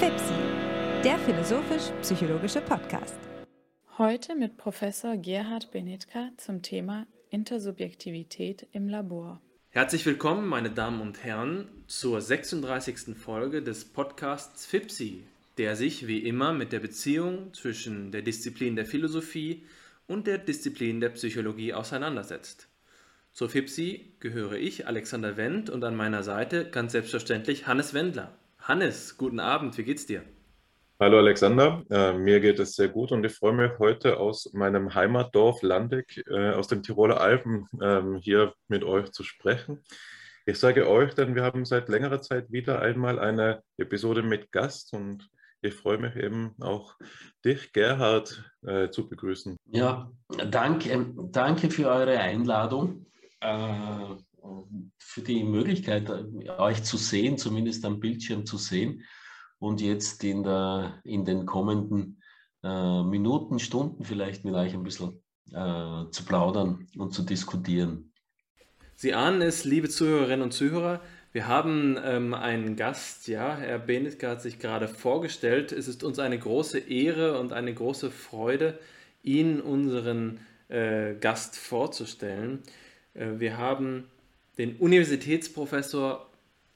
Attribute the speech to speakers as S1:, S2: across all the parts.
S1: FIPSI, der philosophisch-psychologische Podcast.
S2: Heute mit Professor Gerhard Benitka zum Thema Intersubjektivität im Labor.
S3: Herzlich willkommen, meine Damen und Herren, zur 36. Folge des Podcasts FIPSI, der sich wie immer mit der Beziehung zwischen der Disziplin der Philosophie und der Disziplin der Psychologie auseinandersetzt. Zur FIPSI gehöre ich, Alexander Wendt, und an meiner Seite ganz selbstverständlich Hannes Wendler. Hannes, guten Abend, wie geht's dir?
S4: Hallo Alexander, äh, mir geht es sehr gut und ich freue mich heute aus meinem Heimatdorf Landeck äh, aus den Tiroler Alpen äh, hier mit euch zu sprechen. Ich sage euch, denn wir haben seit längerer Zeit wieder einmal eine Episode mit Gast und ich freue mich eben auch dich, Gerhard, äh, zu begrüßen.
S5: Ja, danke, danke für eure Einladung, äh, für die Möglichkeit, euch zu sehen, zumindest am Bildschirm zu sehen und jetzt in, der, in den kommenden äh, Minuten, Stunden vielleicht mit euch ein bisschen äh, zu plaudern und zu diskutieren.
S3: Sie ahnen es, liebe Zuhörerinnen und Zuhörer, wir haben ähm, einen Gast, ja, Herr Benitke hat sich gerade vorgestellt. Es ist uns eine große Ehre und eine große Freude, Ihnen unseren äh, Gast vorzustellen. Äh, wir haben den Universitätsprofessor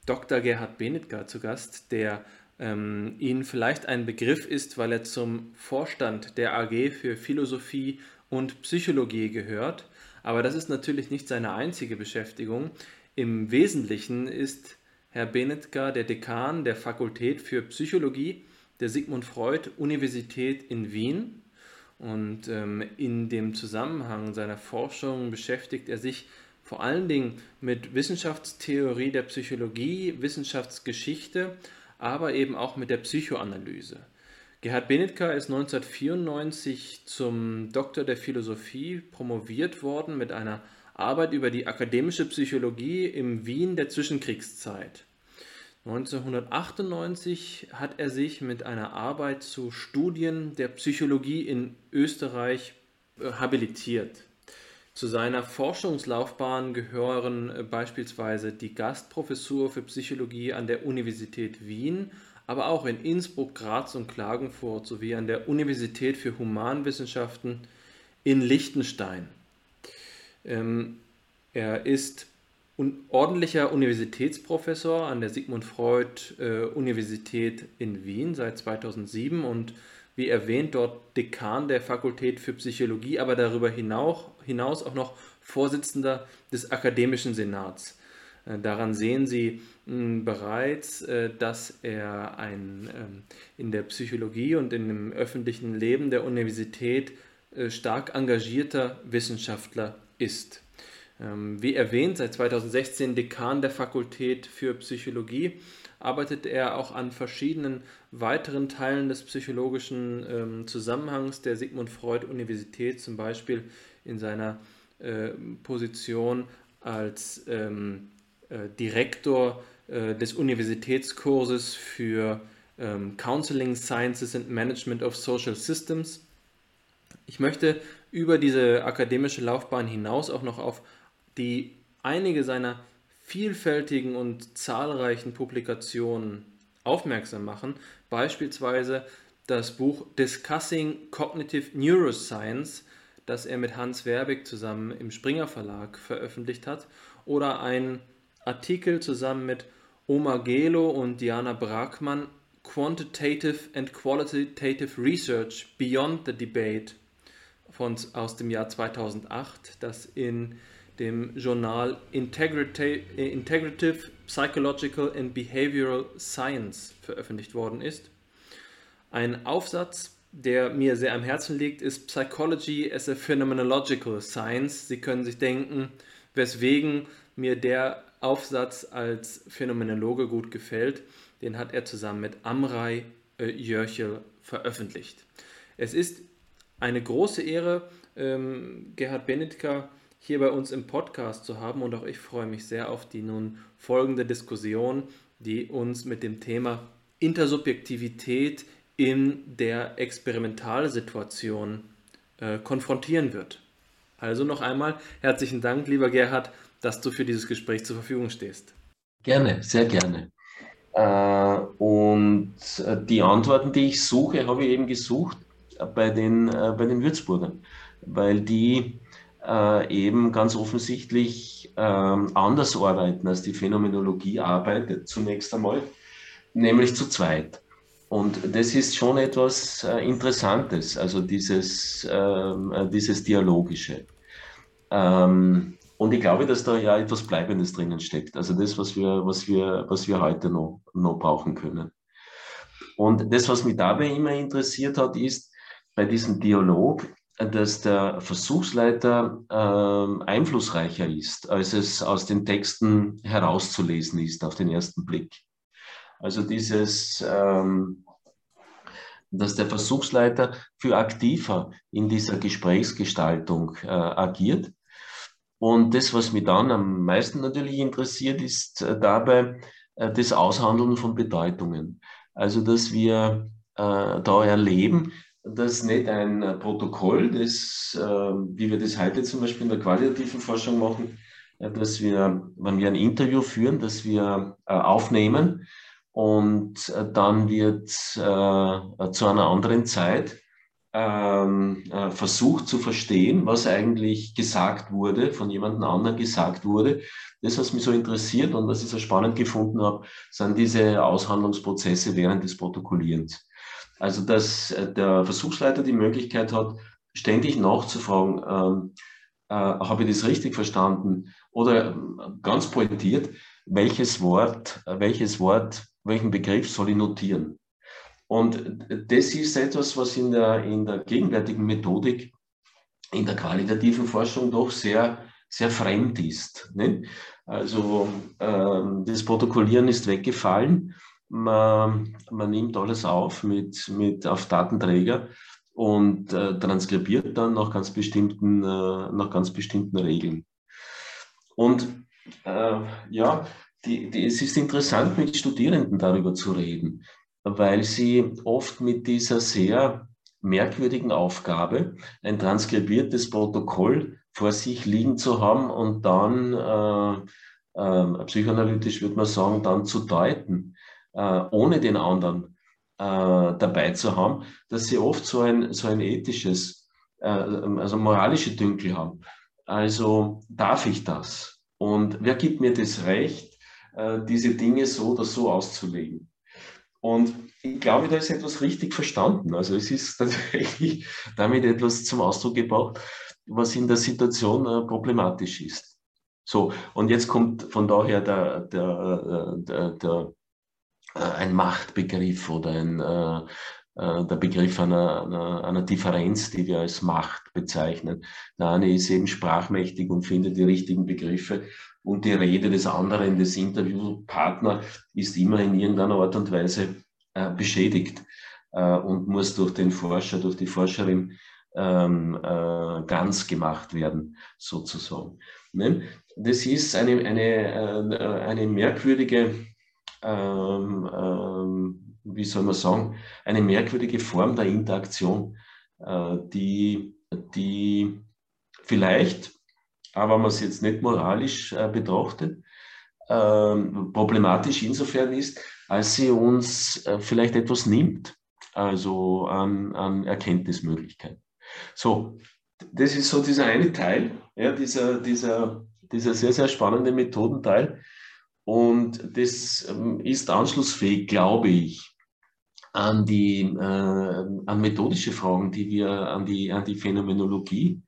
S3: Dr. Gerhard Benitger zu Gast, der ähm, Ihnen vielleicht ein Begriff ist, weil er zum Vorstand der AG für Philosophie und Psychologie gehört. Aber das ist natürlich nicht seine einzige Beschäftigung. Im Wesentlichen ist Herr Benetker der Dekan der Fakultät für Psychologie der Sigmund Freud Universität in Wien. Und ähm, in dem Zusammenhang seiner Forschung beschäftigt er sich vor allen Dingen mit Wissenschaftstheorie der Psychologie, Wissenschaftsgeschichte aber eben auch mit der Psychoanalyse. Gerhard Benetka ist 1994 zum Doktor der Philosophie promoviert worden mit einer Arbeit über die akademische Psychologie im Wien der Zwischenkriegszeit. 1998 hat er sich mit einer Arbeit zu Studien der Psychologie in Österreich äh, habilitiert. Zu seiner Forschungslaufbahn gehören äh, beispielsweise die Gastprofessur für Psychologie an der Universität Wien, aber auch in Innsbruck, Graz und Klagenfurt sowie an der Universität für Humanwissenschaften in Liechtenstein. Ähm, er ist ordentlicher Universitätsprofessor an der Sigmund Freud äh, Universität in Wien seit 2007 und wie erwähnt, dort Dekan der Fakultät für Psychologie, aber darüber hinaus, hinaus auch noch Vorsitzender des Akademischen Senats. Äh, daran sehen Sie bereits, äh, dass er ein ähm, in der Psychologie und in dem öffentlichen Leben der Universität äh, stark engagierter Wissenschaftler ist. Ähm, wie erwähnt, seit 2016 Dekan der Fakultät für Psychologie arbeitet er auch an verschiedenen weiteren Teilen des psychologischen ähm, Zusammenhangs der Sigmund Freud Universität, zum Beispiel in seiner äh, Position als ähm, äh, Direktor äh, des Universitätskurses für ähm, Counseling Sciences and Management of Social Systems. Ich möchte über diese akademische Laufbahn hinaus auch noch auf die einige seiner vielfältigen und zahlreichen Publikationen aufmerksam machen, beispielsweise das Buch Discussing Cognitive Neuroscience, das er mit Hans Werbig zusammen im Springer Verlag veröffentlicht hat, oder ein Artikel zusammen mit Omar Gelo und Diana Bragmann Quantitative and Qualitative Research Beyond the Debate von, aus dem Jahr 2008, das in dem Journal Integrative Psychological and Behavioral Science veröffentlicht worden ist. Ein Aufsatz, der mir sehr am Herzen liegt, ist Psychology as a Phenomenological Science. Sie können sich denken, weswegen mir der Aufsatz als Phänomenologe gut gefällt. Den hat er zusammen mit Amrei äh, Jörchel veröffentlicht. Es ist eine große Ehre, ähm, Gerhard Benedika hier bei uns im Podcast zu haben und auch ich freue mich sehr auf die nun folgende Diskussion, die uns mit dem Thema Intersubjektivität in der Experimentalsituation äh, konfrontieren wird. Also noch einmal herzlichen Dank, lieber Gerhard, dass du für dieses Gespräch zur Verfügung stehst.
S5: Gerne, sehr gerne. Äh, und äh, die Antworten, die ich suche, habe ich eben gesucht bei den, äh, bei den Würzburgern, weil die eben ganz offensichtlich ähm, anders arbeiten, als die Phänomenologie arbeitet, zunächst einmal, nämlich zu zweit. Und das ist schon etwas Interessantes, also dieses, ähm, dieses Dialogische. Ähm, und ich glaube, dass da ja etwas Bleibendes drinnen steckt. Also das, was wir, was wir, was wir heute noch, noch brauchen können. Und das, was mich dabei immer interessiert hat, ist bei diesem Dialog, dass der Versuchsleiter äh, einflussreicher ist, als es aus den Texten herauszulesen ist auf den ersten Blick. Also dieses, ähm, dass der Versuchsleiter viel aktiver in dieser Gesprächsgestaltung äh, agiert und das, was mich dann am meisten natürlich interessiert, ist äh, dabei äh, das Aushandeln von Bedeutungen. Also, dass wir äh, da erleben, dass nicht ein Protokoll, das, wie wir das heute zum Beispiel in der qualitativen Forschung machen, dass wir, wenn wir ein Interview führen, dass wir aufnehmen und dann wird zu einer anderen Zeit ähm, äh, versucht zu verstehen, was eigentlich gesagt wurde, von jemandem anderen gesagt wurde. Das, was mich so interessiert und was ich so spannend gefunden habe, sind diese Aushandlungsprozesse während des Protokollierens. Also, dass äh, der Versuchsleiter die Möglichkeit hat, ständig nachzufragen, ähm, äh, habe ich das richtig verstanden? Oder äh, ganz pointiert, welches Wort, welches Wort, welchen Begriff soll ich notieren? Und das ist etwas, was in der, in der gegenwärtigen Methodik, in der qualitativen Forschung doch sehr, sehr fremd ist. Ne? Also ähm, das Protokollieren ist weggefallen. Man, man nimmt alles auf mit, mit auf Datenträger und äh, transkribiert dann nach ganz bestimmten, äh, nach ganz bestimmten Regeln. Und äh, ja, die, die, es ist interessant, mit Studierenden darüber zu reden weil sie oft mit dieser sehr merkwürdigen Aufgabe, ein transkribiertes Protokoll vor sich liegen zu haben und dann, äh, äh, psychoanalytisch würde man sagen, dann zu deuten, äh, ohne den anderen äh, dabei zu haben, dass sie oft so ein, so ein ethisches, äh, also moralische Dünkel haben. Also darf ich das? Und wer gibt mir das Recht, diese Dinge so oder so auszulegen? Und ich glaube, da ist etwas richtig verstanden. Also es ist tatsächlich damit etwas zum Ausdruck gebracht, was in der Situation äh, problematisch ist. So, und jetzt kommt von daher der, der, äh, der, der äh, ein Machtbegriff oder ein, äh, äh, der Begriff einer, einer, einer, Differenz, die wir als Macht bezeichnen. Der eine ist eben sprachmächtig und findet die richtigen Begriffe und die Rede des anderen, des Interviewpartners, ist immer in irgendeiner Art und Weise äh, beschädigt äh, und muss durch den Forscher, durch die Forscherin ähm, äh, ganz gemacht werden, sozusagen. Ne? Das ist eine, eine, äh, eine merkwürdige, ähm, ähm, wie soll man sagen, eine merkwürdige Form der Interaktion, äh, die, die vielleicht aber wenn man es jetzt nicht moralisch äh, betrachtet, ähm, problematisch insofern ist, als sie uns äh, vielleicht etwas nimmt, also an, an Erkenntnismöglichkeiten. So, das ist so dieser eine Teil, ja, dieser, dieser, dieser sehr, sehr spannende Methodenteil. Und das ähm, ist anschlussfähig, glaube ich, an die äh, an methodische Fragen, die wir an die, an die Phänomenologie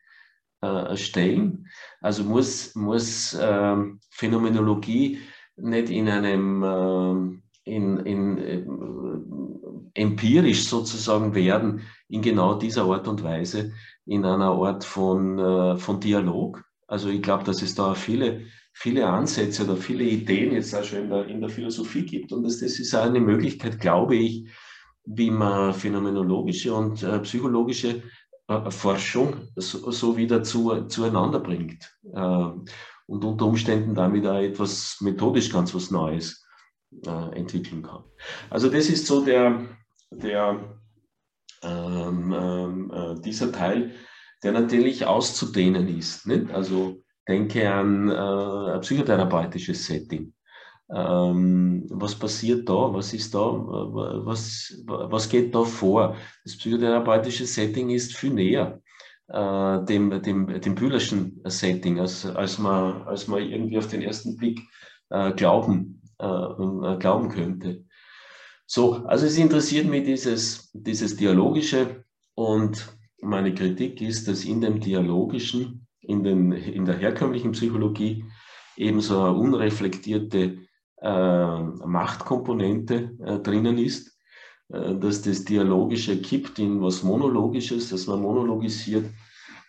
S5: äh, stellen. Also muss, muss ähm, Phänomenologie nicht in einem ähm, in, in, äh, empirisch sozusagen werden, in genau dieser Art und Weise, in einer Art von, äh, von Dialog. Also ich glaube, dass es da viele, viele Ansätze oder viele Ideen jetzt auch schon in der, in der Philosophie gibt. Und das, das ist auch eine Möglichkeit, glaube ich, wie man phänomenologische und äh, psychologische äh, Forschung so, so wieder zu, zueinander bringt äh, und unter Umständen damit auch etwas methodisch ganz was Neues äh, entwickeln kann. Also das ist so der, der ähm, ähm äh, dieser Teil, der natürlich auszudehnen ist. Nicht? Also denke an äh, ein psychotherapeutisches Setting. Ähm, was passiert da? Was ist da? Was, was geht da vor? Das psychotherapeutische Setting ist viel näher äh, dem, dem, dem Bühlerschen Setting, als, als, man, als man irgendwie auf den ersten Blick äh, glauben, äh, äh glauben könnte. So, also es interessiert mich dieses, dieses Dialogische und meine Kritik ist, dass in dem Dialogischen, in, den, in der herkömmlichen Psychologie ebenso eine unreflektierte Machtkomponente äh, drinnen ist, äh, dass das Dialogische kippt in was Monologisches, dass man monologisiert,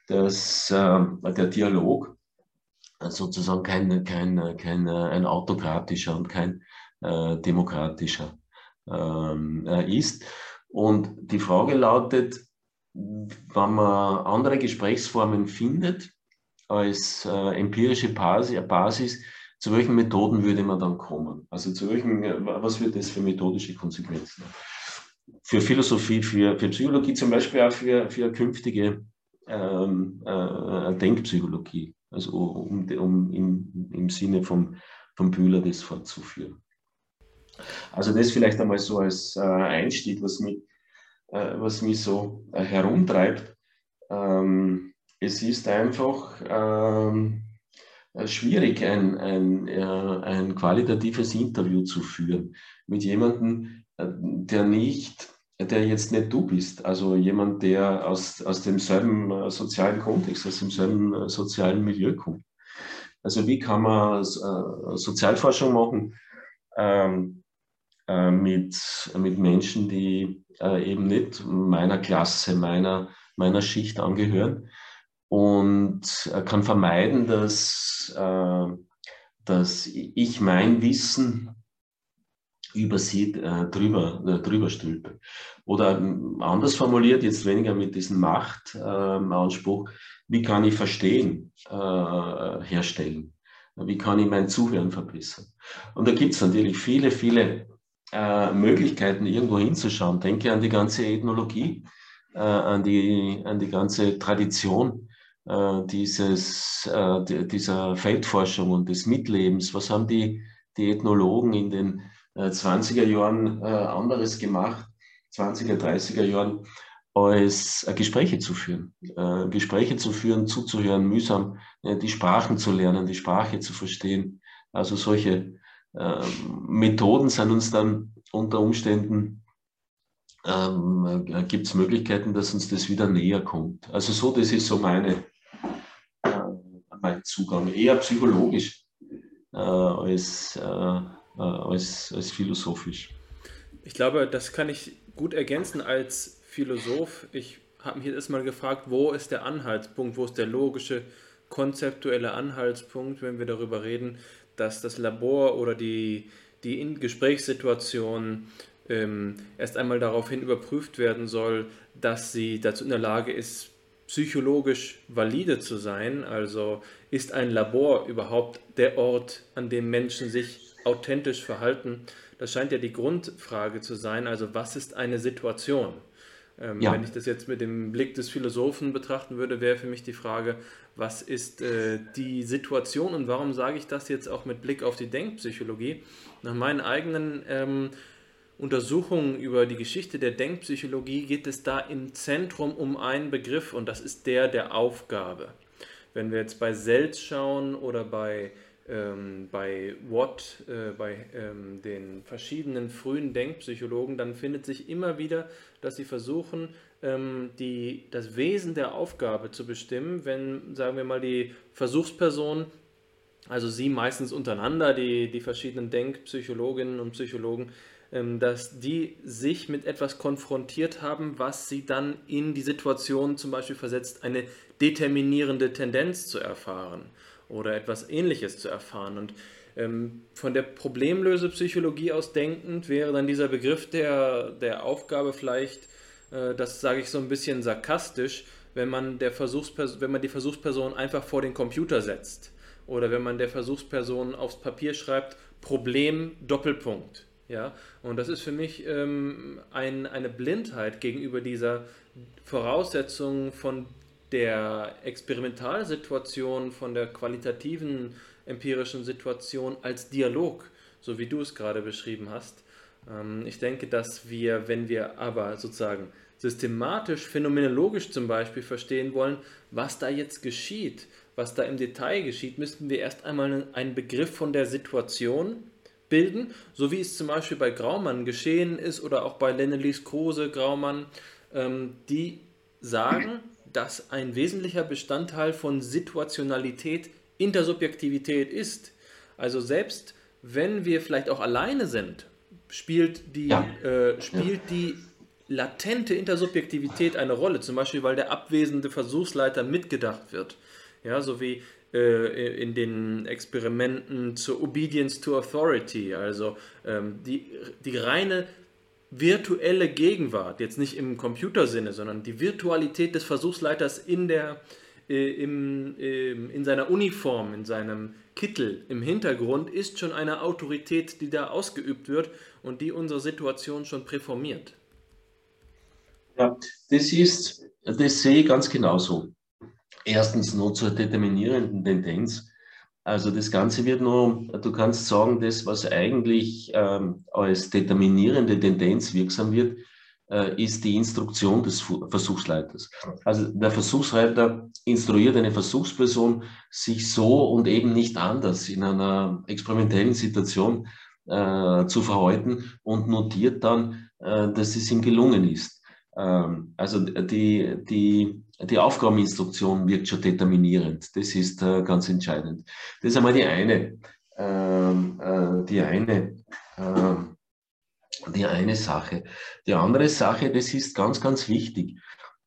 S5: dass äh, der Dialog sozusagen kein, kein, kein ein autokratischer und kein äh, demokratischer ähm, ist. Und die Frage lautet, wenn man andere Gesprächsformen findet als äh, empirische Basis, zu welchen Methoden würde man dann kommen? Also zu welchen, was wird das für methodische Konsequenzen? Für Philosophie, für, für Psychologie, zum Beispiel auch für, für künftige ähm, äh, Denkpsychologie, also um, um im, im Sinne vom, vom Bühler das fortzuführen. Also das vielleicht einmal so als äh, Einstieg, was mich, äh, was mich so äh, herumtreibt. Ähm, es ist einfach ähm, äh, schwierig, ein, ein, äh, ein qualitatives Interview zu führen mit jemandem, äh, der nicht, der jetzt nicht du bist, also jemand, der aus, aus demselben sozialen Kontext, aus demselben sozialen Milieu kommt. Also wie kann man Sozialforschung machen ähm, äh, mit, mit Menschen, die äh, eben nicht meiner Klasse, meiner, meiner Schicht angehören, und kann vermeiden, dass, äh, dass ich mein Wissen über sie äh, drüber, äh, drüber stülpe. Oder ähm, anders formuliert, jetzt weniger mit diesem Machtanspruch, wie kann ich Verstehen äh, herstellen? Wie kann ich mein Zuhören verbessern? Und da gibt es natürlich viele, viele äh, Möglichkeiten, irgendwo hinzuschauen. Denke an die ganze Ethnologie, äh, an, die, an die ganze Tradition äh, dieses, äh, dieser Feldforschung und des Mitlebens. Was haben die, die Ethnologen in den äh, 20er Jahren äh, anderes gemacht, 20er, 30er Jahren, als äh, Gespräche zu führen. Äh, Gespräche zu führen, zuzuhören, mühsam, die Sprachen zu lernen, die Sprache zu verstehen. Also solche Methoden sind uns dann unter Umständen ähm, gibt es Möglichkeiten, dass uns das wieder näher kommt. Also so, das ist so meine, mein Zugang, eher psychologisch äh, als, äh, äh, als, als philosophisch.
S3: Ich glaube, das kann ich gut ergänzen als Philosoph. Ich habe mich jetzt erstmal gefragt, wo ist der Anhaltspunkt, wo ist der logische, konzeptuelle Anhaltspunkt, wenn wir darüber reden, dass das Labor oder die, die Gesprächssituation ähm, erst einmal daraufhin überprüft werden soll, dass sie dazu in der Lage ist, psychologisch valide zu sein. Also ist ein Labor überhaupt der Ort, an dem Menschen sich authentisch verhalten? Das scheint ja die Grundfrage zu sein. Also was ist eine Situation? Ähm, ja. Wenn ich das jetzt mit dem Blick des Philosophen betrachten würde, wäre für mich die Frage, was ist äh, die Situation und warum sage ich das jetzt auch mit Blick auf die Denkpsychologie? Nach meinen eigenen ähm, Untersuchungen über die Geschichte der Denkpsychologie geht es da im Zentrum um einen Begriff und das ist der der Aufgabe. Wenn wir jetzt bei Selz schauen oder bei, ähm, bei Watt, äh, bei ähm, den verschiedenen frühen Denkpsychologen, dann findet sich immer wieder, dass sie versuchen, ähm, die, das Wesen der Aufgabe zu bestimmen, wenn, sagen wir mal, die Versuchsperson also sie meistens untereinander, die, die verschiedenen Denkpsychologinnen und Psychologen, dass die sich mit etwas konfrontiert haben, was sie dann in die Situation zum Beispiel versetzt, eine determinierende Tendenz zu erfahren oder etwas Ähnliches zu erfahren. Und ähm, von der Problemlösepsychologie aus denkend wäre dann dieser Begriff der, der Aufgabe vielleicht, äh, das sage ich so ein bisschen sarkastisch, wenn man, der wenn man die Versuchsperson einfach vor den Computer setzt oder wenn man der Versuchsperson aufs Papier schreibt, Problem Doppelpunkt. Ja, und das ist für mich ähm, ein, eine Blindheit gegenüber dieser Voraussetzung von der Experimentalsituation, von der qualitativen empirischen Situation als Dialog so wie du es gerade beschrieben hast. Ähm, ich denke, dass wir, wenn wir aber sozusagen systematisch, phänomenologisch zum Beispiel verstehen wollen, was da jetzt geschieht, was da im Detail geschieht, müssten wir erst einmal einen Begriff von der Situation bilden, so wie es zum Beispiel bei Graumann geschehen ist oder auch bei Lennelis Kruse, Graumann, ähm, die sagen, dass ein wesentlicher Bestandteil von Situationalität Intersubjektivität ist. Also selbst wenn wir vielleicht auch alleine sind, spielt die, ja. äh, spielt ja. die latente Intersubjektivität eine Rolle, zum Beispiel weil der abwesende Versuchsleiter mitgedacht wird. Ja, so wie äh, in den Experimenten zur Obedience to Authority, also ähm, die, die reine virtuelle Gegenwart, jetzt nicht im Computersinne, sondern die Virtualität des Versuchsleiters in, der, äh, im, äh, in seiner Uniform, in seinem Kittel im Hintergrund ist schon eine Autorität, die da ausgeübt wird und die unsere Situation schon präformiert.
S5: Ja, das ist, das sehe ich ganz genauso. Erstens nur zur determinierenden Tendenz. Also das Ganze wird nur, du kannst sagen, das, was eigentlich ähm, als determinierende Tendenz wirksam wird, äh, ist die Instruktion des Versuchsleiters. Also der Versuchsleiter instruiert eine Versuchsperson, sich so und eben nicht anders in einer experimentellen Situation äh, zu verhalten und notiert dann, äh, dass es ihm gelungen ist. Ähm, also die, die, die Aufgabeninstruktion wirkt schon determinierend. Das ist äh, ganz entscheidend. Das ist einmal die eine, ähm, äh, die eine, äh, die eine Sache. Die andere Sache, das ist ganz, ganz wichtig.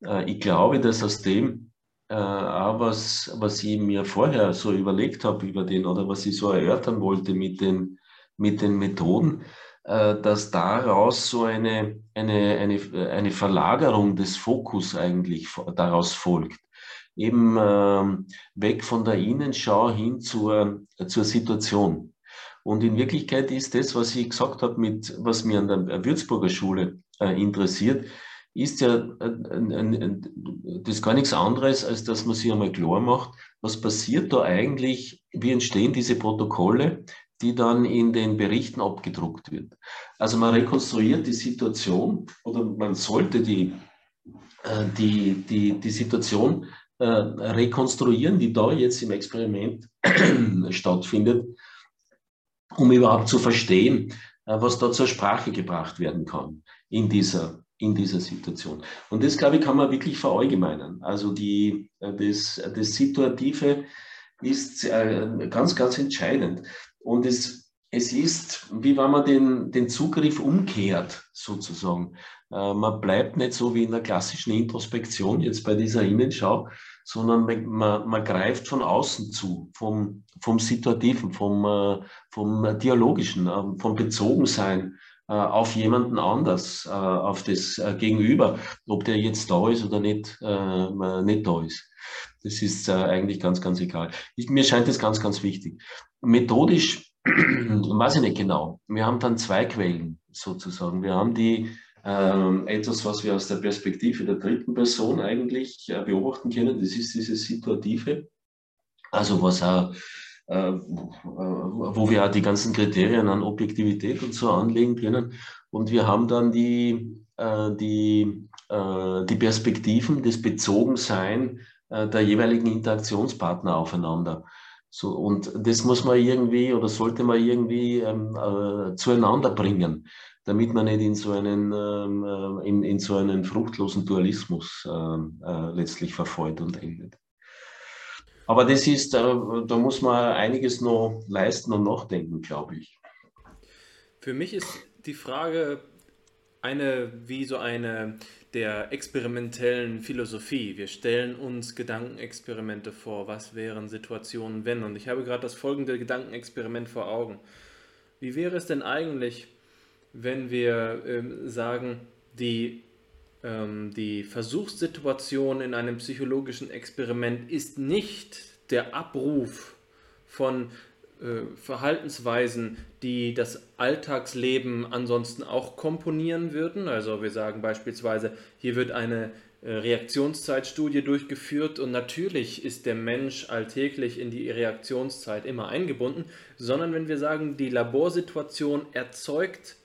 S5: Äh, ich glaube, dass aus dem, äh, was, was ich mir vorher so überlegt habe über den oder was ich so erörtern wollte mit den, mit den Methoden, dass daraus so eine, eine, eine, eine Verlagerung des Fokus eigentlich daraus folgt. Eben ähm, weg von der Innenschau hin zur, zur Situation. Und in Wirklichkeit ist das, was ich gesagt habe, mit, was mir an der Würzburger Schule äh, interessiert, ist ja äh, das ist gar nichts anderes, als dass man sich einmal klar macht, was passiert da eigentlich, wie entstehen diese Protokolle, die dann in den Berichten abgedruckt wird. Also man rekonstruiert die Situation oder man sollte die, äh, die, die, die Situation äh, rekonstruieren, die da jetzt im Experiment stattfindet, um überhaupt zu verstehen, äh, was da zur Sprache gebracht werden kann in dieser, in dieser Situation. Und das, glaube ich, kann man wirklich verallgemeinern. Also die, das, das Situative ist ganz, ganz entscheidend. Und es, es ist, wie wenn man den, den Zugriff umkehrt, sozusagen. Äh, man bleibt nicht so wie in der klassischen Introspektion, jetzt bei dieser Innenschau, sondern man, man, man greift von außen zu, vom, vom Situativen, vom, äh, vom Dialogischen, äh, vom Bezogensein äh, auf jemanden anders, äh, auf das äh, Gegenüber, ob der jetzt da ist oder nicht, nicht da ist. Das ist eigentlich ganz, ganz egal. Ich, mir scheint das ganz, ganz wichtig. Methodisch weiß ich nicht genau. Wir haben dann zwei Quellen sozusagen. Wir haben die ähm, etwas, was wir aus der Perspektive der dritten Person eigentlich äh, beobachten können. Das ist dieses Situative. Also was auch, äh, wo wir auch die ganzen Kriterien an Objektivität und so anlegen können. Und wir haben dann die, äh, die, äh, die Perspektiven des Bezogensein äh, der jeweiligen Interaktionspartner aufeinander. So, und das muss man irgendwie oder sollte man irgendwie ähm, äh, zueinander bringen, damit man nicht in so einen, ähm, äh, in, in so einen fruchtlosen Dualismus ähm, äh, letztlich verfolgt und endet. Aber das ist, äh, da muss man einiges noch leisten und nachdenken, glaube ich.
S3: Für mich ist die Frage eine, wie so eine der experimentellen Philosophie. Wir stellen uns Gedankenexperimente vor. Was wären Situationen, wenn? Und ich habe gerade das folgende Gedankenexperiment vor Augen. Wie wäre es denn eigentlich, wenn wir ähm, sagen, die, ähm, die Versuchssituation in einem psychologischen Experiment ist nicht der Abruf von Verhaltensweisen, die das Alltagsleben ansonsten auch komponieren würden. Also wir sagen beispielsweise, hier wird eine äh, Reaktionszeitstudie durchgeführt und natürlich ist der Mensch alltäglich in die Reaktionszeit immer eingebunden, sondern wenn wir sagen, die Laborsituation erzeugt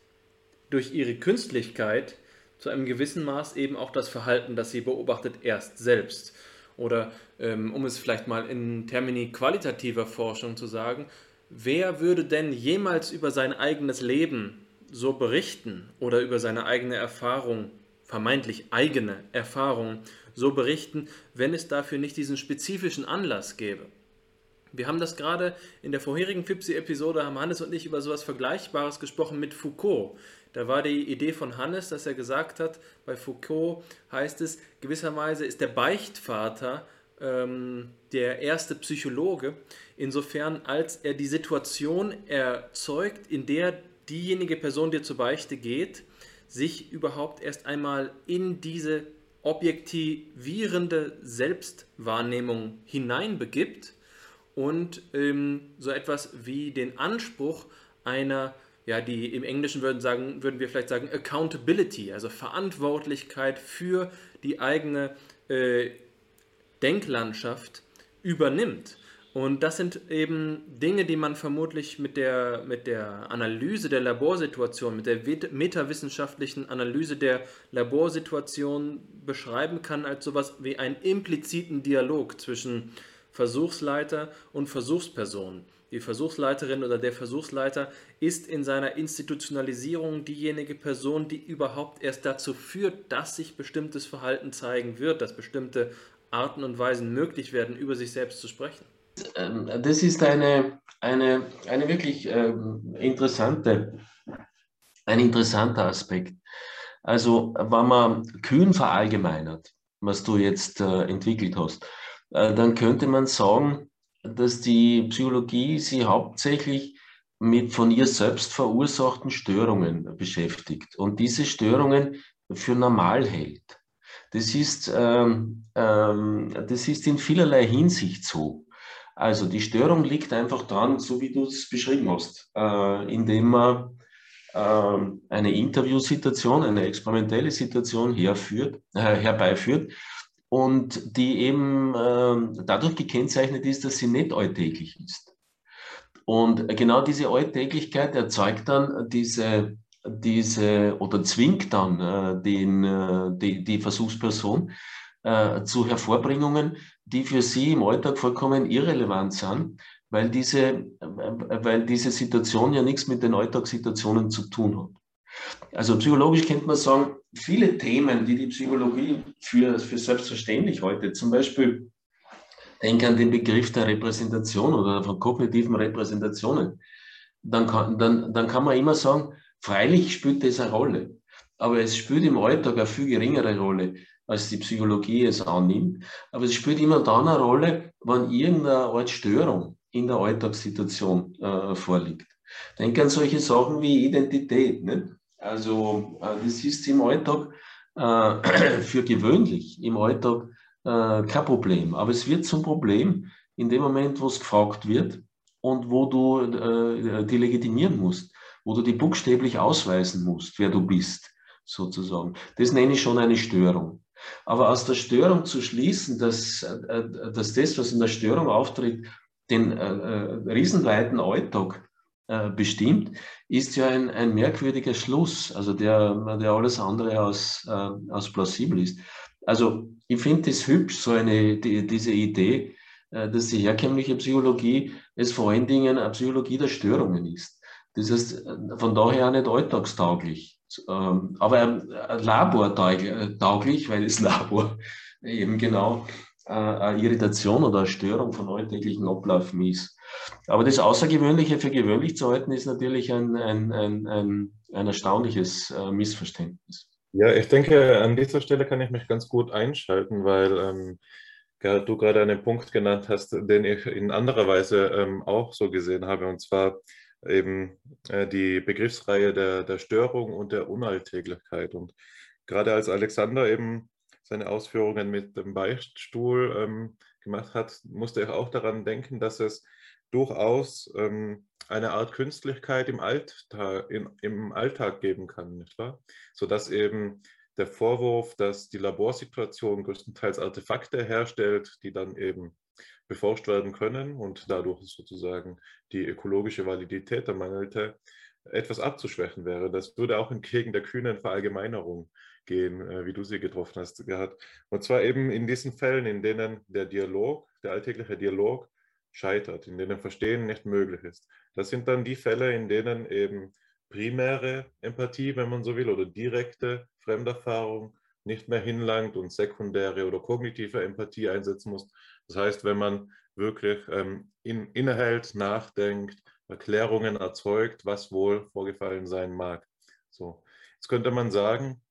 S3: durch ihre Künstlichkeit zu einem gewissen Maß eben auch das Verhalten, das sie beobachtet, erst selbst. Oder ähm, um es vielleicht mal in Termini qualitativer Forschung zu sagen, wer würde denn jemals über sein eigenes Leben so berichten oder über seine eigene Erfahrung, vermeintlich eigene Erfahrung so berichten, wenn es dafür nicht diesen spezifischen Anlass gäbe? Wir haben das gerade in der vorherigen FIPSI-Episode, haben Hannes und ich über sowas Vergleichbares gesprochen mit Foucault. Da war die Idee von Hannes, dass er gesagt hat, bei Foucault heißt es, gewisserweise ist der Beichtvater ähm, der erste Psychologe, insofern als er die Situation erzeugt, in der diejenige Person, die zur Beichte geht, sich überhaupt erst einmal in diese objektivierende Selbstwahrnehmung hineinbegibt und ähm, so etwas wie den Anspruch einer ja, die im Englischen würden, sagen, würden wir vielleicht sagen Accountability, also Verantwortlichkeit für die eigene äh, Denklandschaft übernimmt. Und das sind eben Dinge, die man vermutlich mit der, mit der Analyse der Laborsituation, mit der metawissenschaftlichen Analyse der Laborsituation beschreiben kann als sowas wie einen impliziten Dialog zwischen Versuchsleiter und Versuchsperson. Die Versuchsleiterin oder der Versuchsleiter ist in seiner Institutionalisierung diejenige Person, die überhaupt erst dazu führt, dass sich bestimmtes Verhalten zeigen wird, dass bestimmte Arten und Weisen möglich werden, über sich selbst zu sprechen.
S5: Ähm, das ist eine, eine, eine wirklich ähm, interessante, ein interessanter Aspekt. Also, wenn man kühn verallgemeinert, was du jetzt äh, entwickelt hast, äh, dann könnte man sagen, dass die Psychologie sie hauptsächlich mit von ihr selbst verursachten Störungen beschäftigt und diese Störungen für normal hält. Das ist, ähm, ähm, das ist in vielerlei Hinsicht so. Also die Störung liegt einfach dran, so wie du es beschrieben hast, äh, indem man äh, eine Interviewsituation, eine experimentelle Situation herführt, äh, herbeiführt und die eben äh, dadurch gekennzeichnet ist, dass sie nicht alltäglich ist. Und genau diese Alltäglichkeit erzeugt dann diese, diese oder zwingt dann äh, den, äh, die, die Versuchsperson äh, zu Hervorbringungen, die für sie im Alltag vollkommen irrelevant sind, weil diese, weil diese Situation ja nichts mit den Alltagssituationen zu tun hat. Also psychologisch könnte man sagen, viele Themen, die die Psychologie für, für selbstverständlich heute, zum Beispiel denke an den Begriff der Repräsentation oder von kognitiven Repräsentationen, dann kann, dann, dann kann man immer sagen, freilich spielt das eine Rolle, aber es spielt im Alltag eine viel geringere Rolle, als die Psychologie es annimmt. Aber es spielt immer dann eine Rolle, wenn irgendeine Art Störung in der Alltagssituation äh, vorliegt. Denke an solche Sachen wie Identität. Nicht? Also äh, das ist im Alltag äh, für gewöhnlich im Alltag äh, kein Problem. Aber es wird zum Problem in dem Moment, wo es gefragt wird und wo du äh, die legitimieren musst, wo du die buchstäblich ausweisen musst, wer du bist, sozusagen. Das nenne ich schon eine Störung. Aber aus der Störung zu schließen, dass, äh, dass das, was in der Störung auftritt, den äh, äh riesenweiten Alltag äh, bestimmt, ist ja ein, ein merkwürdiger Schluss, also der, der alles andere als, äh, als plausibel ist. Also ich finde es hübsch, so eine, die, diese Idee, äh, dass die herkömmliche Psychologie es vor allen Dingen eine Psychologie der Störungen ist. Das heißt, von daher auch nicht alltagstauglich, aber labortauglich, weil das Labor eben genau eine Irritation oder eine Störung von alltäglichen Abläufen ist. Aber das Außergewöhnliche für gewöhnlich zu halten, ist natürlich ein, ein, ein, ein, ein erstaunliches äh, Missverständnis.
S4: Ja, ich denke, an dieser Stelle kann ich mich ganz gut einschalten, weil ähm, du gerade einen Punkt genannt hast, den ich in anderer Weise ähm, auch so gesehen habe, und zwar eben äh, die Begriffsreihe der, der Störung und der Unalltäglichkeit. Und gerade als Alexander eben seine Ausführungen mit dem Beichtstuhl ähm, gemacht hat, musste ich auch daran denken, dass es durchaus ähm, eine Art Künstlichkeit im Alltag, in, im Alltag geben kann, nicht wahr? Sodass eben der Vorwurf, dass die Laborsituation größtenteils Artefakte herstellt, die dann eben beforscht werden können und dadurch sozusagen die ökologische Validität ermangelte, etwas abzuschwächen wäre. Das würde auch entgegen der kühnen Verallgemeinerung gehen, äh, wie du sie getroffen hast, gehabt. Und zwar eben in diesen Fällen, in denen der Dialog, der alltägliche Dialog scheitert, in denen Verstehen nicht möglich ist. Das sind dann die Fälle, in denen eben primäre Empathie, wenn man so will, oder direkte Fremderfahrung nicht mehr hinlangt und sekundäre oder kognitive Empathie einsetzen muss. Das heißt, wenn man wirklich ähm, in, innehält, nachdenkt, Erklärungen erzeugt, was wohl vorgefallen sein mag. So, jetzt könnte man sagen,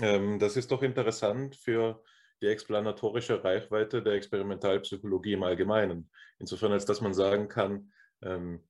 S4: ähm, das ist doch interessant für die explanatorische Reichweite der Experimentalpsychologie im Allgemeinen. Insofern, als dass man sagen kann, ähm,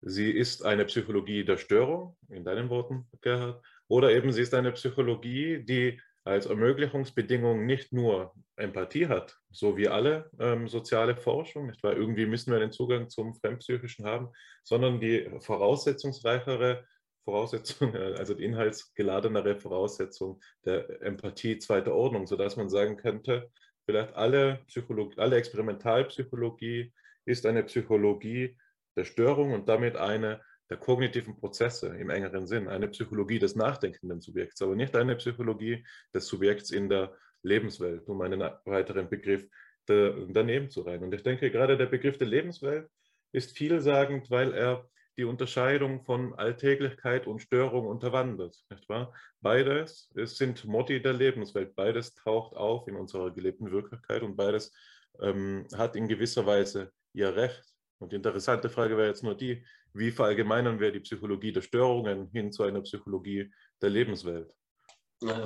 S4: sie ist eine Psychologie der Störung, in deinen Worten, Gerhard, oder eben sie ist eine Psychologie, die als Ermöglichungsbedingung nicht nur Empathie hat, so wie alle ähm, soziale Forschung, nicht wahr? Irgendwie müssen wir den Zugang zum Fremdpsychischen haben, sondern die voraussetzungsreichere Voraussetzung, also die inhaltsgeladenere Voraussetzung der Empathie zweiter Ordnung, sodass man sagen könnte, vielleicht alle, Psychologie, alle Experimentalpsychologie ist eine Psychologie der Störung und damit eine der kognitiven Prozesse im engeren Sinn, eine Psychologie des nachdenkenden Subjekts, aber nicht eine Psychologie des Subjekts in der Lebenswelt, um einen weiteren Begriff daneben zu reihen. Und ich denke, gerade der Begriff der Lebenswelt ist vielsagend, weil er die Unterscheidung von Alltäglichkeit und Störung unterwandert. Nicht wahr? Beides es sind Motti der Lebenswelt, beides taucht auf in unserer gelebten Wirklichkeit und beides ähm, hat in gewisser Weise ihr Recht. Und die interessante Frage wäre jetzt nur die, wie verallgemeinern wir die Psychologie der Störungen hin zu einer Psychologie der Lebenswelt?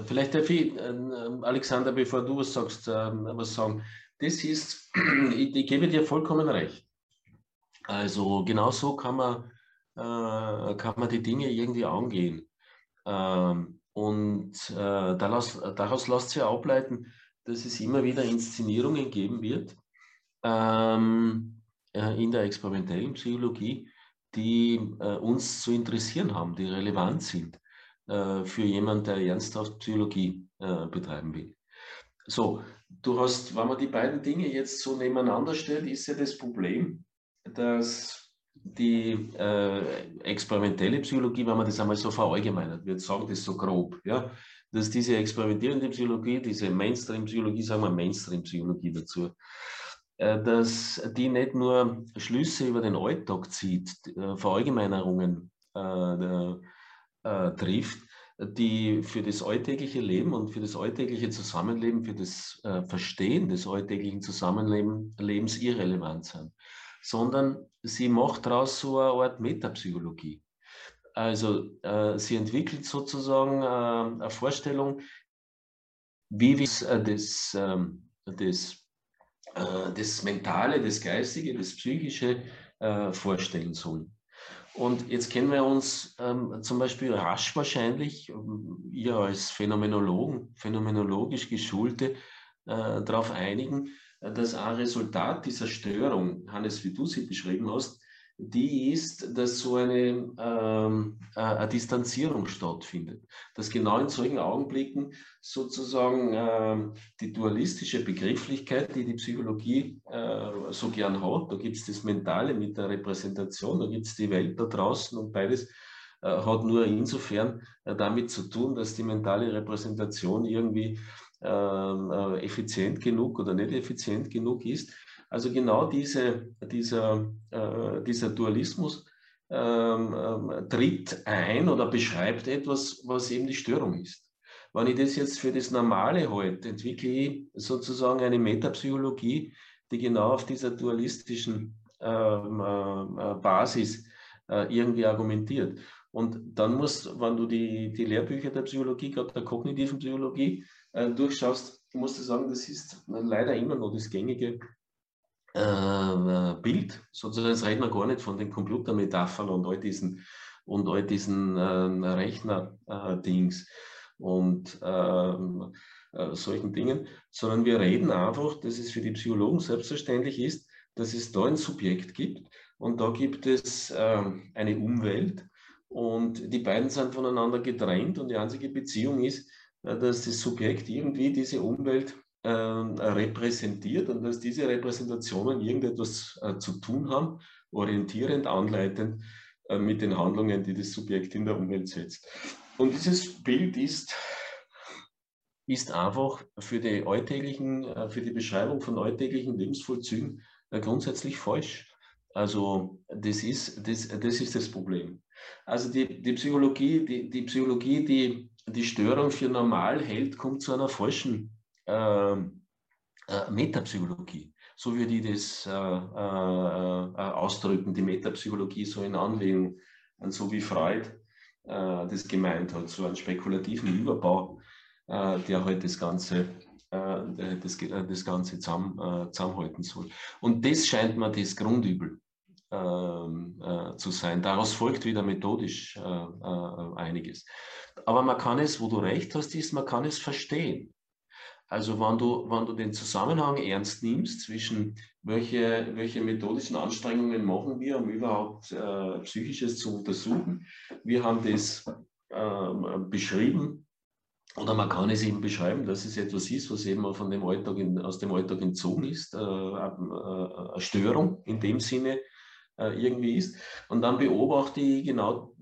S5: Vielleicht darf ich, ähm, Alexander, bevor du was sagst, ähm, was sagen. Das ist, ich gebe dir vollkommen recht. Also genau so kann man, äh, kann man die Dinge irgendwie angehen. Ähm, und äh, daraus, daraus lässt sich ableiten, dass es immer wieder Inszenierungen geben wird äh, in der experimentellen Psychologie, die äh, uns zu interessieren haben, die relevant sind äh, für jemanden, der ernsthaft Psychologie äh, betreiben will. So, du hast, wenn man die beiden Dinge jetzt so nebeneinander stellt, ist ja das Problem, dass die äh, experimentelle Psychologie, wenn man das einmal so verallgemeinert, wir sagen das so grob, ja, dass diese experimentierende Psychologie, diese Mainstream-Psychologie, sagen wir Mainstream-Psychologie dazu, äh, dass die nicht nur Schlüsse über den Alltag zieht, äh, Verallgemeinerungen äh, äh, trifft, die für das alltägliche Leben und für das alltägliche Zusammenleben, für das äh, Verstehen des alltäglichen Zusammenlebens irrelevant sind, sondern sie macht daraus so eine Art Metapsychologie. Also äh, sie entwickelt sozusagen eine Vorstellung, wie wir das, ähm, das äh, das Mentale, das Geistige, das Psychische äh, vorstellen sollen. Und jetzt können wir uns ähm, zum Beispiel rasch wahrscheinlich, ähm, ihr als Phänomenologen, phänomenologisch Geschulte, äh, darauf einigen, äh, dass ein Resultat dieser Störung, Hannes, wie du sie beschrieben hast, die ist, dass so eine, ähm, äh, eine Distanzierung stattfindet. Dass genau in solchen Augenblicken sozusagen äh, die dualistische Begrifflichkeit, die die Psychologie äh, so gern hat, da gibt es das Mentale mit der Repräsentation, da gibt es die Welt da draußen und beides äh, hat nur insofern äh, damit zu tun, dass die mentale Repräsentation irgendwie ähm, äh, effizient genug oder nicht effizient genug ist also genau diese, dieser, äh, dieser Dualismus ähm, ähm, tritt ein oder beschreibt etwas, was eben die Störung ist. Wenn ich das jetzt für das Normale halte, entwickle ich sozusagen eine Metapsychologie, die genau auf dieser dualistischen ähm, äh, Basis äh, irgendwie argumentiert. Und dann musst, wenn du die, die Lehrbücher der Psychologie, gerade der kognitiven Psychologie, äh, durchschaust, musst du sagen, das ist leider immer noch das gängige äh, Bild, sozusagen, jetzt reden wir gar nicht von den Computermetaphern und all diesen, und all diesen äh, Rechner-Dings und ähm, äh, solchen Dingen, sondern wir reden einfach, dass es für die Psychologen selbstverständlich ist, dass es da ein Subjekt gibt und da gibt es ähm, eine Umwelt und die beiden sind voneinander getrennt und die einzige Beziehung ist, äh, dass das Subjekt irgendwie diese Umwelt äh, repräsentiert und dass diese Repräsentationen irgendetwas äh, zu tun haben, orientierend, anleitend äh, mit den Handlungen, die das Subjekt in der Umwelt setzt. Und dieses Bild ist, ist einfach für die alltäglichen, äh, für die Beschreibung von alltäglichen Lebensvollzügen grundsätzlich falsch. Also das ist das, das, ist das Problem. Also die, die Psychologie, die, die Psychologie, die die Störung für normal hält, kommt zu einer falschen Metapsychologie. So würde ich das äh, äh, äh, ausdrücken, die Metapsychologie so in Anlehnung an so wie Freud das gemeint hat, so einen spekulativen Überbau, der halt das Ganze das, das Ganze zusammen, zusammenhalten soll. Und das scheint mir das Grundübel ähm, äh, zu sein. Daraus folgt wieder methodisch äh, äh, einiges. Aber man kann es, wo du recht hast, ist, man kann es verstehen. Also wenn du, wenn du den Zusammenhang ernst nimmst zwischen welche, welche methodischen Anstrengungen machen wir, um überhaupt äh, Psychisches zu untersuchen. Wir haben das äh, beschrieben oder man kann es eben beschreiben, dass es etwas ist, was eben von dem Alltag in, aus dem Alltag entzogen ist, äh, eine Störung in dem Sinne, äh, irgendwie ist. Und dann beobachte ich genau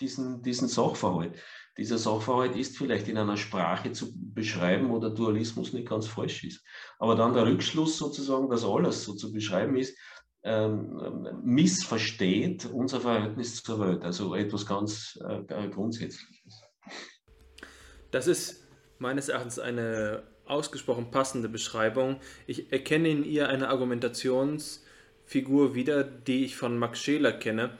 S5: diesen, diesen Sachverhalt. Dieser Sachverhalt ist vielleicht in einer Sprache zu beschreiben, wo der Dualismus nicht ganz falsch ist. Aber dann der Rückschluss sozusagen, dass alles so zu beschreiben ist, ähm, missversteht unser Verhältnis zur Welt. Also etwas ganz äh, Grundsätzliches.
S3: Das ist meines Erachtens eine ausgesprochen passende Beschreibung. Ich erkenne in ihr eine Argumentations- Figur wieder, die ich von Max Scheler kenne.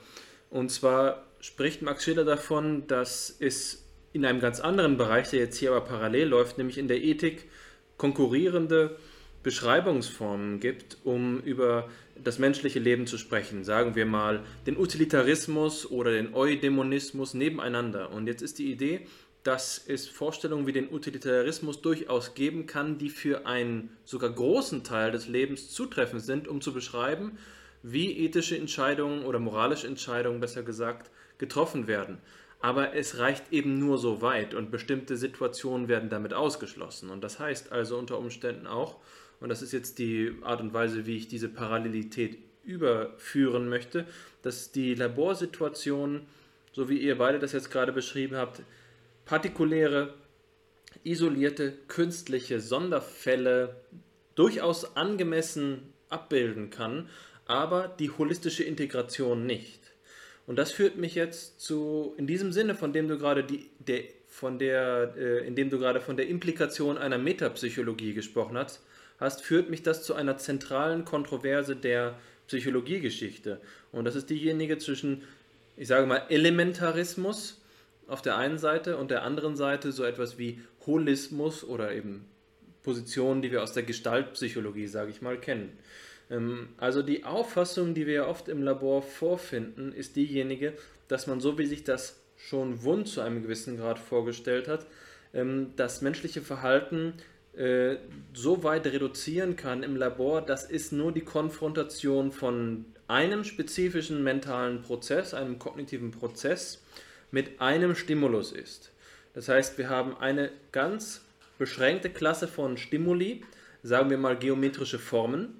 S3: Und zwar spricht Max Scheler davon, dass es in einem ganz anderen Bereich, der jetzt hier aber parallel läuft, nämlich in der Ethik, konkurrierende Beschreibungsformen gibt, um über das menschliche Leben zu sprechen. Sagen wir mal den Utilitarismus oder den Eudämonismus nebeneinander. Und jetzt ist die Idee, dass es Vorstellungen wie den Utilitarismus durchaus geben kann, die für einen sogar großen Teil des Lebens zutreffend sind, um zu beschreiben, wie ethische Entscheidungen oder moralische Entscheidungen besser gesagt getroffen werden. Aber es reicht eben nur so weit und bestimmte Situationen werden damit ausgeschlossen. Und das heißt also unter Umständen auch, und das ist jetzt die Art und Weise, wie ich diese Parallelität überführen möchte, dass die Laborsituation, so wie ihr beide das jetzt gerade beschrieben habt, partikuläre, isolierte, künstliche Sonderfälle durchaus angemessen abbilden kann, aber die holistische Integration nicht. Und das führt mich jetzt zu, in diesem Sinne, von dem du gerade die, der, von der, äh, in dem du gerade von der Implikation einer Metapsychologie gesprochen hast, hast, führt mich das zu einer zentralen Kontroverse der Psychologiegeschichte. Und das ist diejenige zwischen, ich sage mal, Elementarismus auf der einen Seite und der anderen Seite so etwas wie Holismus oder eben Positionen, die wir aus der Gestaltpsychologie, sage ich mal, kennen. Ähm, also die Auffassung, die wir oft im Labor vorfinden, ist diejenige, dass man so wie sich das schon Wund zu einem gewissen Grad vorgestellt hat, ähm, das menschliche Verhalten äh, so weit reduzieren kann im Labor, das ist nur die Konfrontation von einem spezifischen mentalen Prozess, einem kognitiven Prozess, mit einem Stimulus ist. Das heißt, wir haben eine ganz beschränkte Klasse von Stimuli, sagen wir mal geometrische Formen,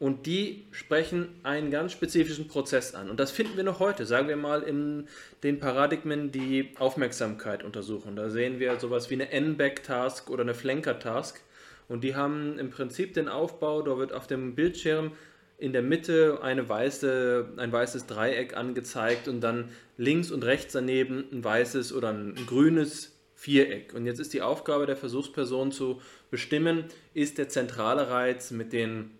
S3: und die sprechen einen ganz spezifischen Prozess an. Und das finden wir noch heute, sagen wir mal in den Paradigmen, die Aufmerksamkeit untersuchen. Da sehen wir sowas wie eine N-Back-Task oder eine Flanker-Task. Und die haben im Prinzip den Aufbau, da wird auf dem Bildschirm in der Mitte eine weiße, ein weißes Dreieck angezeigt und dann links und rechts daneben ein weißes oder ein grünes Viereck. Und jetzt ist die Aufgabe der Versuchsperson zu bestimmen, ist der zentrale Reiz mit den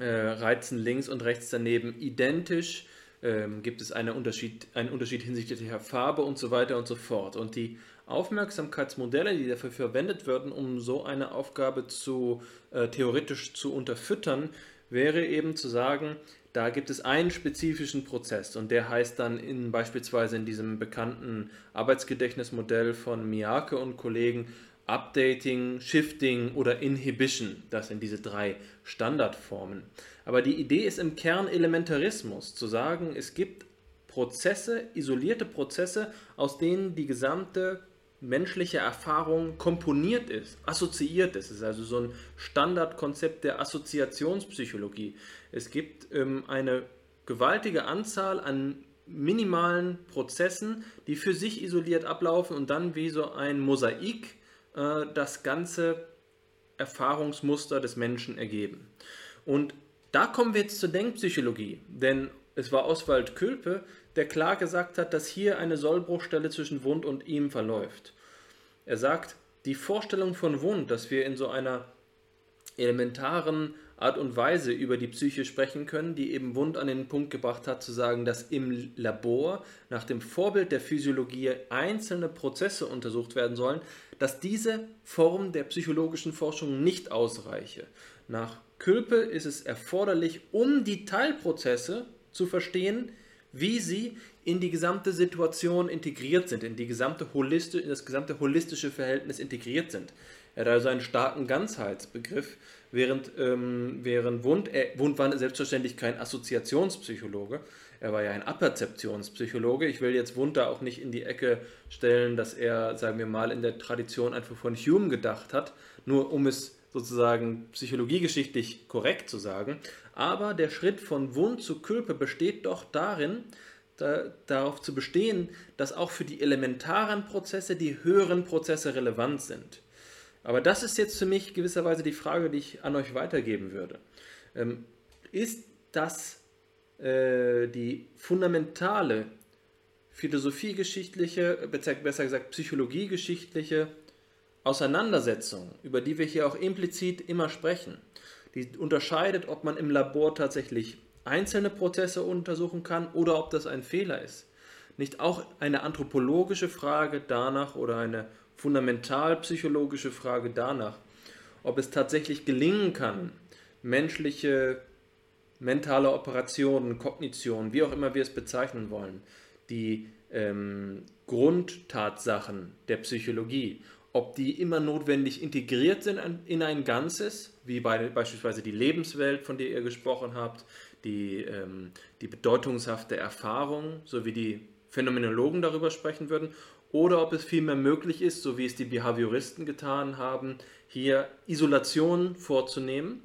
S3: äh, Reizen links und rechts daneben identisch, ähm, gibt es einen Unterschied, einen Unterschied hinsichtlich der Farbe und so weiter und so fort. Und die Aufmerksamkeitsmodelle, die dafür verwendet werden, um so eine Aufgabe zu äh, theoretisch zu unterfüttern, wäre eben zu sagen, da gibt es einen spezifischen Prozess und der heißt dann in, beispielsweise in diesem bekannten Arbeitsgedächtnismodell von Miyake und Kollegen Updating, Shifting oder Inhibition. Das sind diese drei Standardformen. Aber die Idee ist im Kern Elementarismus, zu sagen, es gibt Prozesse, isolierte Prozesse, aus denen die gesamte menschliche Erfahrung komponiert ist, assoziiert ist. Es ist also so ein Standardkonzept der Assoziationspsychologie. Es gibt ähm, eine gewaltige Anzahl an minimalen Prozessen, die für sich isoliert ablaufen und dann wie so ein Mosaik äh, das ganze Erfahrungsmuster des Menschen ergeben. Und da kommen wir jetzt zur Denkpsychologie, denn es war Oswald Külpe, der klar gesagt hat, dass hier eine Sollbruchstelle zwischen Wund und ihm verläuft. Er sagt, die Vorstellung von Wund, dass wir in so einer elementaren Art und Weise über die Psyche sprechen können, die eben Wund an den Punkt gebracht hat, zu sagen, dass im Labor nach dem Vorbild der Physiologie einzelne Prozesse untersucht werden sollen, dass diese Form der psychologischen Forschung nicht ausreiche. Nach Külpe ist es erforderlich, um die Teilprozesse zu verstehen, wie sie in die gesamte Situation integriert sind, in, die gesamte in das gesamte holistische Verhältnis integriert sind. Er hat also einen starken Ganzheitsbegriff, während, ähm, während Wund, äh, Wund war selbstverständlich kein Assoziationspsychologe, er war ja ein Apperzeptionspsychologe. Ich will jetzt Wund da auch nicht in die Ecke stellen, dass er, sagen wir mal, in der Tradition einfach von Hume gedacht hat, nur um es sozusagen psychologiegeschichtlich korrekt zu sagen. Aber der Schritt von Wund zu Külpe besteht doch darin, da, darauf zu bestehen, dass auch für die elementaren Prozesse die höheren Prozesse relevant sind. Aber das ist jetzt für mich gewisserweise die Frage, die ich an euch weitergeben würde. Ähm, ist das äh, die fundamentale philosophiegeschichtliche, besser gesagt psychologiegeschichtliche Auseinandersetzung, über die wir hier auch implizit immer sprechen, die unterscheidet, ob man im Labor tatsächlich einzelne Prozesse untersuchen kann oder ob das ein Fehler ist. Nicht auch eine anthropologische Frage danach oder eine fundamentalpsychologische Frage danach, ob es tatsächlich gelingen kann, menschliche mentale Operationen, Kognition, wie auch immer wir es bezeichnen wollen, die ähm, Grundtatsachen der Psychologie, ob die immer notwendig integriert sind in ein Ganzes, wie bei, beispielsweise die Lebenswelt, von der ihr gesprochen habt, die, ähm, die bedeutungshafte Erfahrung, so wie die Phänomenologen darüber sprechen würden, oder ob es vielmehr möglich ist, so wie es die Behavioristen getan haben, hier Isolationen vorzunehmen,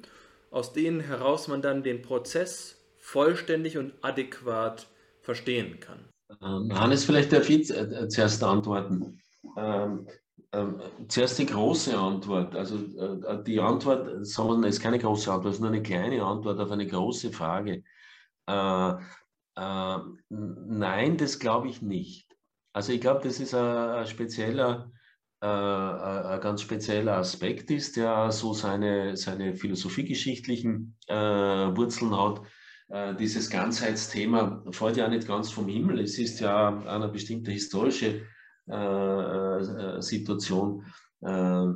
S3: aus denen heraus man dann den Prozess vollständig und adäquat verstehen kann.
S5: Ähm, Hannes, vielleicht darf ich äh, zuerst antworten. Ähm, ähm, zuerst die große Antwort. Also äh, die Antwort, sondern ist keine große Antwort, es ist nur eine kleine Antwort auf eine große Frage. Äh, äh, nein, das glaube ich nicht. Also ich glaube, das ist ein, spezieller, äh, ein ganz spezieller Aspekt ist, der so seine, seine philosophiegeschichtlichen äh, Wurzeln hat. Äh, dieses Ganzheitsthema fällt ja nicht ganz vom Himmel. Es ist ja eine bestimmte historische äh, äh, Situation äh,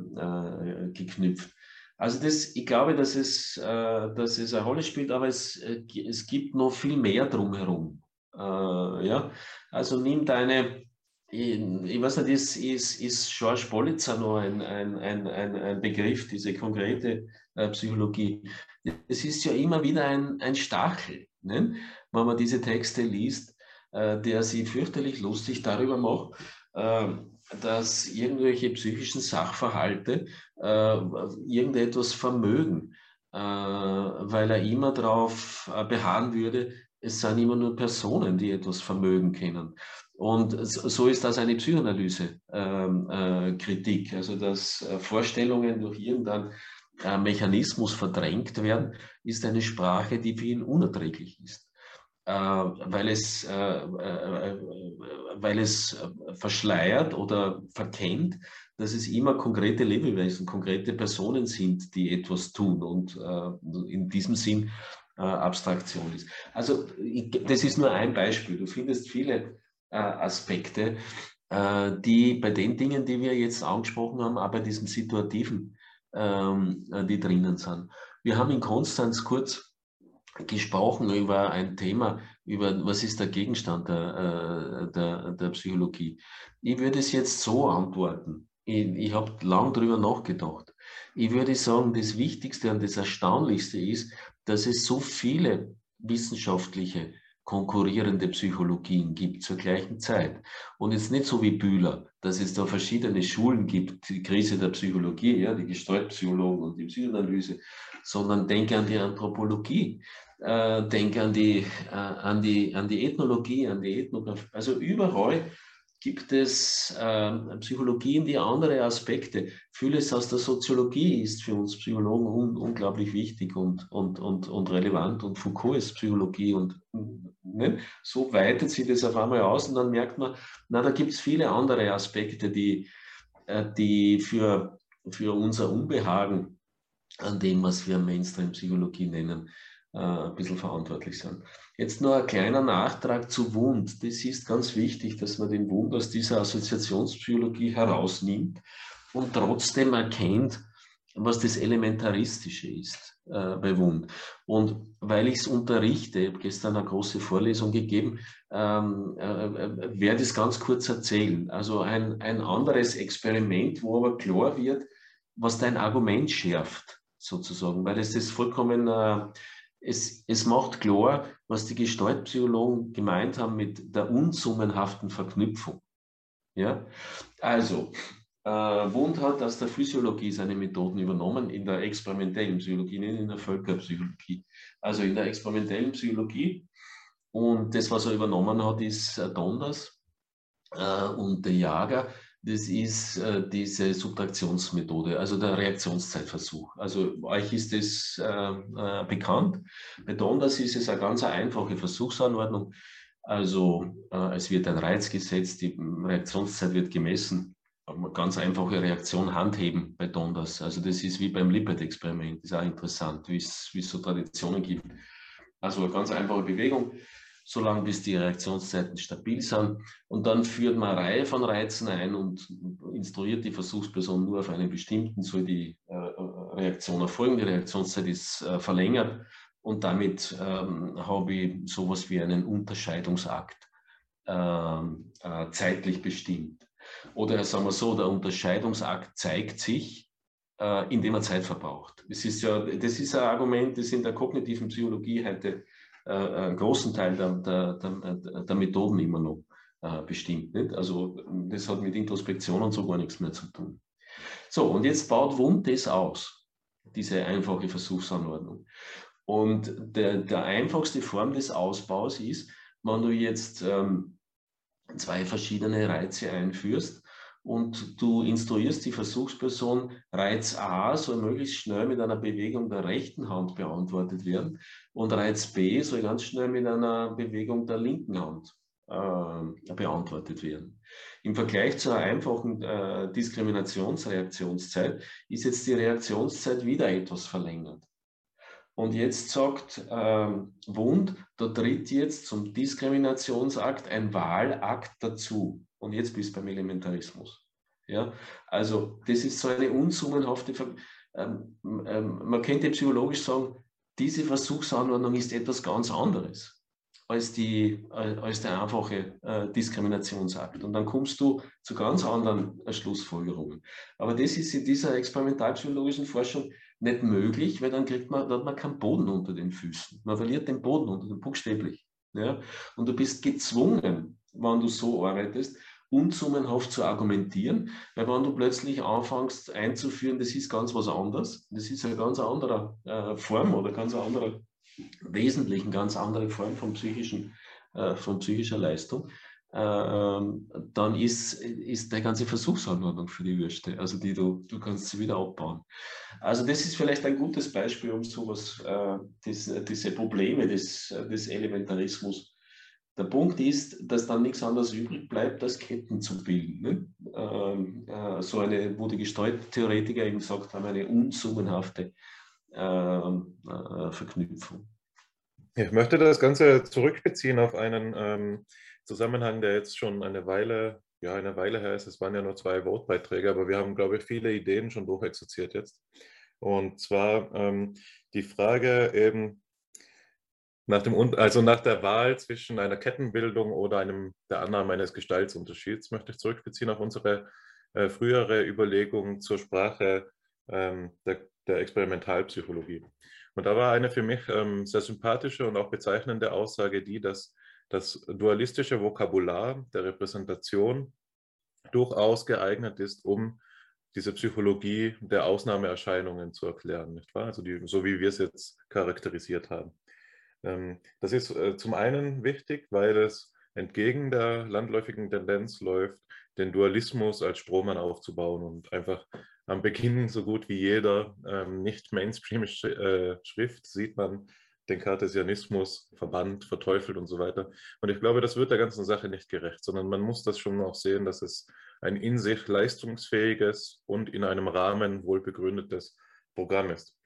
S5: geknüpft. Also das, ich glaube, dass es, dass es eine Rolle spielt, aber es, es gibt noch viel mehr drumherum. ja? Also nimm deine, ich, ich weiß nicht, ist, ist, ist George Politzer noch ein, ein, ein, ein, Begriff, diese konkrete Psychologie. Es ist ja immer wieder ein, ein Stachel, ne? wenn man diese Texte liest, der sie fürchterlich lustig darüber macht, ähm, dass irgendwelche psychischen Sachverhalte äh, irgendetwas vermögen, äh, weil er immer darauf äh, beharren würde, es sind immer nur Personen, die etwas vermögen können. Und so ist das eine Psychoanalyse-Kritik, ähm, also dass Vorstellungen durch irgendeinen Mechanismus verdrängt werden, ist eine Sprache, die für ihn unerträglich ist. Äh, weil es, äh, äh, weil es verschleiert oder verkennt, dass es immer konkrete Lebewesen, konkrete Personen sind, die etwas tun und in diesem Sinn Abstraktion ist. Also das ist nur ein Beispiel. Du findest viele Aspekte, die bei den Dingen, die wir jetzt angesprochen haben, aber bei diesem Situativen, ähm, die drinnen sind. Wir haben in Konstanz kurz gesprochen über ein Thema, über was ist der Gegenstand der, äh, der, der Psychologie. Ich würde es jetzt so antworten. Ich, ich habe lang darüber nachgedacht. Ich würde sagen, das Wichtigste und das Erstaunlichste ist, dass es so viele wissenschaftliche konkurrierende Psychologien gibt zur gleichen Zeit. Und jetzt nicht so wie Bühler, dass es da verschiedene Schulen gibt, die Krise der Psychologie, ja, die Gestaltpsychologen und die Psychoanalyse, sondern denke an die Anthropologie, äh, denke an die, äh, an, die, an die Ethnologie, an die Ethnographie. Also überall gibt es äh, Psychologien, die andere Aspekte. Vieles aus der Soziologie ist für uns Psychologen un unglaublich wichtig und, und, und, und relevant und Foucault ist Psychologie und ne? so weitet sich das auf einmal aus und dann merkt man, na, da gibt es viele andere Aspekte, die, äh, die für, für unser Unbehagen an dem, was wir Mainstream-Psychologie nennen, äh, ein bisschen verantwortlich sind. Jetzt nur ein kleiner Nachtrag zu Wund. Das ist ganz wichtig, dass man den Wund aus dieser Assoziationspsychologie herausnimmt und trotzdem erkennt, was das Elementaristische ist äh, bei Wund. Und weil ich es unterrichte, ich habe gestern eine große Vorlesung gegeben, ähm, äh, werde ich es ganz kurz erzählen. Also ein, ein anderes Experiment, wo aber klar wird, was dein Argument schärft, sozusagen, weil es ist vollkommen äh, es, es macht klar, was die Gestaltpsychologen gemeint haben mit der unsummenhaften Verknüpfung. Ja? Also, äh, Wundt hat aus der Physiologie seine Methoden übernommen, in der experimentellen Psychologie, nicht in der Völkerpsychologie. Also in der experimentellen Psychologie. Und das, was er übernommen hat, ist Donders äh, und der Jager das ist äh, diese Subtraktionsmethode, also der Reaktionszeitversuch. Also euch ist das äh, äh, bekannt. Bei Donders ist es eine ganz einfache Versuchsanordnung. Also äh, es wird ein Reiz gesetzt, die Reaktionszeit wird gemessen. Eine ganz einfache Reaktion handheben bei Donders. Also das ist wie beim Lipid-Experiment, ist auch interessant, wie es so Traditionen gibt. Also eine ganz einfache Bewegung solange bis die Reaktionszeiten stabil sind. Und dann führt man eine Reihe von Reizen ein und instruiert die Versuchsperson nur auf einen bestimmten, soll die äh, Reaktion erfolgen. Die Reaktionszeit ist äh, verlängert und damit ähm, habe ich sowas wie einen Unterscheidungsakt ähm, äh, zeitlich bestimmt. Oder sagen wir so, der Unterscheidungsakt zeigt sich, äh, indem er Zeit verbraucht. Das ist ja, das ist ein Argument, das in der kognitiven Psychologie heute äh, einen großen Teil der, der, der, Methoden immer noch äh, bestimmt. Nicht? Also das hat mit Introspektion und so gar nichts mehr zu tun. So, und jetzt baut Wundt das aus, diese einfache Versuchsanordnung. Und der, der einfachste Form des Ausbaus ist, wenn du jetzt ähm, zwei verschiedene Reize einführst und du instruierst die Versuchsperson, Reiz A soll möglichst schnell mit einer Bewegung der rechten Hand beantwortet werden und Reiz B soll ganz schnell mit einer Bewegung der linken Hand äh, beantwortet werden. Im Vergleich zu einer einfachen äh, Diskriminationsreaktionszeit ist jetzt die Reaktionszeit wieder etwas verlängert. Und jetzt sagt äh, Wund, da tritt jetzt zum Diskriminationsakt ein Wahlakt dazu. Und jetzt bist du beim Elementarismus. Ja? Also das ist so eine unsummenhafte, Ver ähm, ähm, man könnte psychologisch sagen, diese Versuchsanordnung ist etwas ganz anderes als, die, äh, als der einfache äh, Diskriminationsakt. Und dann kommst du zu ganz anderen äh, Schlussfolgerungen. Aber das ist in dieser experimentalpsychologischen Forschung nicht möglich, weil dann kriegt man, dann hat man keinen Boden unter den Füßen. Man verliert den Boden unter den buchstäblich. Ja? Und du bist gezwungen, wenn du so arbeitest, unsummenhaft zu argumentieren, weil wenn du plötzlich anfängst einzuführen, das ist ganz was anderes, das ist eine ganz andere äh, Form oder ganz andere, wesentlich eine ganz andere Form von, psychischen, äh, von psychischer Leistung, äh, ähm, dann ist, ist die ganze Versuchsanordnung für die Würste, also die du, du kannst sie wieder abbauen. Also das ist vielleicht ein gutes Beispiel, um sowas, äh, das, diese Probleme des, des Elementarismus der Punkt ist, dass dann nichts anderes übrig bleibt, als Ketten zu bilden. Ne? Ähm, äh, so eine, wo die Gestalttheoretiker eben gesagt haben, eine unsummenhafte ähm, äh, Verknüpfung.
S4: Ich möchte das Ganze zurückbeziehen auf einen ähm, Zusammenhang, der jetzt schon eine Weile, ja, eine Weile her ist. Es waren ja nur zwei Wortbeiträge, aber wir haben, glaube ich, viele Ideen schon durchexerziert jetzt. Und zwar ähm, die Frage eben, nach, dem, also nach der Wahl zwischen einer Kettenbildung oder einem, der Annahme eines Gestaltsunterschieds möchte ich zurückbeziehen auf unsere äh, frühere Überlegung zur Sprache ähm, der, der, Experimentalpsychologie. Und da war eine für mich ähm, sehr sympathische und auch bezeichnende Aussage die, dass das dualistische Vokabular der Repräsentation durchaus geeignet ist, um diese Psychologie der Ausnahmeerscheinungen zu erklären, nicht wahr? Also die, so wie wir es jetzt charakterisiert haben. Ähm, das ist äh, zum einen wichtig, weil es entgegen der landläufigen Tendenz läuft, den Dualismus als Strohmann aufzubauen und einfach am Beginn so gut wie jeder ähm, nicht mainstreamische äh, Schrift sieht man den Kartesianismus verbannt, verteufelt und so weiter. Und ich glaube, das wird der ganzen Sache nicht gerecht, sondern man muss das schon auch sehen, dass es ein in sich leistungsfähiges und in einem Rahmen wohl begründetes Programm ist.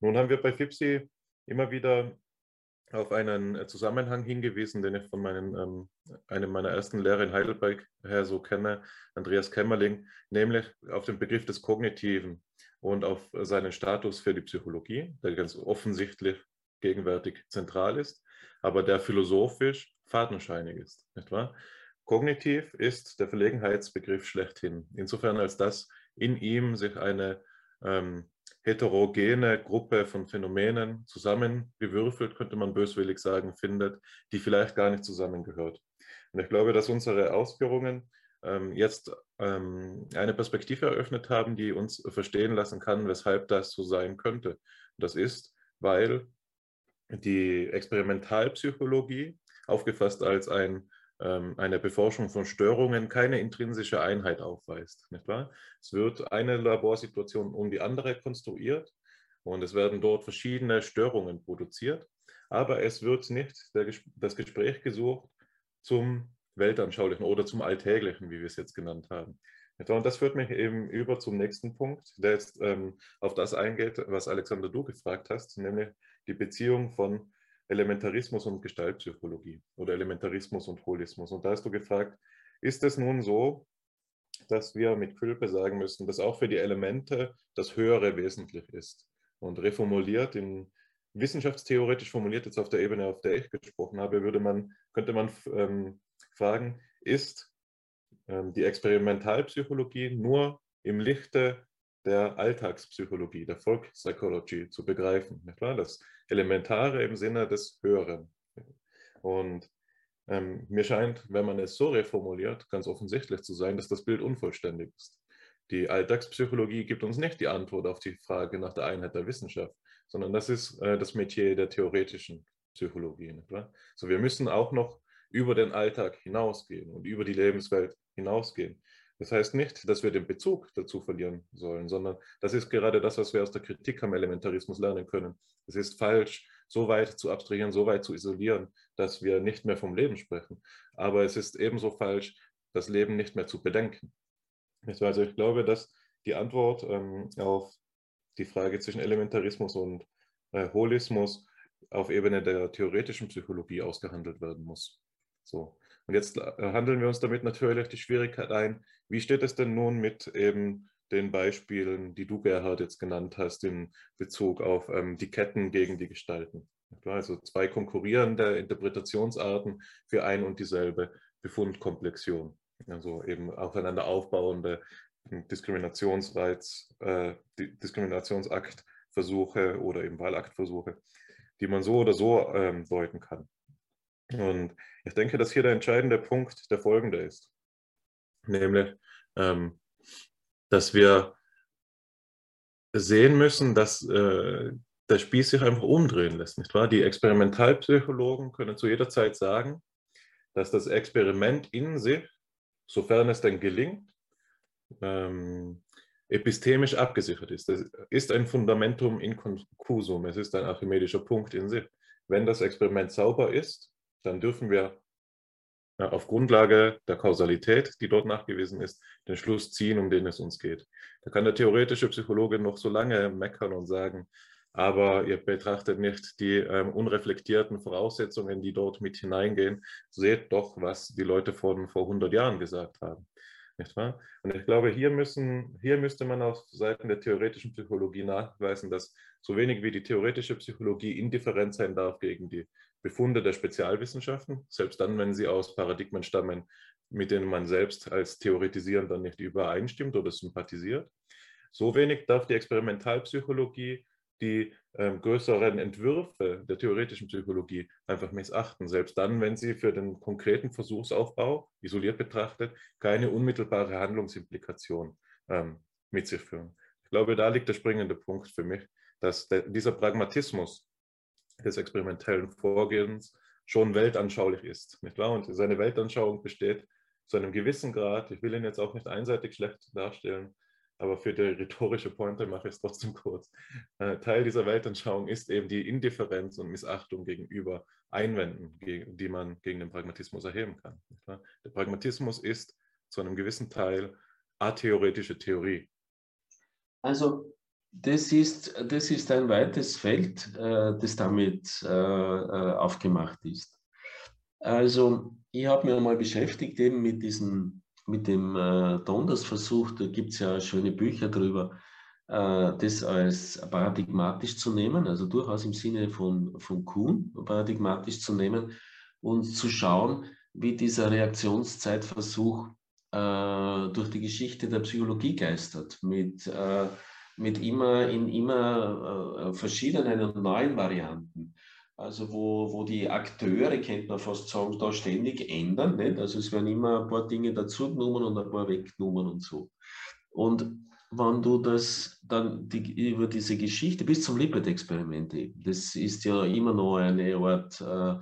S4: Nun haben wir bei FIPSI immer wieder auf einen Zusammenhang hingewiesen, den ich von meinen, ähm, einem meiner ersten Lehrer in Heidelberg her so kenne, Andreas Kämmerling, nämlich auf den Begriff des Kognitiven und auf seinen Status für die Psychologie, der ganz offensichtlich gegenwärtig zentral ist, aber der philosophisch fadenscheinig ist, nicht wahr? Kognitiv ist der Verlegenheitsbegriff schlechthin, insofern als dass in ihm sich eine ähm, heterogene Gruppe von Phänomenen zusammengewürfelt, könnte man böswillig sagen, findet, die vielleicht gar nicht zusammengehört. Und ich glaube, dass unsere Ausführungen ähm, jetzt ähm, eine Perspektive eröffnet haben, die uns verstehen lassen kann, weshalb das so sein könnte. Und das ist, weil die Experimentalpsychologie, aufgefasst als ein ähm, eine Beforschung von Störungen keine intrinsische Einheit aufweist. Nicht wahr? Es wird eine Laborsituation um die andere konstruiert und es werden dort verschiedene Störungen produziert, aber es wird nicht der, das Gespräch gesucht zum Weltanschaulichen oder zum Alltäglichen, wie wir es jetzt genannt haben. Und das führt mich eben über zum nächsten Punkt, der jetzt ähm, auf das eingeht, was Alexander du gefragt hast, nämlich die Beziehung von Elementarismus und Gestaltpsychologie oder Elementarismus und Holismus. Und da hast du gefragt, ist es nun so, dass wir mit Külpe sagen müssen, dass auch für die Elemente das Höhere wesentlich ist? Und reformuliert, in wissenschaftstheoretisch formuliert, jetzt auf der Ebene, auf der ich gesprochen habe, würde man, könnte man ähm, fragen, ist ähm, die Experimentalpsychologie nur im Lichte der Alltagspsychologie, der Volkspsychologie zu begreifen. Nicht wahr? Das Elementare im Sinne des Höheren. Und ähm, mir scheint, wenn man es so reformuliert, ganz offensichtlich zu sein, dass das Bild unvollständig ist. Die Alltagspsychologie gibt uns nicht die Antwort auf die Frage nach der Einheit der Wissenschaft, sondern das ist äh, das Metier der theoretischen Psychologie. Nicht wahr? So, wir müssen auch noch über den Alltag hinausgehen und über die Lebenswelt hinausgehen. Das heißt nicht, dass wir den Bezug dazu verlieren sollen, sondern das ist gerade das, was wir aus der Kritik am Elementarismus lernen können. Es ist falsch, so weit zu abstrahieren, so weit zu isolieren, dass wir nicht mehr vom Leben sprechen. Aber es ist ebenso falsch, das Leben nicht mehr zu bedenken. Also ich glaube, dass die Antwort ähm, auf die Frage zwischen Elementarismus und äh, Holismus auf Ebene der theoretischen Psychologie ausgehandelt werden muss. So. Und jetzt äh, handeln wir uns damit natürlich die Schwierigkeit ein, wie steht es denn nun mit eben den Beispielen, die du, Gerhard, jetzt genannt hast, in Bezug auf ähm, die Ketten gegen die Gestalten? Also zwei konkurrierende Interpretationsarten für ein und dieselbe Befundkomplexion. Also eben aufeinander aufbauende Diskriminationsreiz, äh, Diskriminationsaktversuche oder eben Wahlaktversuche, die man so oder so ähm, deuten kann. Und ich denke, dass hier der entscheidende Punkt der folgende ist. Nämlich, ähm, dass wir sehen müssen, dass äh, der Spieß sich einfach umdrehen lässt, nicht wahr? Die Experimentalpsychologen können zu jeder Zeit sagen, dass das Experiment in sich, sofern es denn gelingt, ähm, epistemisch abgesichert ist. Das ist ein Fundamentum in concusum, es ist ein archimedischer Punkt in sich. Wenn das Experiment sauber ist, dann dürfen wir auf Grundlage der Kausalität, die dort nachgewiesen ist, den Schluss ziehen, um den es uns geht. Da kann der theoretische Psychologe noch so lange meckern und sagen, aber ihr betrachtet nicht die ähm, unreflektierten Voraussetzungen, die dort mit hineingehen. Seht doch, was die Leute von vor 100 Jahren gesagt haben. Nicht wahr? Und ich glaube, hier, müssen, hier müsste man auf Seiten der theoretischen Psychologie nachweisen, dass so wenig wie die theoretische Psychologie indifferent sein darf gegen die Befunde der Spezialwissenschaften, selbst dann, wenn sie aus Paradigmen stammen, mit denen man selbst als Theoretisierender nicht übereinstimmt oder sympathisiert. So wenig darf die Experimentalpsychologie die ähm, größeren Entwürfe der theoretischen Psychologie einfach missachten, selbst dann, wenn sie für den konkreten Versuchsaufbau, isoliert betrachtet, keine unmittelbare Handlungsimplikation ähm, mit sich führen. Ich glaube, da liegt der springende Punkt für mich, dass der, dieser Pragmatismus des experimentellen Vorgehens schon weltanschaulich ist. Nicht wahr? Und seine Weltanschauung besteht zu einem gewissen Grad, ich will ihn jetzt auch nicht einseitig schlecht darstellen, aber für die rhetorische Pointe mache ich es trotzdem kurz. Äh, Teil dieser Weltanschauung ist eben die Indifferenz und Missachtung gegenüber Einwänden, die man gegen den Pragmatismus erheben kann. Der Pragmatismus ist zu einem gewissen Teil atheoretische Theorie.
S5: Also das ist, das ist ein weites Feld, äh, das damit äh, aufgemacht ist. Also ich habe mich einmal beschäftigt eben mit diesem mit dem äh, Donders-Versuch, da gibt es ja schöne Bücher drüber, äh, das als paradigmatisch zu nehmen, also durchaus im Sinne von, von Kuhn paradigmatisch zu nehmen und zu schauen, wie dieser Reaktionszeitversuch äh, durch die Geschichte der Psychologie geistert, mit, äh, mit immer in immer äh, verschiedenen und neuen Varianten also wo, wo die Akteure, könnte man fast sagen, da ständig ändern. Nicht? Also es werden immer ein paar Dinge dazugenommen und ein paar weggenommen und so. Und wenn du das dann die, über diese Geschichte bis zum Lipid-Experiment eben, das ist ja immer noch eine Art äh,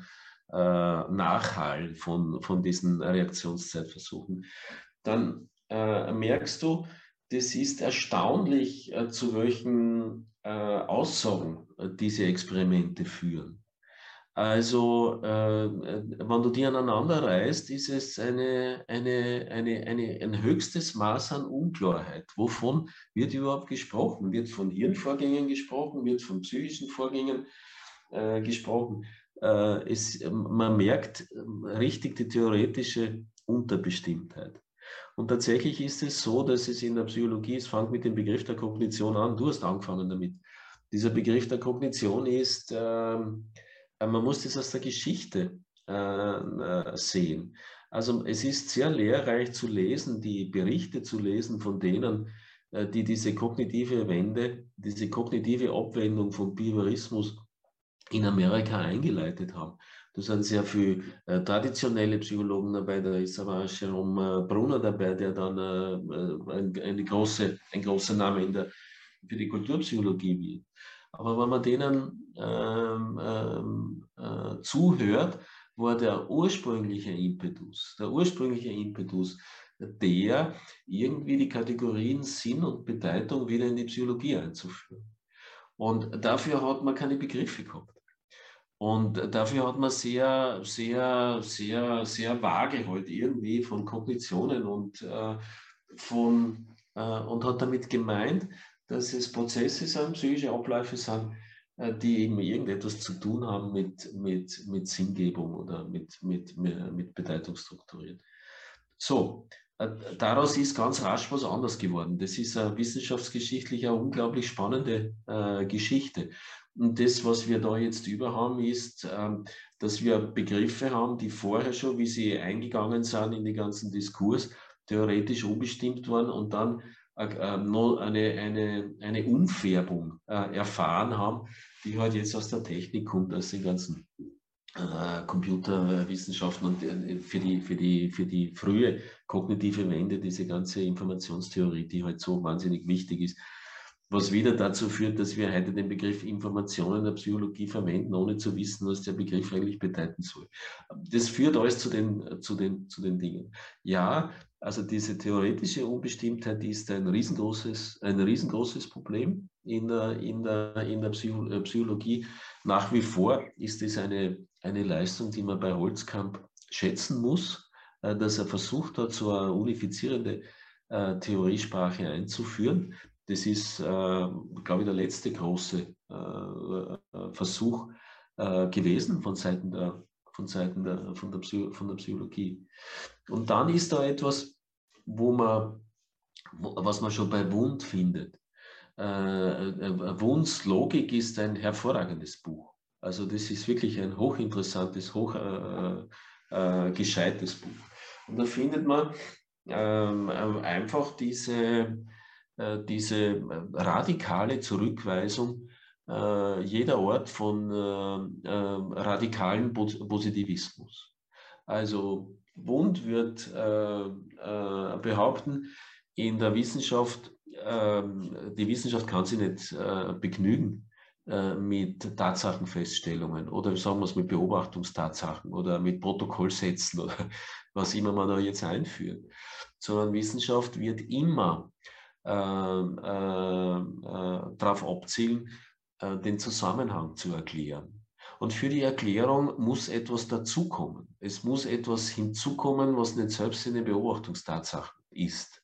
S5: äh, Nachhall von, von diesen Reaktionszeitversuchen, dann äh, merkst du, das ist erstaunlich, äh, zu welchen äh, Aussagen äh, diese Experimente führen. Also, äh, wenn du die aneinander reißt, ist es eine, eine, eine, eine, ein höchstes Maß an Unklarheit. Wovon wird überhaupt gesprochen? Wird von Hirnvorgängen gesprochen? Wird von psychischen Vorgängen gesprochen? Es, man merkt richtig die theoretische Unterbestimmtheit. Und tatsächlich ist es so, dass es in der Psychologie, es fängt mit dem Begriff der Kognition an, du hast angefangen damit. Dieser Begriff der Kognition ist, ähm, äh, man muss das aus der Geschichte äh, äh, sehen. Also es ist sehr lehrreich zu lesen, die Berichte zu lesen von denen, äh, die diese kognitive Wende, diese kognitive Abwendung von Behaviorismus in Amerika eingeleitet haben. Da sind sehr viele äh, traditionelle Psychologen dabei, da ist aber auch Jerome Brunner dabei, der dann äh, ein, eine große, ein großer Name in der, für die Kulturpsychologie wird. Aber wenn man denen ähm, ähm, äh, zuhört, war der ursprüngliche Impetus, der ursprüngliche Impetus, der irgendwie die Kategorien Sinn und Bedeutung wieder in die Psychologie einzuführen. Und dafür hat man keine Begriffe gehabt. Und dafür hat man sehr, sehr, sehr, sehr vage halt irgendwie von Kognitionen und, äh, von, äh, und hat damit gemeint, dass es Prozesse sind, psychische Abläufe sind, äh, die eben irgendetwas zu tun haben mit, mit, mit Sinngebung oder mit, mit, mit Bedeutungsstrukturieren. So, daraus ist ganz rasch was anders geworden. Das ist eine wissenschaftsgeschichtlich eine unglaublich spannende äh, Geschichte. Und das, was wir da jetzt über haben, ist, ähm, dass wir Begriffe haben, die vorher schon, wie sie eingegangen sind in den ganzen Diskurs, theoretisch unbestimmt waren und dann äh, äh, eine, eine, eine Umfärbung äh, erfahren haben, die halt jetzt aus der Technik kommt, aus den ganzen Computerwissenschaften und für die, für, die, für die frühe kognitive Wende, diese ganze Informationstheorie, die halt so wahnsinnig wichtig ist, was wieder dazu führt, dass wir heute den Begriff Information in der Psychologie verwenden, ohne zu wissen, was der Begriff eigentlich bedeuten soll. Das führt alles zu den, zu den, zu den Dingen. Ja, also diese theoretische Unbestimmtheit ist ein riesengroßes, ein riesengroßes Problem in der, in der, in der äh, Psychologie. Nach wie vor ist es eine, eine Leistung, die man bei Holzkamp schätzen muss, äh, dass er versucht hat, so eine unifizierende äh, Theoriesprache einzuführen. Das ist, glaube ich, der letzte große Versuch gewesen von Seiten der, von Seiten der, von der, Psy von der Psychologie. Und dann ist da etwas, wo man, was man schon bei Wund findet. Äh, äh, Wunds Logik ist ein hervorragendes Buch. Also das ist wirklich ein hochinteressantes, hoch gescheites Buch. Und da findet man ähm, einfach diese, äh, diese äh, radikale Zurückweisung äh, jeder Ort von äh, äh, radikalen Positivismus. Also Wundt wird äh, äh, behaupten, in der Wissenschaft, ähm, die Wissenschaft kann sich nicht äh, begnügen mit Tatsachenfeststellungen oder sagen wir es mit Beobachtungstatsachen oder mit Protokollsätzen oder was immer man da jetzt einführt, sondern Wissenschaft wird immer äh, äh, äh, darauf abzielen, äh, den Zusammenhang zu erklären. Und für die Erklärung muss etwas dazukommen. Es muss etwas hinzukommen, was nicht selbst eine Beobachtungstatsache ist.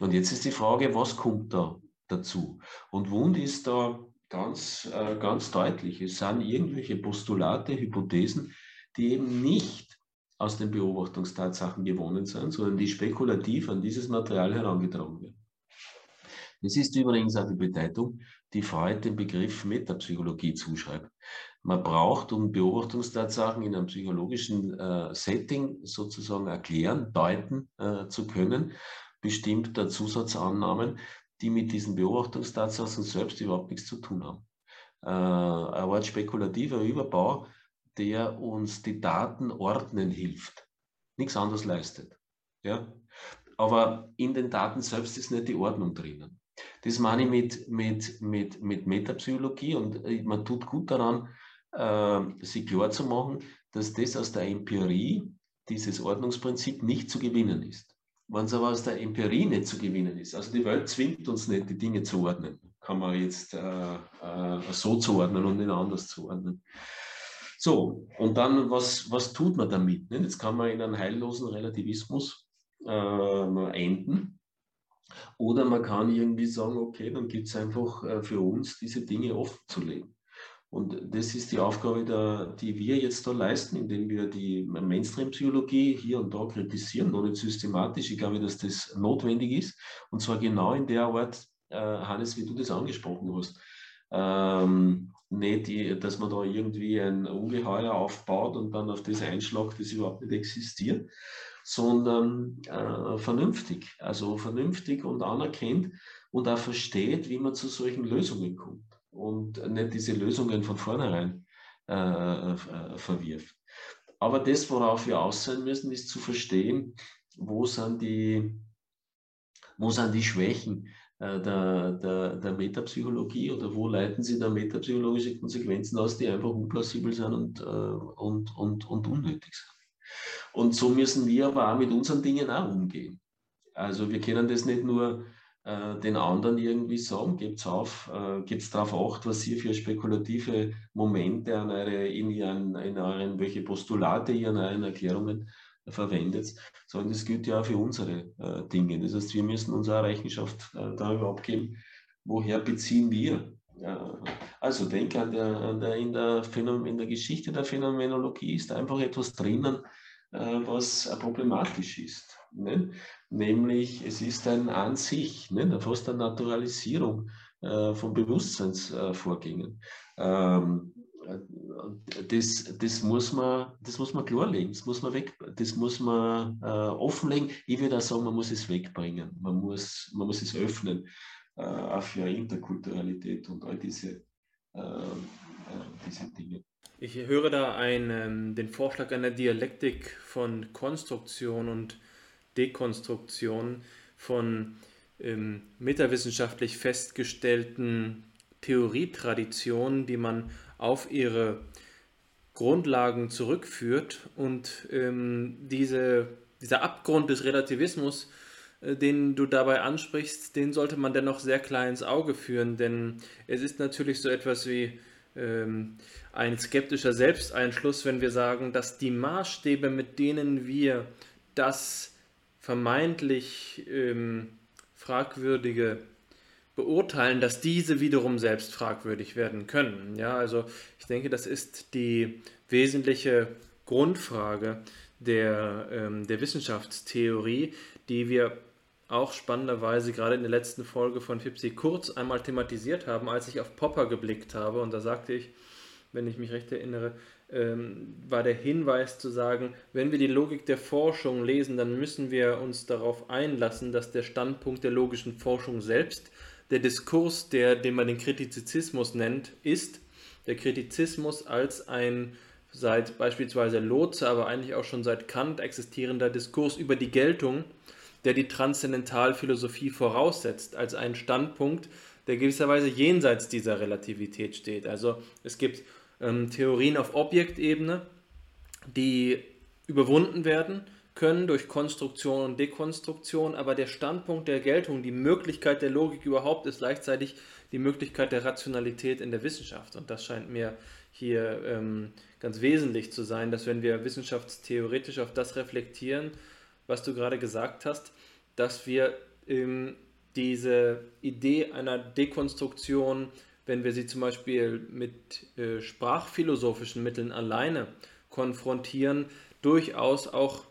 S5: Und jetzt ist die Frage, was kommt da dazu? Und Wund ist da ganz, äh, ganz deutlich. Es sind irgendwelche Postulate, Hypothesen, die eben nicht aus den Beobachtungstatsachen gewonnen sind, sondern die spekulativ an dieses Material herangetragen werden. Das ist übrigens auch die Bedeutung, die Freud den Begriff Metapsychologie zuschreibt. Man braucht, um Beobachtungstatsachen in einem psychologischen äh, Setting sozusagen erklären, deuten äh, zu können, bestimmter Zusatzannahmen, die mit diesen Beobachtungstatsachen selbst überhaupt nichts zu tun haben. Äh, ein Art spekulativer Überbau, der uns die Daten ordnen hilft. Nichts anderes leistet. Ja? Aber in den Daten selbst ist nicht die Ordnung drinnen. Das meine ich mit, mit, mit, mit Metapsychologie und äh, man tut gut daran, äh, sich klar zu machen, dass das aus der Empirie, dieses Ordnungsprinzip, nicht zu gewinnen ist. Wenn es aber aus der Empirie nicht zu gewinnen ist, also die Welt zwingt uns nicht, die Dinge zu ordnen, kann man jetzt äh, äh, so zuordnen und nicht anders zuordnen. So, und dann, was, was tut man damit? Ne? Jetzt kann man in einen heillosen Relativismus äh, enden oder man kann irgendwie sagen, okay, dann gibt es einfach äh, für uns, diese Dinge offen zu legen. Und das ist die Aufgabe, der, die wir jetzt da leisten, indem wir die Mainstream-Psychologie hier und da kritisieren, noch nicht systematisch. Ich glaube, dass das notwendig ist. Und zwar genau in der Art, äh, Hannes, wie du das angesprochen hast. Ähm, nicht, dass man da irgendwie ein Ungeheuer aufbaut und dann auf das einschlagt, das überhaupt nicht existiert, sondern äh, vernünftig, also vernünftig und anerkennt und auch versteht, wie man zu solchen Lösungen kommt und nicht diese Lösungen von vornherein äh, äh, verwirft. Aber das, worauf wir aus sein müssen, ist zu verstehen, wo sind die, wo sind die Schwächen äh, der, der, der Metapsychologie oder wo leiten sie da metapsychologische Konsequenzen aus, die einfach unplausibel sind und, äh, und, und, und unnötig sind. Und so müssen wir aber auch mit unseren Dingen auch umgehen. Also wir können das nicht nur äh, den anderen irgendwie sagen, gebt auf, äh, gebt darauf acht, was ihr für spekulative Momente an eure, in, ihren, in euren, welche Postulate ihr in euren Erklärungen verwendet, sondern das gilt ja auch für unsere äh, Dinge. Das heißt, wir müssen unsere Rechenschaft äh, darüber abgeben, woher beziehen wir. also denke an der, an der, in, der Phänomen, in der Geschichte der Phänomenologie ist einfach etwas drinnen, äh, was problematisch ist. Ne? Nämlich, es ist ein an sich, ne? fast eine Naturalisierung äh, von Bewusstseinsvorgängen. Ähm, das, das, muss man, das muss man klarlegen, das muss man weg, das muss man äh, offenlegen. Ich würde auch sagen, man muss es wegbringen, man muss, man muss es öffnen, äh, auch für Interkulturalität und all diese, äh, äh diese Dinge.
S3: Ich höre da einen, den Vorschlag einer Dialektik von Konstruktion und Dekonstruktion von ähm, metawissenschaftlich festgestellten Theorietraditionen, die man auf ihre Grundlagen zurückführt und ähm, diese, dieser Abgrund des Relativismus, äh, den du dabei ansprichst, den sollte man dennoch sehr klar ins Auge führen, denn es ist natürlich so etwas wie ähm, ein skeptischer Selbsteinschluss, wenn wir sagen, dass die Maßstäbe, mit denen wir das vermeintlich ähm, Fragwürdige beurteilen, dass diese wiederum selbst fragwürdig werden können. Ja, also ich denke, das ist die wesentliche Grundfrage der, ähm, der Wissenschaftstheorie, die wir auch spannenderweise gerade in der letzten Folge von Fipsi kurz einmal thematisiert haben, als ich auf Popper geblickt habe. Und da sagte ich, wenn ich mich recht erinnere, ähm, war der Hinweis zu sagen, wenn wir die Logik der Forschung lesen, dann müssen wir uns darauf einlassen, dass der Standpunkt der logischen Forschung selbst der Diskurs, der, den man den Kritizismus nennt, ist. Der Kritizismus als ein seit beispielsweise Lotze, aber eigentlich auch schon seit Kant existierender Diskurs über die Geltung, der die Transzendentalphilosophie voraussetzt, als einen Standpunkt, der gewisserweise jenseits dieser Relativität steht. Also es gibt ähm, Theorien auf Objektebene, die überwunden werden können durch Konstruktion und Dekonstruktion, aber der Standpunkt der Geltung, die Möglichkeit der Logik überhaupt ist gleichzeitig die Möglichkeit der Rationalität in der Wissenschaft. Und das scheint mir hier ähm, ganz wesentlich zu sein, dass wenn wir wissenschaftstheoretisch auf das reflektieren, was du gerade gesagt hast, dass wir ähm, diese Idee einer Dekonstruktion, wenn wir sie zum Beispiel mit äh, sprachphilosophischen Mitteln alleine konfrontieren, durchaus auch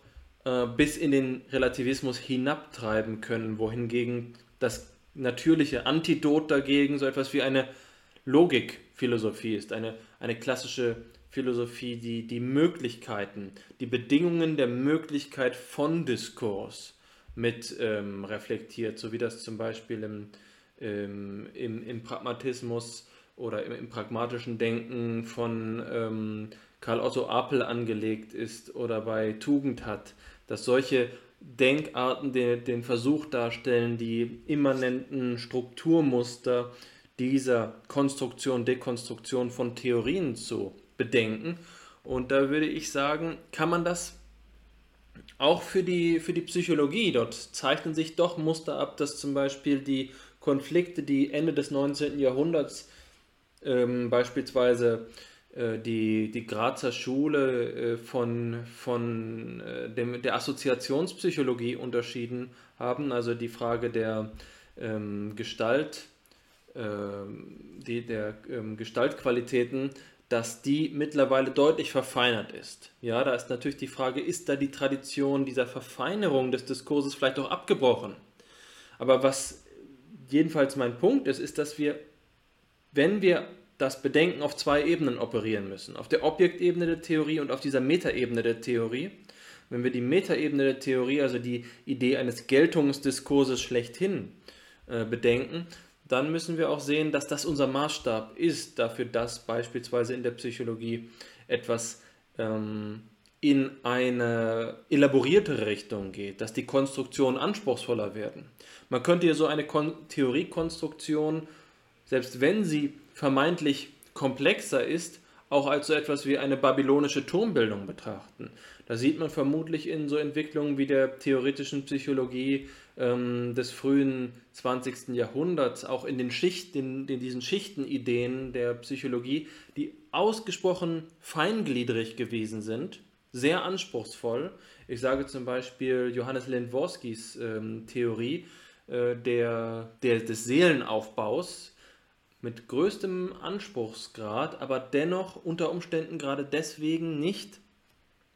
S3: äh, bis in den Relativismus hinabtreiben können, wohingegen das natürliche Antidot dagegen so etwas wie eine Logikphilosophie ist, eine, eine klassische Philosophie, die die Möglichkeiten, die Bedingungen der Möglichkeit von Diskurs mit ähm, reflektiert, so wie das zum Beispiel im, ähm, im, im Pragmatismus oder im, im pragmatischen Denken von ähm, Karl Otto Apel angelegt ist oder bei Tugend hat, dass solche Denkarten den, den Versuch darstellen, die immanenten Strukturmuster dieser Konstruktion, Dekonstruktion von Theorien zu bedenken. Und da würde ich sagen, kann man das auch für die, für die Psychologie, dort zeichnen sich doch Muster ab, dass zum Beispiel die Konflikte, die Ende des 19. Jahrhunderts ähm, beispielsweise äh, die, die Grazer Schule äh, von, von äh, dem, der Assoziationspsychologie unterschieden haben, also die Frage der ähm, Gestalt, ähm, die, der ähm, Gestaltqualitäten dass die mittlerweile deutlich verfeinert ist. Ja, da ist natürlich die Frage, ist da die Tradition dieser Verfeinerung des Diskurses vielleicht auch abgebrochen? Aber was jedenfalls mein Punkt ist, ist, dass wir, wenn wir das Bedenken auf zwei Ebenen operieren müssen, auf der Objektebene der Theorie und auf dieser Metaebene der Theorie, wenn wir die Metaebene der Theorie, also die Idee eines Geltungsdiskurses schlechthin äh, bedenken, dann müssen wir auch sehen, dass das unser Maßstab ist dafür, dass beispielsweise in der Psychologie etwas ähm, in eine elaboriertere Richtung geht, dass die Konstruktionen anspruchsvoller werden. Man könnte hier so eine Kon Theoriekonstruktion, selbst wenn sie vermeintlich komplexer ist, auch als so etwas wie eine babylonische Turmbildung betrachten. Da sieht man vermutlich in so Entwicklungen wie der theoretischen Psychologie ähm, des frühen 20. Jahrhunderts, auch in den Schichten, in diesen Schichtenideen der Psychologie, die ausgesprochen feingliedrig gewesen sind, sehr anspruchsvoll. Ich sage zum Beispiel Johannes Lindworskis ähm, Theorie äh, der, der, des Seelenaufbaus mit größtem Anspruchsgrad, aber dennoch unter Umständen gerade deswegen nicht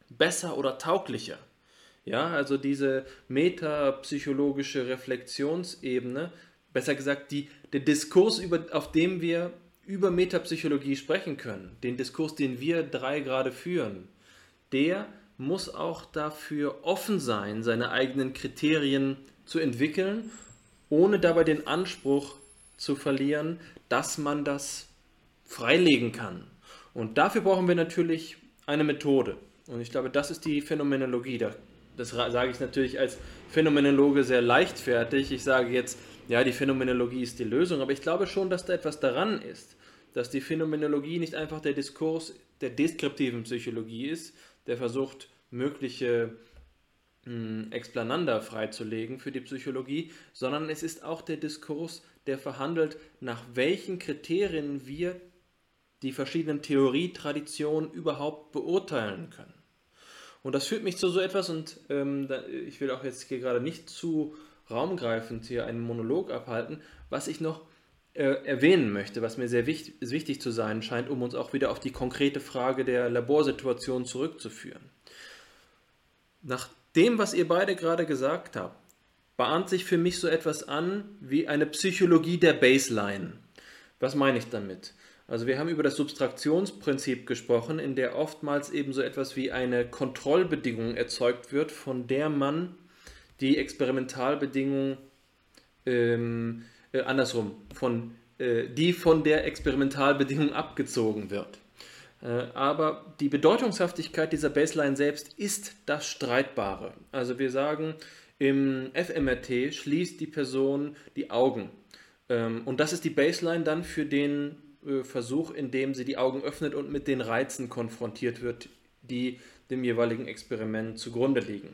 S3: besser oder tauglicher. Ja, also diese metapsychologische Reflexionsebene, besser gesagt, die, der Diskurs, über, auf dem wir über Metapsychologie sprechen können, den Diskurs, den wir drei gerade führen, der muss auch dafür offen sein, seine eigenen Kriterien zu entwickeln, ohne dabei den Anspruch zu verlieren, dass man das freilegen kann. Und dafür brauchen wir natürlich eine Methode. Und ich glaube, das ist die Phänomenologie. Das sage ich natürlich als Phänomenologe sehr leichtfertig. Ich sage jetzt, ja, die Phänomenologie ist die Lösung, aber ich glaube schon, dass da etwas daran ist, dass die Phänomenologie nicht einfach der Diskurs der deskriptiven Psychologie ist, der versucht, mögliche hm, Explananda freizulegen für die Psychologie, sondern es ist auch der Diskurs, der verhandelt, nach welchen Kriterien wir die verschiedenen Theorietraditionen überhaupt beurteilen können. Und das führt mich zu so etwas, und ähm, da, ich will auch jetzt hier gerade nicht zu raumgreifend hier einen Monolog abhalten, was ich noch erwähnen möchte, was mir sehr wichtig, wichtig zu sein scheint, um uns auch wieder auf die konkrete Frage der Laborsituation zurückzuführen. Nach dem, was ihr beide gerade gesagt habt, bahnt sich für mich so etwas an wie eine Psychologie der Baseline. Was meine ich damit? Also wir haben über das Subtraktionsprinzip gesprochen, in der oftmals eben so etwas wie eine Kontrollbedingung erzeugt wird, von der man die Experimentalbedingung ähm, äh, andersrum, von, äh, die von der Experimentalbedingung abgezogen wird. Äh, aber die Bedeutungshaftigkeit dieser Baseline selbst ist das Streitbare. Also wir sagen, im FMRT schließt die Person die Augen. Ähm, und das ist die Baseline dann für den äh, Versuch, in dem sie die Augen öffnet und mit den Reizen konfrontiert wird, die dem jeweiligen Experiment zugrunde liegen.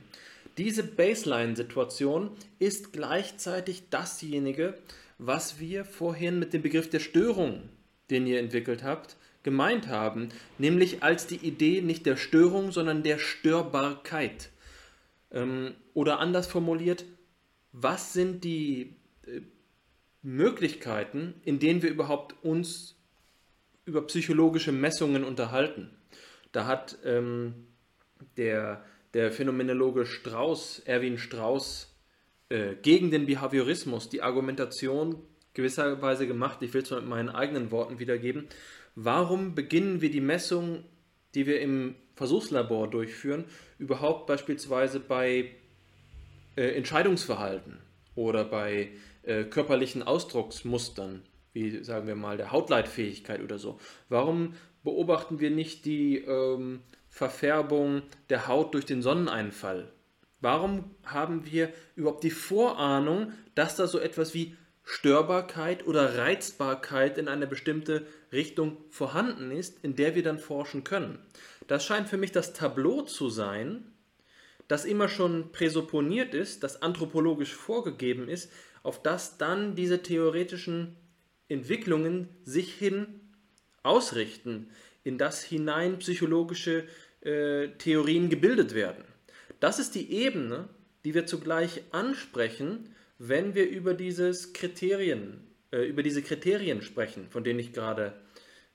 S3: Diese Baseline-Situation ist gleichzeitig dasjenige, was wir vorhin mit dem Begriff der Störung, den ihr entwickelt habt, gemeint haben, nämlich als die Idee nicht der Störung, sondern der Störbarkeit. Ähm, oder anders formuliert, was sind die äh, Möglichkeiten, in denen wir überhaupt uns über psychologische Messungen unterhalten? Da hat ähm, der, der Phänomenologe Strauß, Erwin Strauß, äh, gegen den Behaviorismus die Argumentation gewisserweise gemacht, ich will es mit meinen eigenen Worten wiedergeben, warum beginnen wir die Messung, die wir im Versuchslabor durchführen, überhaupt beispielsweise bei äh, Entscheidungsverhalten oder bei äh, körperlichen Ausdrucksmustern, wie sagen wir mal der Hautleitfähigkeit oder so. Warum beobachten wir nicht die ähm, Verfärbung der Haut durch den Sonneneinfall? Warum haben wir überhaupt die Vorahnung, dass da so etwas wie Störbarkeit oder Reizbarkeit in eine bestimmte Richtung vorhanden ist, in der wir dann forschen können. Das scheint für mich das Tableau zu sein, das immer schon präsupponiert ist, das anthropologisch vorgegeben ist, auf das dann diese theoretischen Entwicklungen sich hin ausrichten, in das hinein psychologische äh, Theorien gebildet werden. Das ist die Ebene, die wir zugleich ansprechen, wenn wir über dieses Kriterien, äh, über diese Kriterien sprechen, von denen ich gerade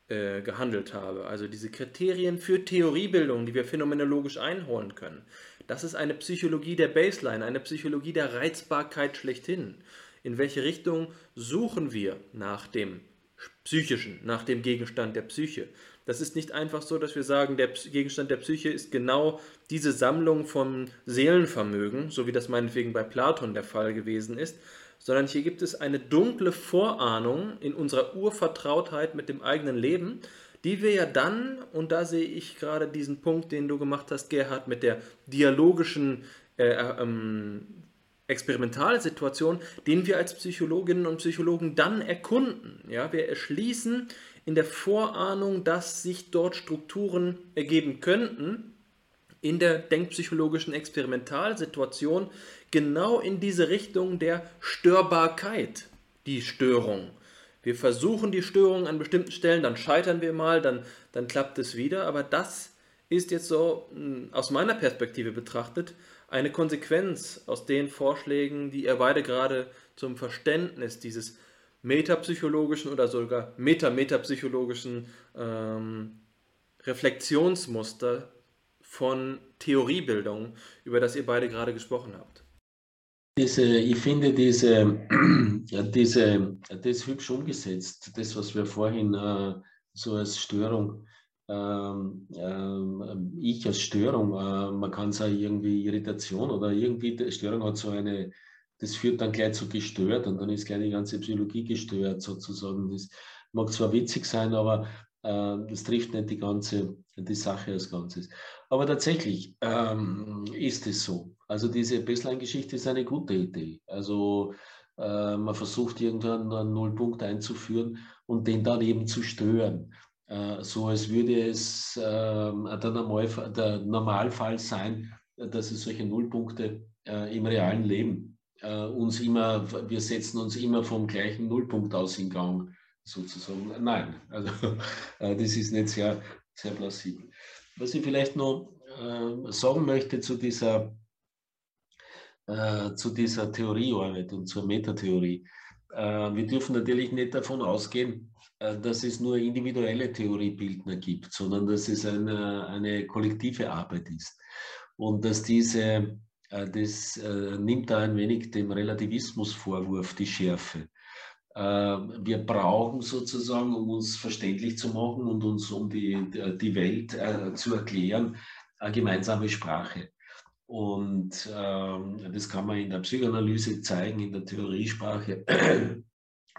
S3: äh, gehandelt habe, also diese Kriterien für Theoriebildung, die wir phänomenologisch einholen können. Das ist eine Psychologie der Baseline, eine Psychologie der Reizbarkeit schlechthin. In welche Richtung suchen wir nach dem Psychischen, nach dem Gegenstand der Psyche? Das ist nicht einfach so, dass wir sagen, der Gegenstand der Psyche ist genau diese Sammlung von Seelenvermögen, so wie das meinetwegen bei Platon der Fall gewesen ist, sondern hier gibt es eine dunkle Vorahnung in unserer Urvertrautheit mit dem eigenen Leben, die wir ja dann, und da sehe ich gerade diesen Punkt, den du gemacht hast, Gerhard, mit der dialogischen äh, ähm, Experimentalsituation, den wir als Psychologinnen und Psychologen dann erkunden. Ja, wir erschließen in der Vorahnung, dass sich dort Strukturen ergeben könnten, in der denkpsychologischen Experimentalsituation genau in diese Richtung der Störbarkeit, die Störung. Wir versuchen die Störung an bestimmten Stellen, dann scheitern wir mal, dann, dann klappt es wieder, aber das ist jetzt so hm, aus meiner Perspektive betrachtet eine Konsequenz aus den Vorschlägen, die ihr beide gerade zum Verständnis dieses metapsychologischen oder sogar metametapsychologischen ähm, Reflexionsmuster von Theoriebildung, über das ihr beide gerade gesprochen habt.
S5: Diese, ich finde diese, diese, das hübsch umgesetzt, das, was wir vorhin äh, so als Störung, ähm, äh, ich als Störung, äh, man kann sagen irgendwie Irritation oder irgendwie, Störung hat so eine, das führt dann gleich zu gestört und dann ist gleich die ganze Psychologie gestört sozusagen. Das mag zwar witzig sein, aber äh, das trifft nicht die ganze, die Sache als Ganzes. Aber tatsächlich ähm, ist es so. Also diese Baseline-Geschichte ist eine gute Idee. Also äh, man versucht irgendwann einen Nullpunkt einzuführen und den dann eben zu stören. Äh, so als würde es ähm, der, Normalfall, der Normalfall sein, dass es solche Nullpunkte äh, im realen Leben äh, uns immer, wir setzen uns immer vom gleichen Nullpunkt aus in Gang, sozusagen. Nein, also äh, das ist nicht sehr, sehr plausibel. Was ich vielleicht noch äh, sagen möchte zu dieser, äh, zu dieser Theoriearbeit und zur Metatheorie. Äh, wir dürfen natürlich nicht davon ausgehen, äh, dass es nur individuelle Theoriebildner gibt, sondern dass es eine, eine kollektive Arbeit ist. Und dass diese äh, das äh, nimmt da ein wenig dem Relativismusvorwurf die Schärfe. Äh, wir brauchen sozusagen, um uns verständlich zu machen und uns um die, die Welt zu erklären, eine gemeinsame Sprache. Und ähm, das kann man in der Psychoanalyse zeigen, in der Theoriesprache.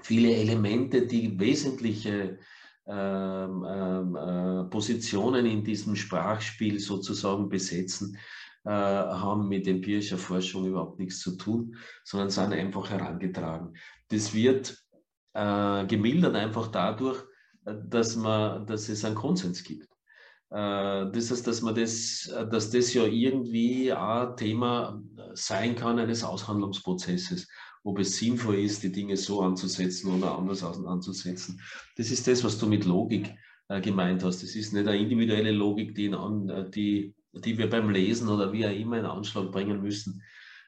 S5: viele Elemente, die wesentliche ähm, ähm, äh, Positionen in diesem Sprachspiel sozusagen besetzen, äh, haben mit empirischer Forschung überhaupt nichts zu tun, sondern sind einfach herangetragen. Das wird äh, gemildert einfach dadurch, dass, man, dass es einen Konsens gibt. Äh, das heißt, dass man das, dass das ja irgendwie ein Thema sein kann eines Aushandlungsprozesses, ob es sinnvoll ist, die Dinge so anzusetzen oder anders anzusetzen. Das ist das, was du mit Logik äh, gemeint hast. Das ist nicht eine individuelle Logik, die, in, die, die wir beim Lesen oder wie auch immer in Anschlag bringen müssen,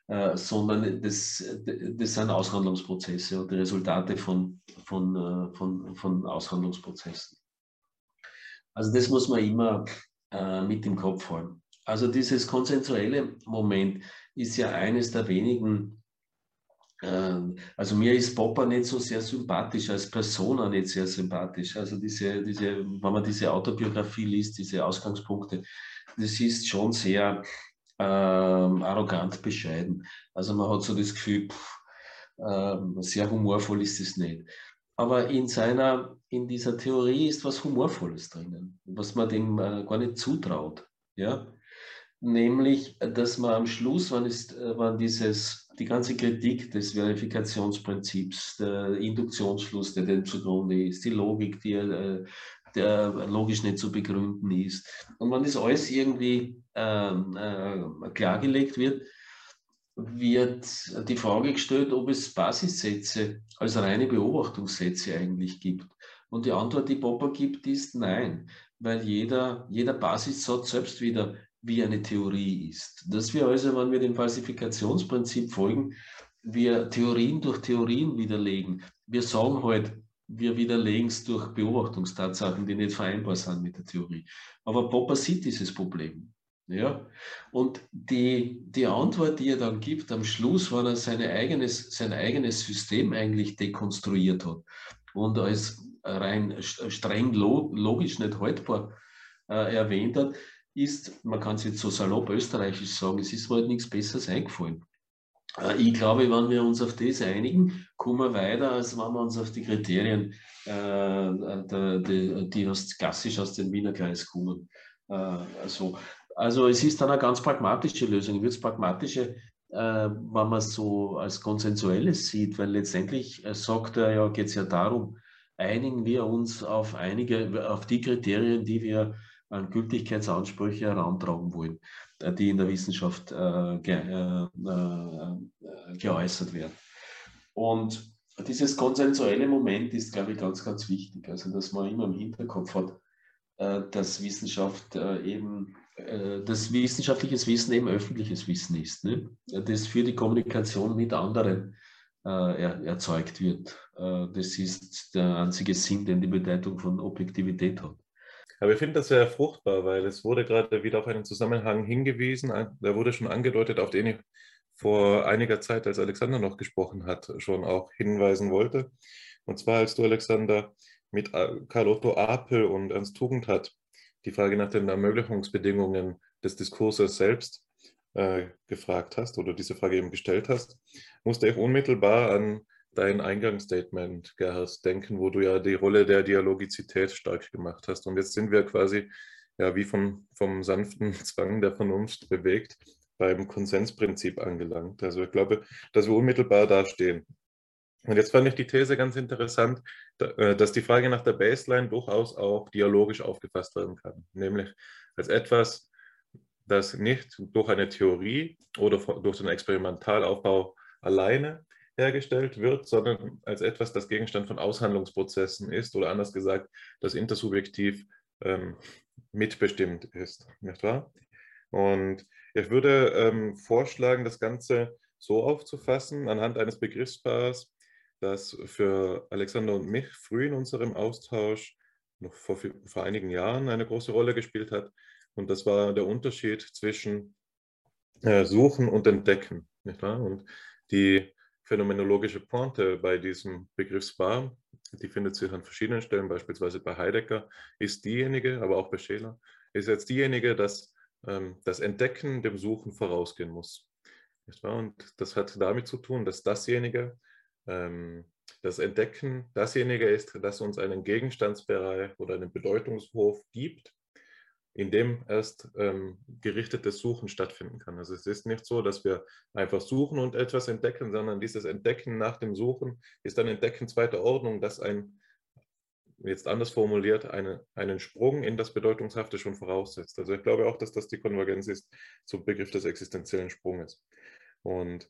S5: äh, sondern das, das sind Aushandlungsprozesse und die Resultate von, von, von, von Aushandlungsprozessen. Also das muss man immer äh, mit im Kopf haben. Also dieses konsensuelle Moment ist ja eines der wenigen, äh, also mir ist Popper nicht so sehr sympathisch, als Persona nicht sehr sympathisch. Also diese, diese, wenn man diese Autobiografie liest, diese Ausgangspunkte, das ist schon sehr äh, arrogant bescheiden. Also man hat so das Gefühl, pff, ähm, sehr humorvoll ist es nicht. Aber in seiner, in dieser Theorie ist was Humorvolles drinnen, was man dem äh, gar nicht zutraut. Ja? Nämlich, dass man am Schluss, wann ist, äh, wann dieses, die ganze Kritik des Verifikationsprinzips, der Induktionsschluss, der dem zugrunde ist, die Logik, die äh, der logisch nicht zu begründen ist. Und wenn das alles irgendwie ähm, äh, klargelegt wird, wird die Frage gestellt, ob es Basissätze als reine Beobachtungssätze eigentlich gibt. Und die Antwort, die Popper gibt, ist nein, weil jeder, jeder Basissatz selbst wieder wie eine Theorie ist. Dass wir also, wenn wir dem Falsifikationsprinzip folgen, wir Theorien durch Theorien widerlegen. Wir sagen halt, wir widerlegen es durch Beobachtungstatsachen, die nicht vereinbar sind mit der Theorie. Aber Popper sieht dieses Problem. Ja? Und die, die Antwort, die er dann gibt am Schluss, wenn er seine eigenes, sein eigenes System eigentlich dekonstruiert hat und als rein streng logisch nicht haltbar äh, erwähnt hat, ist, man kann es jetzt so salopp österreichisch sagen, es ist mir halt nichts Besseres eingefallen. Äh, ich glaube, wenn wir uns auf das einigen, kommen wir weiter, als wenn wir uns auf die Kriterien, äh, die, die, klassisch aus dem Wiener Kreis kommen. Äh, also, also es ist dann eine ganz pragmatische Lösung. Ich würde es pragmatische, äh, wenn man es so als konsensuelles sieht, weil letztendlich äh, sagt er ja, geht es ja darum, einigen wir uns auf einige, auf die Kriterien, die wir an Gültigkeitsansprüche herantragen wollen, äh, die in der Wissenschaft äh, ge, äh, äh, geäußert werden. Und dieses konsensuelle Moment ist, glaube ich, ganz, ganz wichtig. Also, dass man immer im Hinterkopf hat, dass Wissenschaft eben äh, dass wissenschaftliches Wissen eben öffentliches Wissen ist, ne? das für die Kommunikation mit anderen äh, er, erzeugt wird. Äh, das ist der einzige Sinn, den die Bedeutung von Objektivität hat.
S4: Aber ich finde das sehr fruchtbar, weil es wurde gerade wieder auf einen Zusammenhang hingewiesen, der wurde schon angedeutet, auf den ich vor einiger Zeit, als Alexander noch gesprochen hat, schon auch hinweisen wollte. Und zwar, als du, Alexander, mit Karl Otto Apel und Ernst Tugendhat die Frage nach den Ermöglichungsbedingungen des Diskurses selbst äh, gefragt hast oder diese Frage eben gestellt hast, musste ich unmittelbar an dein Eingangsstatement, Gerhard, denken, wo du ja die Rolle der Dialogizität stark gemacht hast. Und jetzt sind wir quasi ja wie vom, vom sanften Zwang der Vernunft bewegt beim Konsensprinzip angelangt. Also ich glaube, dass wir unmittelbar da stehen. Und jetzt fand ich die These ganz interessant, äh, dass die Frage nach der Baseline durchaus auch dialogisch aufgefasst werden kann, nämlich als etwas, das nicht durch eine Theorie oder durch den Experimentalaufbau alleine hergestellt wird, sondern als etwas, das Gegenstand von Aushandlungsprozessen ist oder anders gesagt, das intersubjektiv ähm, mitbestimmt ist, nicht wahr? Und ich würde ähm, vorschlagen, das Ganze so aufzufassen, anhand eines Begriffspaars, das für Alexander und mich früh in unserem Austausch, noch vor, vor einigen Jahren, eine große Rolle gespielt hat. Und das war der Unterschied zwischen äh, Suchen und Entdecken. Nicht wahr? Und die phänomenologische Pointe bei diesem Begriffspaar, die findet sich an verschiedenen Stellen, beispielsweise bei Heidegger, ist diejenige, aber auch bei Scheler, ist jetzt diejenige, dass ähm, das Entdecken dem Suchen vorausgehen muss. Und das hat damit zu tun, dass dasjenige, ähm, das Entdecken dasjenige ist, das uns einen Gegenstandsbereich oder einen Bedeutungshof gibt, in dem erst ähm, gerichtetes Suchen stattfinden kann. Also es ist nicht so, dass wir einfach suchen und etwas entdecken, sondern dieses Entdecken nach dem Suchen ist ein Entdecken zweiter Ordnung, das ein, jetzt anders formuliert, eine, einen Sprung in das Bedeutungshafte schon voraussetzt. Also ich glaube auch, dass das die Konvergenz ist zum Begriff des existenziellen Sprunges. Und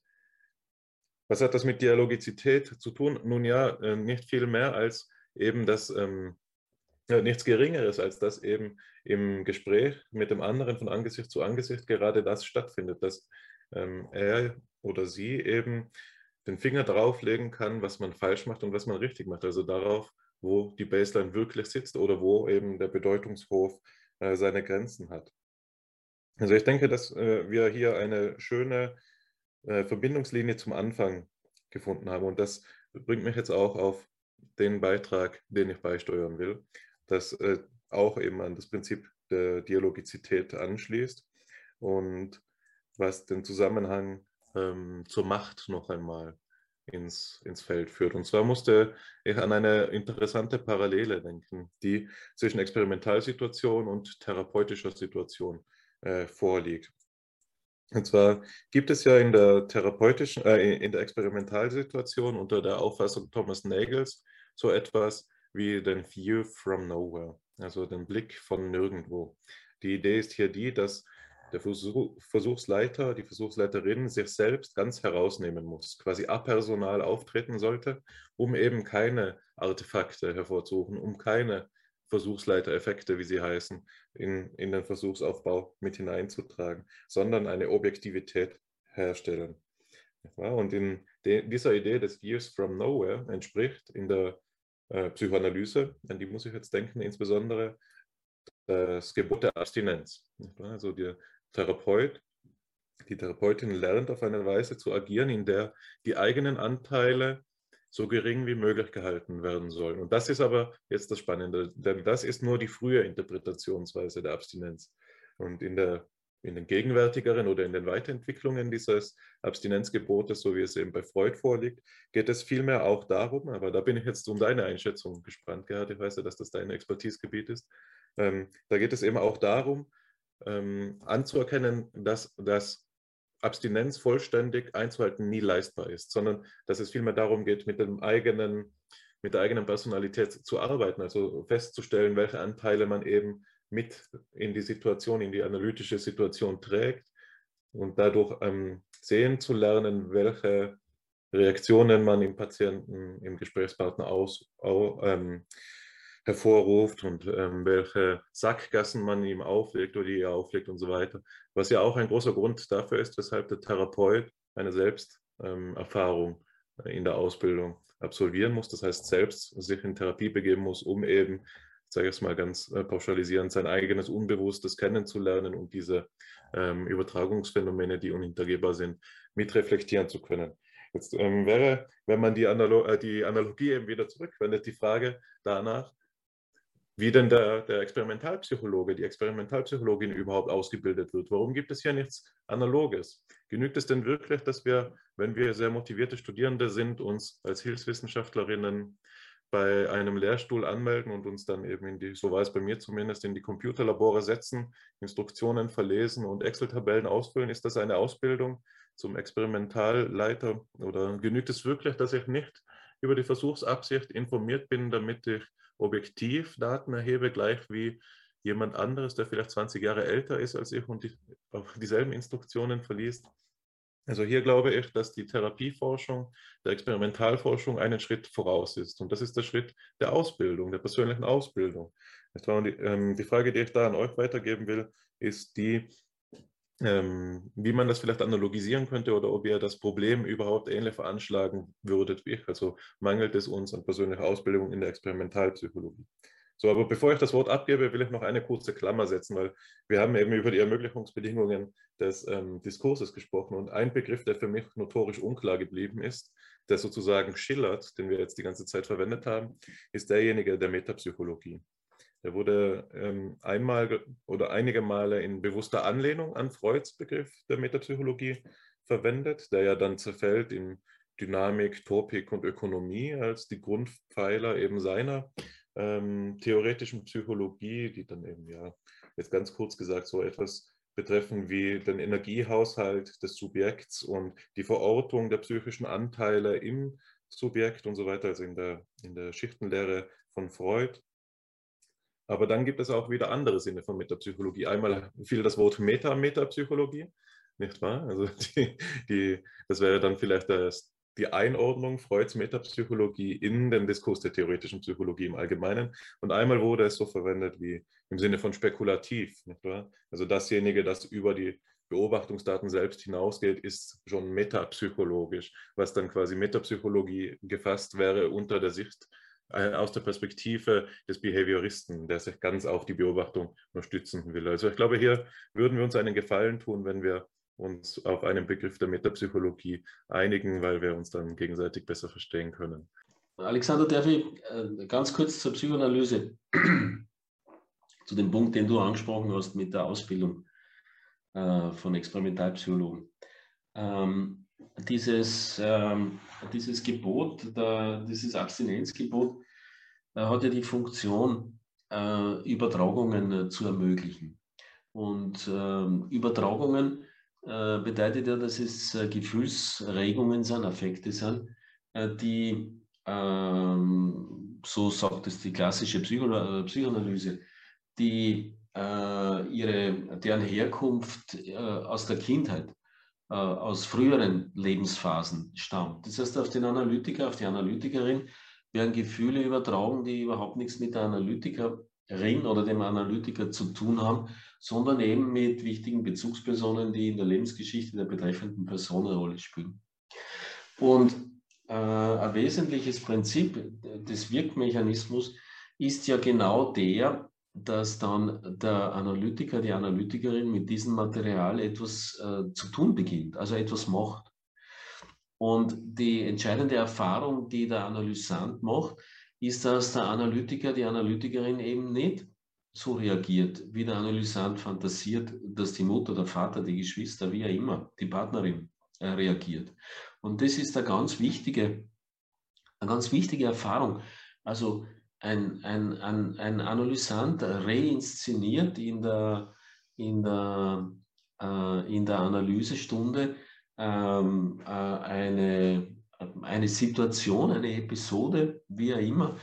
S4: was hat das mit Dialogizität zu tun? Nun ja, äh, nicht viel mehr als eben das, ähm, ja, nichts Geringeres als dass eben im Gespräch mit dem anderen von Angesicht zu Angesicht gerade das stattfindet, dass ähm, er oder sie eben den Finger drauflegen kann, was man falsch macht und was man richtig macht. Also darauf, wo die Baseline wirklich sitzt oder wo eben der Bedeutungshof äh, seine Grenzen hat. Also ich denke, dass äh, wir hier eine schöne äh, Verbindungslinie zum Anfang gefunden haben. Und das bringt mich jetzt auch auf den Beitrag, den ich beisteuern will, das äh, auch eben an das Prinzip der Dialogizität anschließt und was den Zusammenhang ähm, zur Macht noch einmal ins, ins Feld führt. Und zwar musste ich an eine interessante Parallele denken, die zwischen Experimentalsituation und therapeutischer Situation äh, vorliegt. Und zwar gibt es ja in der therapeutischen, äh, in der Experimentalsituation unter der Auffassung Thomas Nagels so etwas wie den View from Nowhere, also den Blick von nirgendwo. Die Idee ist hier die, dass der Versuchsleiter, die Versuchsleiterin sich selbst ganz herausnehmen muss, quasi apersonal auftreten sollte, um eben keine Artefakte hervorzusuchen, um keine Versuchsleitereffekte, wie sie heißen, in, in den Versuchsaufbau mit hineinzutragen, sondern eine Objektivität herstellen. Und in de, dieser Idee des Years from Nowhere entspricht in der äh, Psychoanalyse, an die muss ich jetzt denken, insbesondere das Gebot der Abstinenz. Also der Therapeut, die Therapeutin lernt auf eine Weise zu agieren, in der die eigenen Anteile so gering wie möglich gehalten werden sollen. Und das ist aber jetzt das Spannende, denn das ist nur die frühe Interpretationsweise der Abstinenz. Und in, der, in den gegenwärtigeren oder in den Weiterentwicklungen dieses Abstinenzgebotes, so wie es eben bei Freud vorliegt, geht es vielmehr auch darum, aber da bin ich jetzt um deine Einschätzung gespannt, Gerhard, ich weiß ja, dass das dein Expertisegebiet ist, ähm, da geht es eben auch darum, ähm, anzuerkennen, dass das Abstinenz vollständig einzuhalten nie leistbar ist, sondern dass es vielmehr darum geht, mit, dem eigenen, mit der eigenen Personalität zu arbeiten, also festzustellen, welche Anteile man eben mit in die Situation, in die analytische Situation trägt und dadurch ähm, sehen zu lernen, welche Reaktionen man im Patienten, im Gesprächspartner aus, au, ähm, hervorruft und ähm, welche Sackgassen man ihm auflegt oder die er auflegt und so weiter. Was ja auch ein großer Grund dafür ist, weshalb der Therapeut eine Selbsterfahrung in der Ausbildung absolvieren muss. Das heißt, selbst sich in Therapie begeben muss, um eben, ich sage es mal ganz äh, pauschalisierend, sein eigenes Unbewusstes kennenzulernen und diese ähm, Übertragungsphänomene, die unhintergehbar sind, mitreflektieren zu können. Jetzt ähm, wäre, wenn man die, Analo äh, die Analogie eben wieder zurückwendet, die Frage danach, wie denn der, der Experimentalpsychologe, die Experimentalpsychologin überhaupt ausgebildet wird. Warum gibt es hier nichts Analoges? Genügt es denn wirklich, dass wir, wenn wir sehr motivierte Studierende sind, uns als Hilfswissenschaftlerinnen bei einem Lehrstuhl anmelden und uns dann eben in die, so war es bei mir zumindest, in die Computerlabore setzen, Instruktionen verlesen und Excel-Tabellen ausfüllen? Ist das eine Ausbildung zum Experimentalleiter oder genügt es wirklich, dass ich nicht über die Versuchsabsicht informiert bin, damit ich objektiv Daten erhebe, gleich wie jemand anderes, der vielleicht 20 Jahre älter ist als ich und die, auch dieselben Instruktionen verliest. Also hier glaube ich, dass die Therapieforschung, der Experimentalforschung einen Schritt voraus ist. Und das ist der Schritt der Ausbildung, der persönlichen Ausbildung. Ähm, die Frage, die ich da an euch weitergeben will, ist die, ähm, wie man das vielleicht analogisieren könnte oder ob ihr das Problem überhaupt ähnlich veranschlagen würdet wie ich. Also mangelt es uns an persönlicher Ausbildung in der Experimentalpsychologie. So, aber bevor ich das Wort abgebe, will ich noch eine kurze Klammer setzen, weil wir haben eben über die Ermöglichungsbedingungen des ähm, Diskurses gesprochen und ein Begriff, der für mich notorisch unklar geblieben ist, der sozusagen schillert, den wir jetzt die ganze Zeit verwendet haben, ist derjenige der Metapsychologie. Der wurde ähm, einmal oder einige Male in bewusster Anlehnung an Freuds Begriff der Metapsychologie verwendet, der ja dann zerfällt in Dynamik, Topik und Ökonomie als die Grundpfeiler eben seiner ähm, theoretischen Psychologie, die dann eben ja jetzt ganz kurz gesagt so etwas betreffen wie den Energiehaushalt des Subjekts und die Verortung der psychischen Anteile im Subjekt und so weiter, also in der, in der Schichtenlehre von Freud. Aber dann gibt es auch wieder andere Sinne von Metapsychologie. Einmal fiel das Wort Meta-Metapsychologie, nicht wahr? Also die, die, das wäre dann vielleicht das, die Einordnung Freuds Metapsychologie in den Diskurs der theoretischen Psychologie im Allgemeinen. Und einmal wurde es so verwendet wie im Sinne von spekulativ. Also dasjenige, das über die Beobachtungsdaten selbst hinausgeht, ist schon metapsychologisch, was dann quasi Metapsychologie gefasst wäre unter der Sicht äh, aus der Perspektive des Behavioristen, der sich ganz auf die Beobachtung nur stützen will. Also ich glaube, hier würden wir uns einen Gefallen tun, wenn wir uns auf einen Begriff der Metapsychologie einigen, weil wir uns dann gegenseitig besser verstehen können.
S5: Alexander, darf ich äh, ganz kurz zur Psychoanalyse, zu dem Punkt, den du angesprochen hast mit der Ausbildung äh, von Experimentalpsychologen. Ähm, dieses, ähm, dieses Gebot, dieses Abstinenzgebot, hat ja die Funktion, äh, Übertragungen zu ermöglichen. Und ähm, Übertragungen bedeutet ja, dass es äh, Gefühlsregungen sind, Affekte sind, äh, die, ähm, so sagt es die klassische Psycho Psychoanalyse, die ihre, deren Herkunft aus der Kindheit, aus früheren Lebensphasen stammt. Das heißt, auf den Analytiker, auf die Analytikerin werden Gefühle übertragen, die überhaupt nichts mit der Analytikerin oder dem Analytiker zu tun haben, sondern eben mit wichtigen Bezugspersonen, die in der Lebensgeschichte der betreffenden Person eine Rolle spielen. Und äh, ein wesentliches Prinzip des Wirkmechanismus ist ja genau der, dass dann der Analytiker, die Analytikerin mit diesem Material etwas äh, zu tun beginnt, also etwas macht. Und die entscheidende Erfahrung, die der Analysant macht, ist, dass der Analytiker, die Analytikerin eben nicht so reagiert, wie der Analysant fantasiert, dass die Mutter, der Vater, die Geschwister, wie auch immer, die Partnerin äh, reagiert. Und das ist eine ganz wichtige, eine ganz wichtige Erfahrung. Also ein, ein, ein, ein Analysant reinszeniert in der, in der, äh, in der Analysestunde ähm, äh, eine, eine Situation, eine Episode, wie auch immer,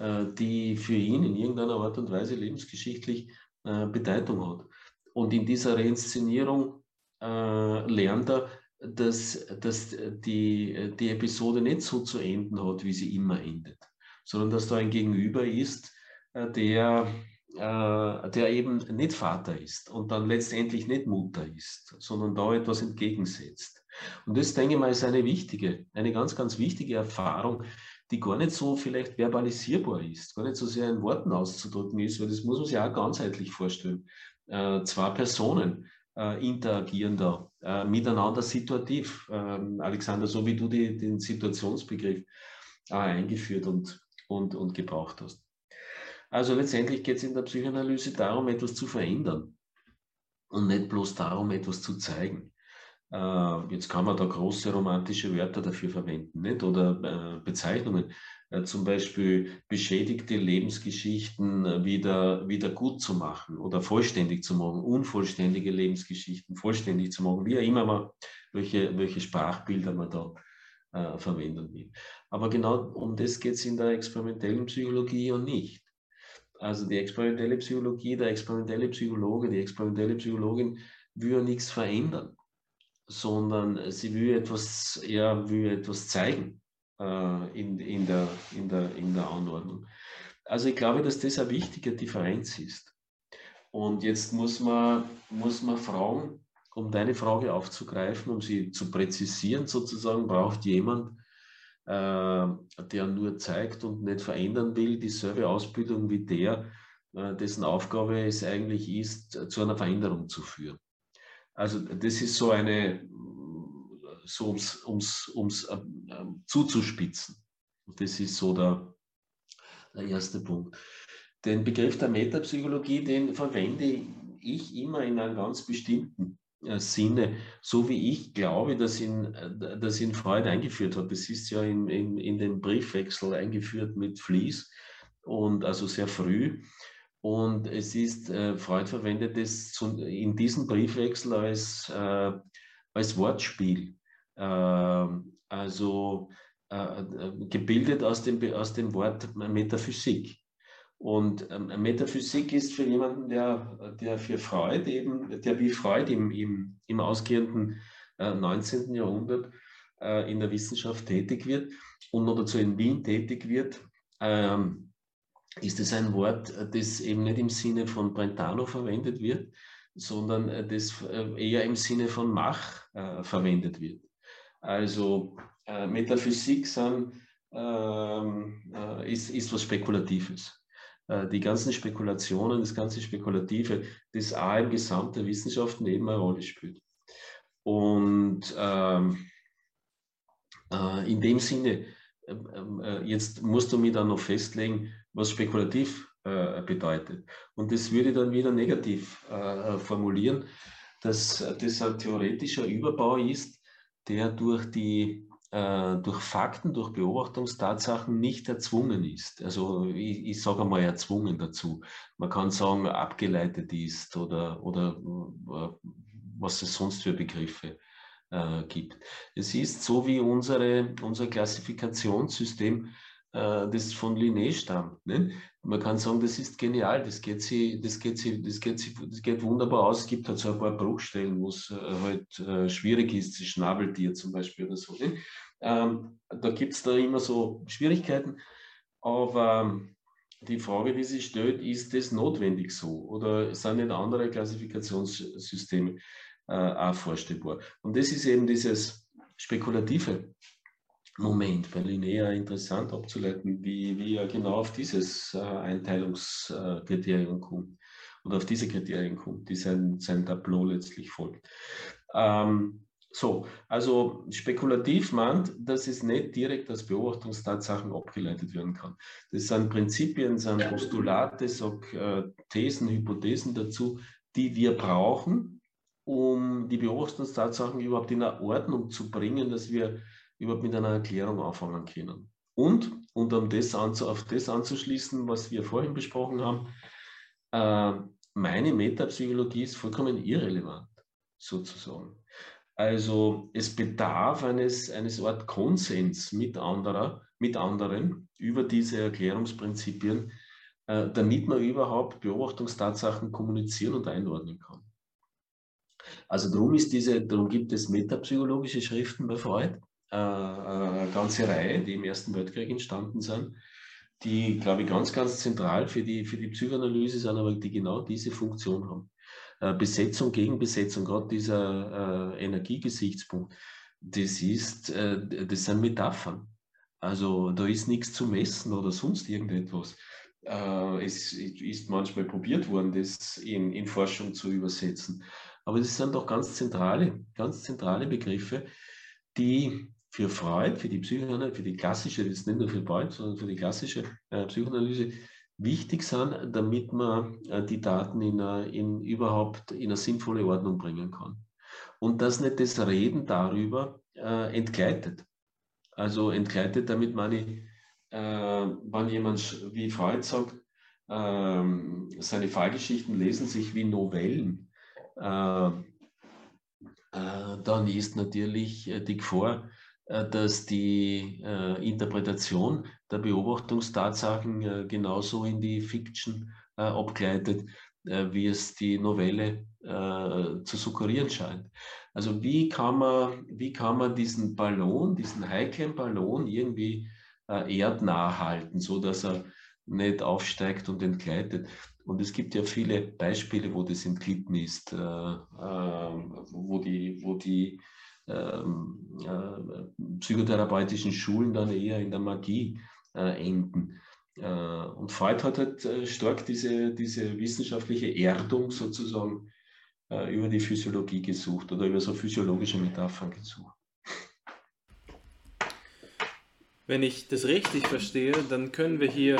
S5: die für ihn in irgendeiner Art und Weise lebensgeschichtlich äh, Bedeutung hat. Und in dieser Reinszenierung äh, lernt er, dass, dass die, die Episode nicht so zu enden hat, wie sie immer endet, sondern dass da ein Gegenüber ist, der, der eben nicht Vater ist und dann letztendlich nicht Mutter ist, sondern da etwas entgegensetzt. Und das, denke ich mal, ist eine wichtige, eine ganz, ganz wichtige Erfahrung, die gar nicht so vielleicht verbalisierbar ist, gar nicht so sehr in Worten auszudrücken ist, weil das muss man sich auch ganzheitlich vorstellen. Äh, zwei Personen äh, interagieren da äh, miteinander situativ. Ähm, Alexander, so wie du die, den Situationsbegriff äh, eingeführt und, und, und gebraucht hast. Also letztendlich geht es in der Psychoanalyse darum, etwas zu verändern und nicht bloß darum, etwas zu zeigen. Äh, jetzt kann man da große romantische Wörter dafür verwenden, nicht? oder äh, Bezeichnungen. Äh, zum Beispiel beschädigte Lebensgeschichten wieder, wieder gut zu machen oder vollständig zu machen, unvollständige Lebensgeschichten vollständig zu machen, wie auch immer man, welche, welche Sprachbilder man da äh, verwenden will. Aber genau um das geht es in der experimentellen Psychologie ja nicht. Also die experimentelle Psychologie, der experimentelle Psychologe, die experimentelle Psychologin will ja nichts verändern sondern sie will etwas, er will etwas zeigen äh, in, in, der, in, der, in der Anordnung. Also ich glaube, dass das eine wichtige Differenz ist. Und jetzt muss man, muss man fragen, um deine Frage aufzugreifen, um sie zu präzisieren, sozusagen, braucht jemand, äh, der nur zeigt und nicht verändern will, dieselbe Ausbildung wie der, äh, dessen Aufgabe es eigentlich ist, zu einer Veränderung zu führen. Also das ist so eine, so ums, ums, ums äh, zuzuspitzen. Das ist so der, der erste Punkt. Den Begriff der Metapsychologie, den verwende ich immer in einem ganz bestimmten Sinne, so wie ich glaube, dass ihn, dass ihn Freud eingeführt hat. Das ist ja in, in, in den Briefwechsel eingeführt mit Fließ und also sehr früh. Und es ist, äh, Freud verwendet es zu, in diesem Briefwechsel als, äh, als Wortspiel. Äh, also äh, gebildet aus dem, aus dem Wort Metaphysik. Und ähm, Metaphysik ist für jemanden, der, der für Freud eben, der wie Freud im, im, im ausgehenden äh, 19. Jahrhundert äh, in der Wissenschaft tätig wird und noch dazu in Wien tätig wird, ähm, ist es ein Wort, das eben nicht im Sinne von Brentano verwendet wird, sondern äh, das äh, eher im Sinne von Mach äh, verwendet wird. Also äh, Metaphysik sind, ähm, äh, ist, ist was Spekulatives. Äh, die ganzen Spekulationen, das ganze Spekulative, das auch im Gesamt der Wissenschaften eben eine Rolle spielt. Und ähm, in dem Sinne, ähm, jetzt musst du mir dann noch festlegen, was spekulativ äh, bedeutet. Und das würde ich dann wieder negativ äh, formulieren, dass das ein theoretischer Überbau ist, der durch die äh, durch Fakten, durch Beobachtungstatsachen nicht erzwungen ist. Also ich, ich sage einmal erzwungen dazu. Man kann sagen, abgeleitet ist oder, oder äh, was es sonst für Begriffe äh, gibt. Es ist so wie unsere, unser Klassifikationssystem das von Linné stammt. Ne? Man kann sagen, das ist genial, das geht sie, das geht sie, das geht sie, das geht wunderbar aus. Es gibt halt so ein paar Bruchstellen, wo es äh, halt äh, schwierig ist, das Schnabeltier zum Beispiel oder so. Ne? Ähm, da gibt es da immer so Schwierigkeiten, aber ähm, die Frage, die sich stellt, ist das notwendig so oder sind nicht andere Klassifikationssysteme äh, auch vorstellbar? Und das ist eben dieses Spekulative. Moment bei Linnea interessant abzuleiten, wie, wie er genau auf dieses äh, Einteilungskriterium kommt oder auf diese Kriterien kommt, die sein, sein Tableau letztlich folgt. Ähm, so, also spekulativ meint, dass es nicht direkt als Beobachtungstatsachen abgeleitet werden kann. Das sind Prinzipien, sind Postulate, sag, äh, Thesen, Hypothesen dazu, die wir brauchen, um die Beobachtungstatsachen überhaupt in eine Ordnung zu bringen, dass wir überhaupt mit einer Erklärung anfangen können. Und, und um das anzu, auf das anzuschließen, was wir vorhin besprochen haben, äh, meine Metapsychologie ist vollkommen irrelevant, sozusagen. Also es bedarf eines, eines Art Konsens mit, anderer, mit anderen über diese Erklärungsprinzipien, äh, damit man überhaupt Beobachtungstatsachen kommunizieren und einordnen kann. Also darum, ist diese, darum gibt es metapsychologische Schriften bei Freud, äh, eine ganze Reihe, die im Ersten Weltkrieg entstanden sind, die, glaube ich, ganz, ganz zentral für die, für die Psychoanalyse sind, aber die genau diese Funktion haben. Äh, Besetzung gegen Besetzung, gerade dieser äh, Energiegesichtspunkt, das ist, äh, das sind Metaphern. Also da ist nichts zu messen oder sonst irgendetwas. Äh, es ist manchmal probiert worden, das in, in Forschung zu übersetzen. Aber das sind doch ganz zentrale, ganz zentrale Begriffe, die für Freud, für die Psychoanalyse, für die klassische, ist nicht nur für Freud, sondern für die klassische äh, Psychoanalyse wichtig sind, damit man äh, die Daten in, eine, in überhaupt in eine sinnvolle Ordnung bringen kann. Und dass nicht das Reden darüber äh, entgleitet. Also entgleitet, damit meine ich, äh, wenn jemand wie Freud sagt, ähm, seine Fallgeschichten lesen sich wie Novellen, äh, äh, dann ist natürlich die Gefahr, äh, dass die äh, Interpretation der Beobachtungstatsachen äh, genauso in die Fiction äh, abgleitet, äh, wie es die Novelle äh, zu suggerieren scheint. Also wie kann, man, wie kann man diesen Ballon, diesen heiklen Ballon irgendwie erdnah halten, so dass er nicht aufsteigt und entgleitet. Und es gibt ja viele Beispiele, wo das entglitten ist, wo die, wo die ähm, äh, psychotherapeutischen Schulen dann eher in der Magie äh, enden. Äh, und Freud hat halt äh, stark diese, diese wissenschaftliche Erdung sozusagen äh, über die Physiologie gesucht oder über so physiologische Metaphern gesucht.
S3: Wenn ich das richtig verstehe, dann können wir hier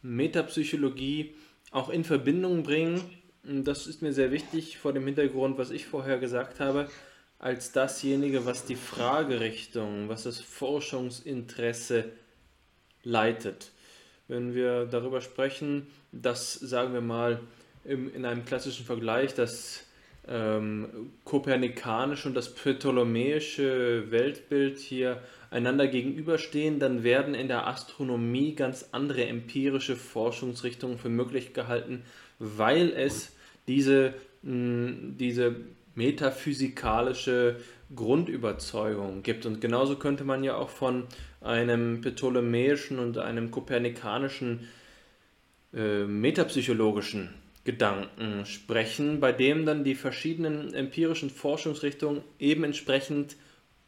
S3: Metapsychologie auch in Verbindung bringen das ist mir sehr wichtig vor dem Hintergrund, was ich vorher gesagt habe, als dasjenige, was die Fragerichtung, was das Forschungsinteresse leitet. Wenn wir darüber sprechen, dass, sagen wir mal, im, in einem klassischen Vergleich das ähm, kopernikanische und das ptolemäische Weltbild hier einander gegenüberstehen, dann werden in der Astronomie ganz andere empirische Forschungsrichtungen für möglich gehalten, weil es diese, mh, diese metaphysikalische Grundüberzeugung gibt. Und genauso könnte man ja auch von einem ptolemäischen und einem kopernikanischen äh, metapsychologischen Gedanken sprechen, bei dem dann die verschiedenen empirischen Forschungsrichtungen eben entsprechend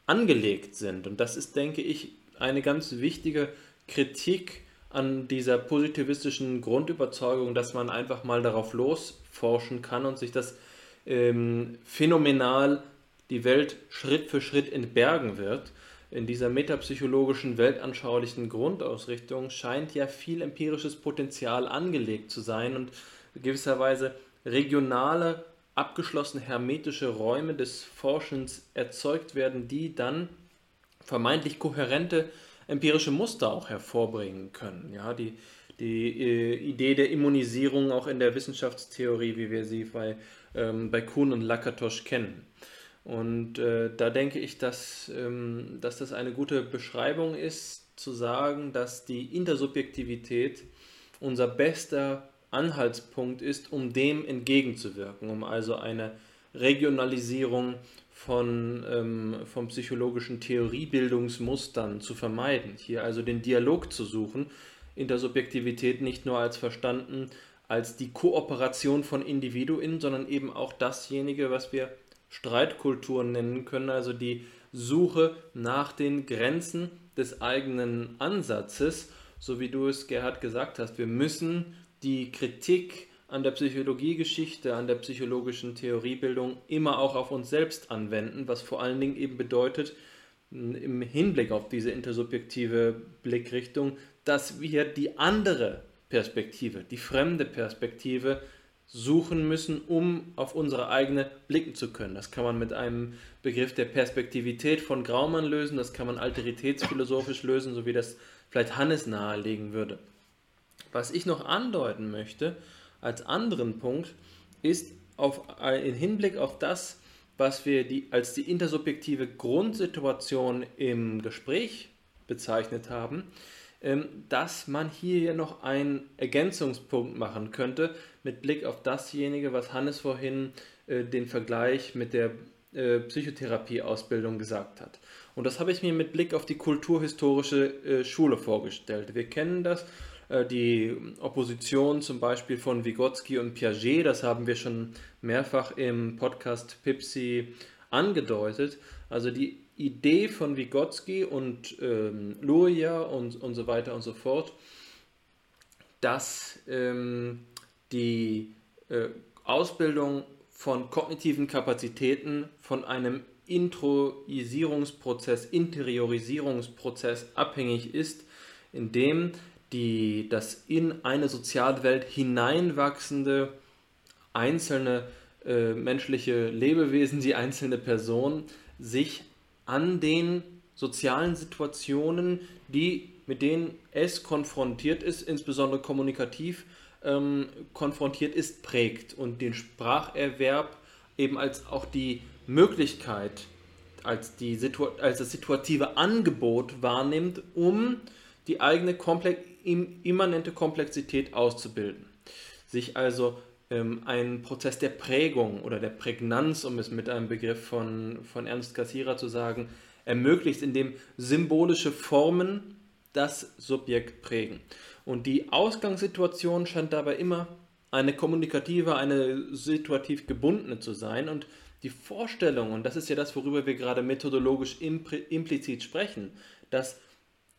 S3: angelegt sind. Und das ist, denke ich, eine ganz wichtige Kritik an dieser positivistischen Grundüberzeugung, dass man einfach mal darauf losforschen kann und sich das ähm, phänomenal die Welt Schritt für Schritt entbergen wird. In dieser metapsychologischen, weltanschaulichen Grundausrichtung scheint ja viel empirisches Potenzial angelegt zu sein und gewisserweise regionale, abgeschlossene hermetische Räume des Forschens erzeugt werden, die dann vermeintlich kohärente empirische Muster auch hervorbringen können. Ja, die, die äh, Idee der Immunisierung auch in der Wissenschaftstheorie, wie wir sie bei, ähm, bei Kuhn und Lakatosch kennen. Und äh, da denke ich, dass, ähm, dass das eine gute Beschreibung ist, zu sagen, dass die Intersubjektivität unser bester Anhaltspunkt ist, um dem entgegenzuwirken, um also eine Regionalisierung von, ähm, von psychologischen Theoriebildungsmustern zu vermeiden. Hier also den Dialog zu suchen, Intersubjektivität nicht nur als verstanden als die Kooperation von Individuen, sondern eben auch dasjenige, was wir Streitkultur nennen können, also die Suche nach den Grenzen des eigenen Ansatzes, so wie du es, Gerhard, gesagt hast. Wir müssen die Kritik an der Psychologiegeschichte, an der psychologischen Theoriebildung immer auch auf uns selbst anwenden, was vor allen Dingen eben bedeutet, im Hinblick auf diese intersubjektive Blickrichtung, dass wir die andere Perspektive, die fremde Perspektive suchen müssen, um auf unsere eigene blicken zu können. Das kann man mit einem Begriff der Perspektivität von Graumann lösen, das kann man alteritätsphilosophisch lösen, so wie das vielleicht Hannes nahelegen würde. Was ich noch andeuten möchte, als anderen Punkt, ist auf, äh, im Hinblick auf das, was wir die, als die intersubjektive Grundsituation im Gespräch bezeichnet haben, dass man hier ja noch einen Ergänzungspunkt machen könnte mit Blick auf dasjenige, was Hannes vorhin äh, den Vergleich mit der äh, Psychotherapieausbildung gesagt hat. Und das habe ich mir mit Blick auf die kulturhistorische Schule vorgestellt. Wir kennen das äh, die Opposition zum Beispiel von Vygotsky und Piaget, das haben wir schon mehrfach im Podcast Pipsi angedeutet. Also die Idee von Vygotsky und ähm, Luria und, und so weiter und so fort, dass ähm, die äh, Ausbildung von kognitiven Kapazitäten von einem Introisierungsprozess, Interiorisierungsprozess abhängig ist, in dem die, das in eine Sozialwelt hineinwachsende einzelne äh, menschliche Lebewesen, die einzelne Person, sich an den sozialen Situationen, die, mit denen es konfrontiert ist, insbesondere kommunikativ ähm, konfrontiert ist, prägt und den Spracherwerb eben als auch die Möglichkeit, als, die Situ als das situative Angebot wahrnimmt, um die eigene Komplex immanente Komplexität auszubilden. Sich also ähm, ein Prozess der Prägung oder der Prägnanz, um es mit einem Begriff von, von Ernst Cassirer zu sagen, ermöglicht, indem symbolische Formen das Subjekt prägen. Und die Ausgangssituation scheint dabei immer eine kommunikative, eine situativ gebundene zu sein und die Vorstellung, und das ist ja das, worüber wir gerade methodologisch implizit sprechen, dass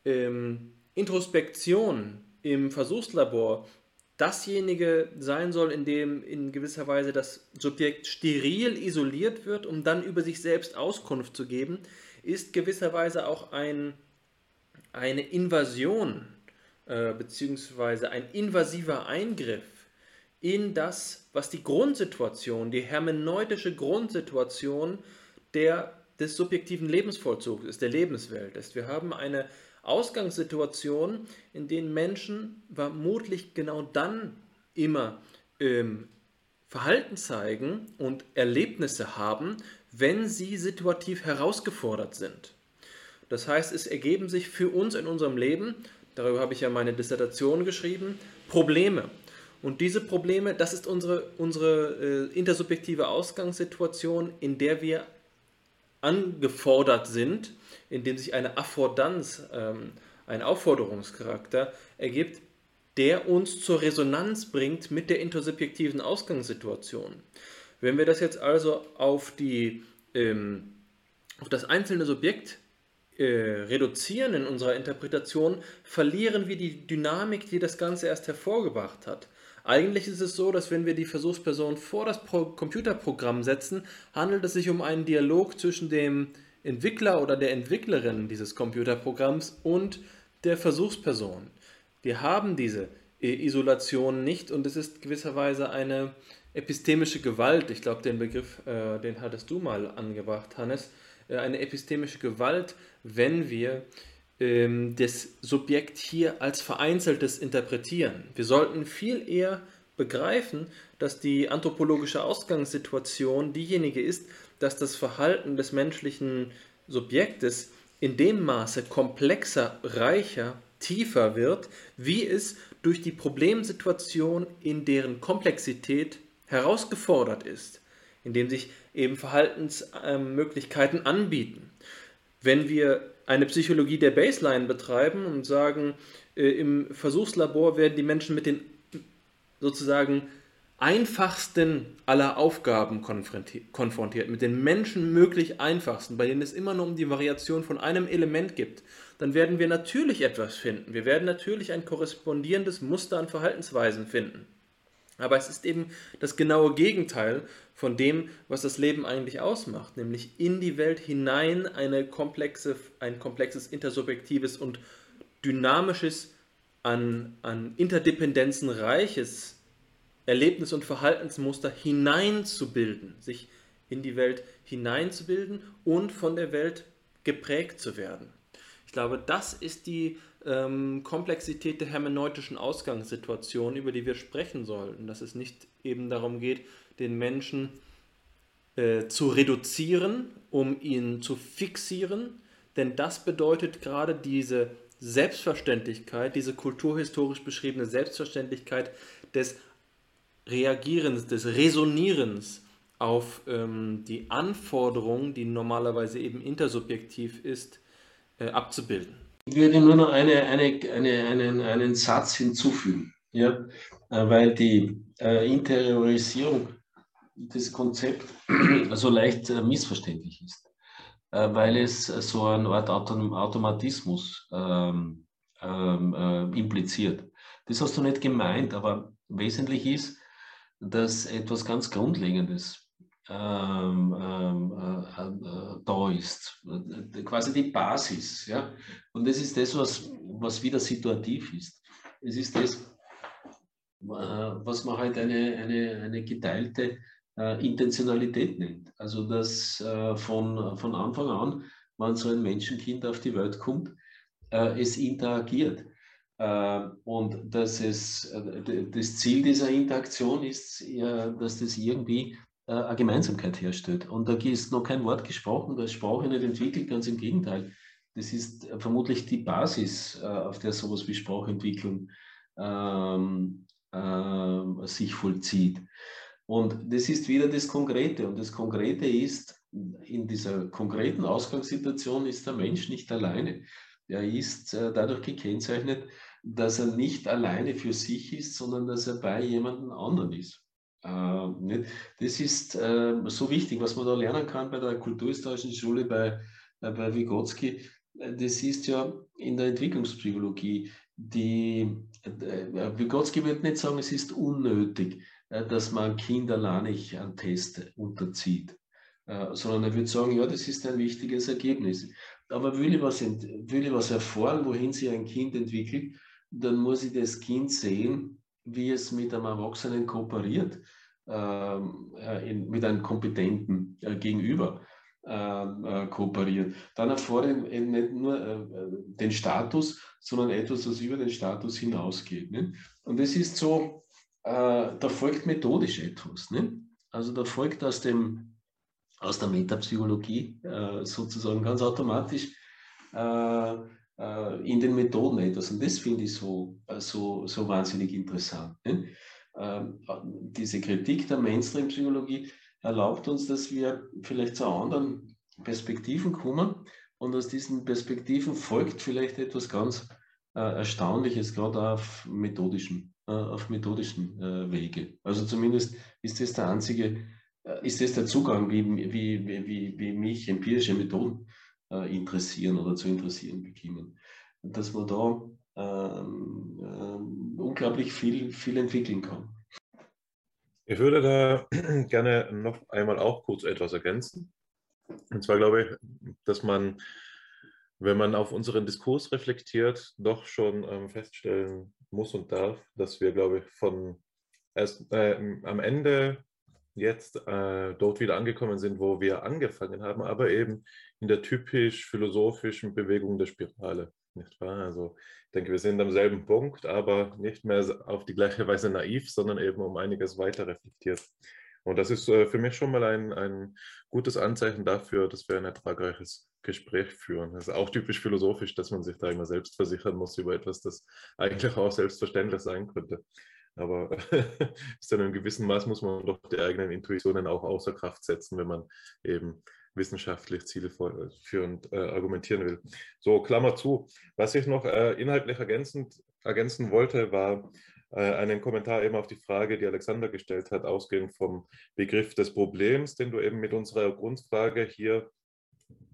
S3: ähm, Introspektion im Versuchslabor dasjenige sein soll, in dem in gewisser Weise das Subjekt steril isoliert wird, um dann über sich selbst Auskunft zu geben, ist gewisserweise auch ein, eine Invasion äh, bzw. ein invasiver Eingriff in das, was die Grundsituation, die hermeneutische Grundsituation der, des subjektiven Lebensvollzugs ist, der Lebenswelt ist. Wir haben eine Ausgangssituation, in denen Menschen vermutlich genau dann immer ähm, Verhalten zeigen und Erlebnisse haben, wenn sie situativ herausgefordert sind. Das heißt, es ergeben sich für uns in unserem Leben, darüber habe ich ja meine Dissertation geschrieben, Probleme. Und diese Probleme, das ist unsere, unsere äh, intersubjektive Ausgangssituation, in der wir angefordert sind, in dem sich eine Affordanz, ähm, ein Aufforderungscharakter ergibt, der uns zur Resonanz bringt mit der intersubjektiven Ausgangssituation. Wenn wir das jetzt also auf, die, ähm, auf das einzelne Subjekt äh, reduzieren in unserer Interpretation, verlieren wir die Dynamik, die das Ganze erst hervorgebracht hat. Eigentlich ist es so, dass wenn wir die Versuchsperson vor das Pro Computerprogramm setzen, handelt es sich um einen Dialog zwischen dem Entwickler oder der Entwicklerin dieses Computerprogramms und der Versuchsperson. Wir haben diese Isolation nicht und es ist gewisserweise eine epistemische Gewalt. Ich glaube, den Begriff, äh, den hattest du mal angebracht, Hannes. Äh, eine epistemische Gewalt, wenn wir ähm, das Subjekt hier als vereinzeltes interpretieren. Wir sollten viel eher begreifen, dass die anthropologische Ausgangssituation diejenige ist, dass das Verhalten des menschlichen Subjektes in dem Maße komplexer, reicher, tiefer wird, wie es durch die Problemsituation in deren Komplexität herausgefordert ist, indem sich eben Verhaltensmöglichkeiten anbieten. Wenn wir eine Psychologie der Baseline betreiben und sagen, äh, im Versuchslabor werden die Menschen mit den sozusagen einfachsten aller Aufgaben konfrontiert, mit den Menschen möglich einfachsten, bei denen es immer nur um die Variation von einem Element gibt, dann werden wir natürlich etwas finden. Wir werden natürlich ein korrespondierendes Muster an Verhaltensweisen finden. Aber es ist eben das genaue Gegenteil von dem, was das Leben eigentlich ausmacht, nämlich in die Welt hinein eine komplexe, ein komplexes intersubjektives und dynamisches, an, an Interdependenzen reiches Erlebnis- und Verhaltensmuster hineinzubilden, sich in die Welt hineinzubilden und von der Welt geprägt zu werden. Ich glaube, das ist die ähm, Komplexität der hermeneutischen Ausgangssituation, über die wir sprechen sollten, dass es nicht eben darum geht, den Menschen äh, zu reduzieren, um ihn zu fixieren, denn das bedeutet gerade diese Selbstverständlichkeit, diese kulturhistorisch beschriebene Selbstverständlichkeit des Reagierens, des Resonierens auf ähm, die Anforderung, die normalerweise eben intersubjektiv ist, äh, abzubilden.
S5: Ich würde nur noch eine, eine, eine, einen, einen Satz hinzufügen, ja? Äh, weil die äh, Interiorisierung des Konzepts so leicht äh, missverständlich ist, äh, weil es so eine Art Automatismus ähm, ähm, äh, impliziert. Das hast du nicht gemeint, aber wesentlich ist, dass etwas ganz Grundlegendes ähm, ähm, äh, äh, da ist, quasi die Basis. Ja? Und das ist das, was, was wieder situativ ist. Es ist das, äh, was man halt eine, eine, eine geteilte äh, Intentionalität nennt. Also dass äh, von, von Anfang an, wenn so ein Menschenkind auf die Welt kommt, äh, es interagiert. Äh, und dass es, äh, das Ziel dieser Interaktion ist, dass das irgendwie äh, eine Gemeinsamkeit herstellt. Und da ist noch kein Wort gesprochen, da ist Sprache nicht entwickelt, ganz im Gegenteil. Das ist vermutlich die Basis, auf der sowas wie Sprachentwicklung ähm, äh, sich vollzieht. Und das ist wieder das Konkrete. Und das Konkrete ist, in dieser konkreten Ausgangssituation ist der Mensch nicht alleine. Er ist äh, dadurch gekennzeichnet, dass er nicht alleine für sich ist, sondern dass er bei jemandem anderen ist. Äh, das ist äh, so wichtig, was man da lernen kann bei der kulturhistorischen Schule bei, bei Vygotsky. Das ist ja in der Entwicklungspsychologie. Die, Vygotsky wird nicht sagen, es ist unnötig, dass man Kinder alleinig einen Test unterzieht, sondern er würde sagen, ja, das ist ein wichtiges Ergebnis. Aber will ich was, will ich was erfahren, wohin sich ein Kind entwickelt, dann muss ich das Kind sehen wie es mit einem Erwachsenen kooperiert, ähm, äh, in, mit einem kompetenten äh, Gegenüber ähm, äh, kooperiert. Dann erfordert eben nicht nur äh, den Status, sondern etwas, das über den Status hinausgeht. Ne? Und es ist so, äh, da folgt methodisch etwas. Ne? Also da folgt aus, dem, aus der Metapsychologie äh, sozusagen ganz automatisch äh, in den Methoden etwas. Und das finde ich so, äh, so, so wahnsinnig interessant. Ne? Ähm, diese Kritik der Mainstream-Psychologie erlaubt uns, dass wir vielleicht zu anderen Perspektiven kommen und aus diesen Perspektiven folgt vielleicht etwas ganz äh, Erstaunliches, gerade auf methodischen, äh, auf methodischen äh, Wege. Also zumindest ist das der einzige, äh, ist das der Zugang, wie, wie, wie, wie mich empirische Methoden äh, interessieren oder zu interessieren beginnen. Dass man da ähm, ähm, unglaublich viel, viel entwickeln kann.
S4: Ich würde da gerne noch einmal auch kurz etwas ergänzen. Und zwar glaube ich, dass man, wenn man auf unseren Diskurs reflektiert, doch schon ähm, feststellen muss und darf, dass wir, glaube ich, von erst äh, am Ende jetzt äh, dort wieder angekommen sind, wo wir angefangen haben, aber eben in der typisch philosophischen Bewegung der Spirale. Nicht wahr? Also ich denke, wir sind am selben Punkt, aber nicht mehr auf die gleiche Weise naiv, sondern eben um einiges weiter reflektiert. Und das ist äh, für mich schon mal ein, ein gutes Anzeichen dafür, dass wir ein ertragreiches Gespräch führen. Das ist auch typisch philosophisch, dass man sich da immer selbst versichern muss über etwas, das eigentlich auch selbstverständlich sein könnte. Aber bis zu einem gewissen Maß muss man doch die eigenen Intuitionen auch außer Kraft setzen, wenn man eben wissenschaftlich zielführend äh, argumentieren will. So, Klammer zu. Was ich noch äh, inhaltlich ergänzend, ergänzen wollte, war äh, einen Kommentar eben auf die Frage, die Alexander gestellt hat, ausgehend vom Begriff des Problems, den du eben mit unserer Grundfrage hier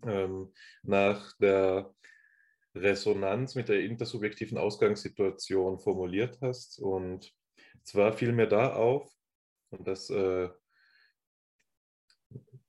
S4: ähm, nach der Resonanz mit der intersubjektiven Ausgangssituation formuliert hast. Und zwar fiel mir da auf, und das äh,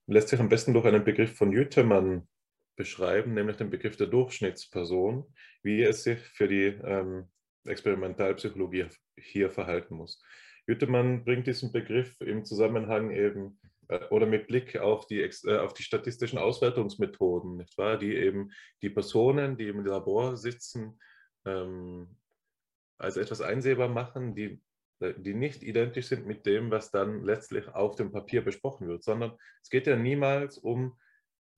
S4: lässt sich am besten durch einen Begriff von Jütemann beschreiben, nämlich den Begriff der Durchschnittsperson, wie es sich für die ähm, Experimentalpsychologie hier verhalten muss. Jütemann bringt diesen Begriff im Zusammenhang eben äh, oder mit Blick auf die, äh, auf die statistischen Auswertungsmethoden, nicht wahr? die eben die Personen, die im Labor sitzen, ähm, als etwas einsehbar machen, die die nicht identisch sind mit dem, was dann letztlich auf dem Papier besprochen wird, sondern es geht ja niemals um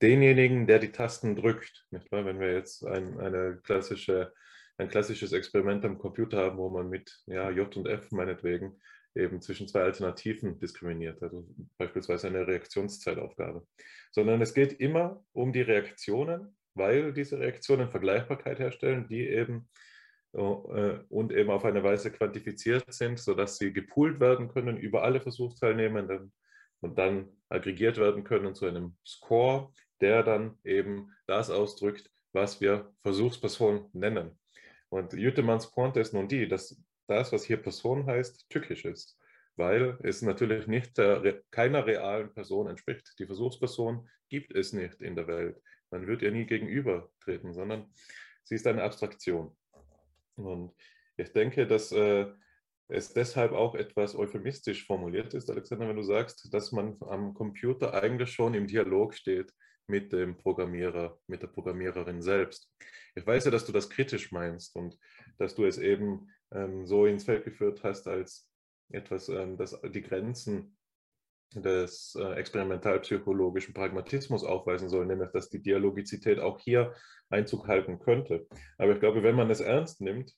S4: denjenigen, der die Tasten drückt. Nicht wahr? Wenn wir jetzt ein, eine klassische, ein klassisches Experiment am Computer haben, wo man mit ja, J und F meinetwegen eben zwischen zwei Alternativen diskriminiert, also beispielsweise eine Reaktionszeitaufgabe, sondern es geht immer um die Reaktionen, weil diese Reaktionen Vergleichbarkeit herstellen, die eben äh, und eben auf eine Weise quantifiziert sind, sodass sie gepoolt werden können über alle Versuchsteilnehmenden und dann aggregiert werden können zu einem Score, der dann eben das ausdrückt, was wir Versuchsperson nennen. Und Jütemanns Pointe ist nun die, dass das, was hier Person heißt, tückisch ist, weil es natürlich nicht der, keiner realen Person entspricht. Die Versuchsperson gibt es nicht in der Welt. Man wird ihr nie gegenübertreten, sondern sie ist eine Abstraktion. Und ich denke, dass äh, es deshalb auch etwas euphemistisch formuliert ist, Alexander, wenn du sagst, dass man am Computer eigentlich schon im Dialog steht mit dem Programmierer, mit der Programmiererin selbst. Ich weiß ja, dass du das kritisch meinst und dass du es eben ähm, so ins Feld geführt hast als etwas, ähm, das die Grenzen des äh, experimentalpsychologischen Pragmatismus aufweisen soll, nämlich dass die Dialogizität auch hier Einzug halten könnte. Aber ich glaube, wenn man es ernst nimmt,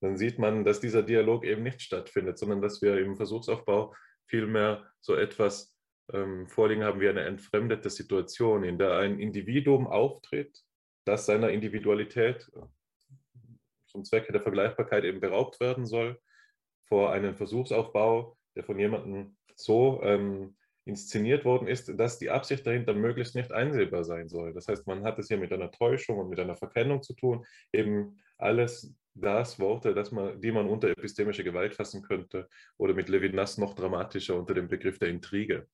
S4: dann sieht man, dass dieser Dialog eben nicht stattfindet, sondern dass wir im Versuchsaufbau vielmehr so etwas ähm, vorliegen haben wie eine entfremdete Situation, in der ein Individuum auftritt, das seiner Individualität zum Zwecke der Vergleichbarkeit eben beraubt werden soll, vor einem Versuchsaufbau, der von jemandem so ähm, inszeniert worden ist, dass die Absicht dahinter möglichst nicht einsehbar sein soll. Das heißt, man hat es hier mit einer Täuschung und mit einer Verkennung zu tun, eben alles das Worte, das man, die man unter epistemische Gewalt fassen könnte oder mit Levinas noch dramatischer unter dem Begriff der Intrige.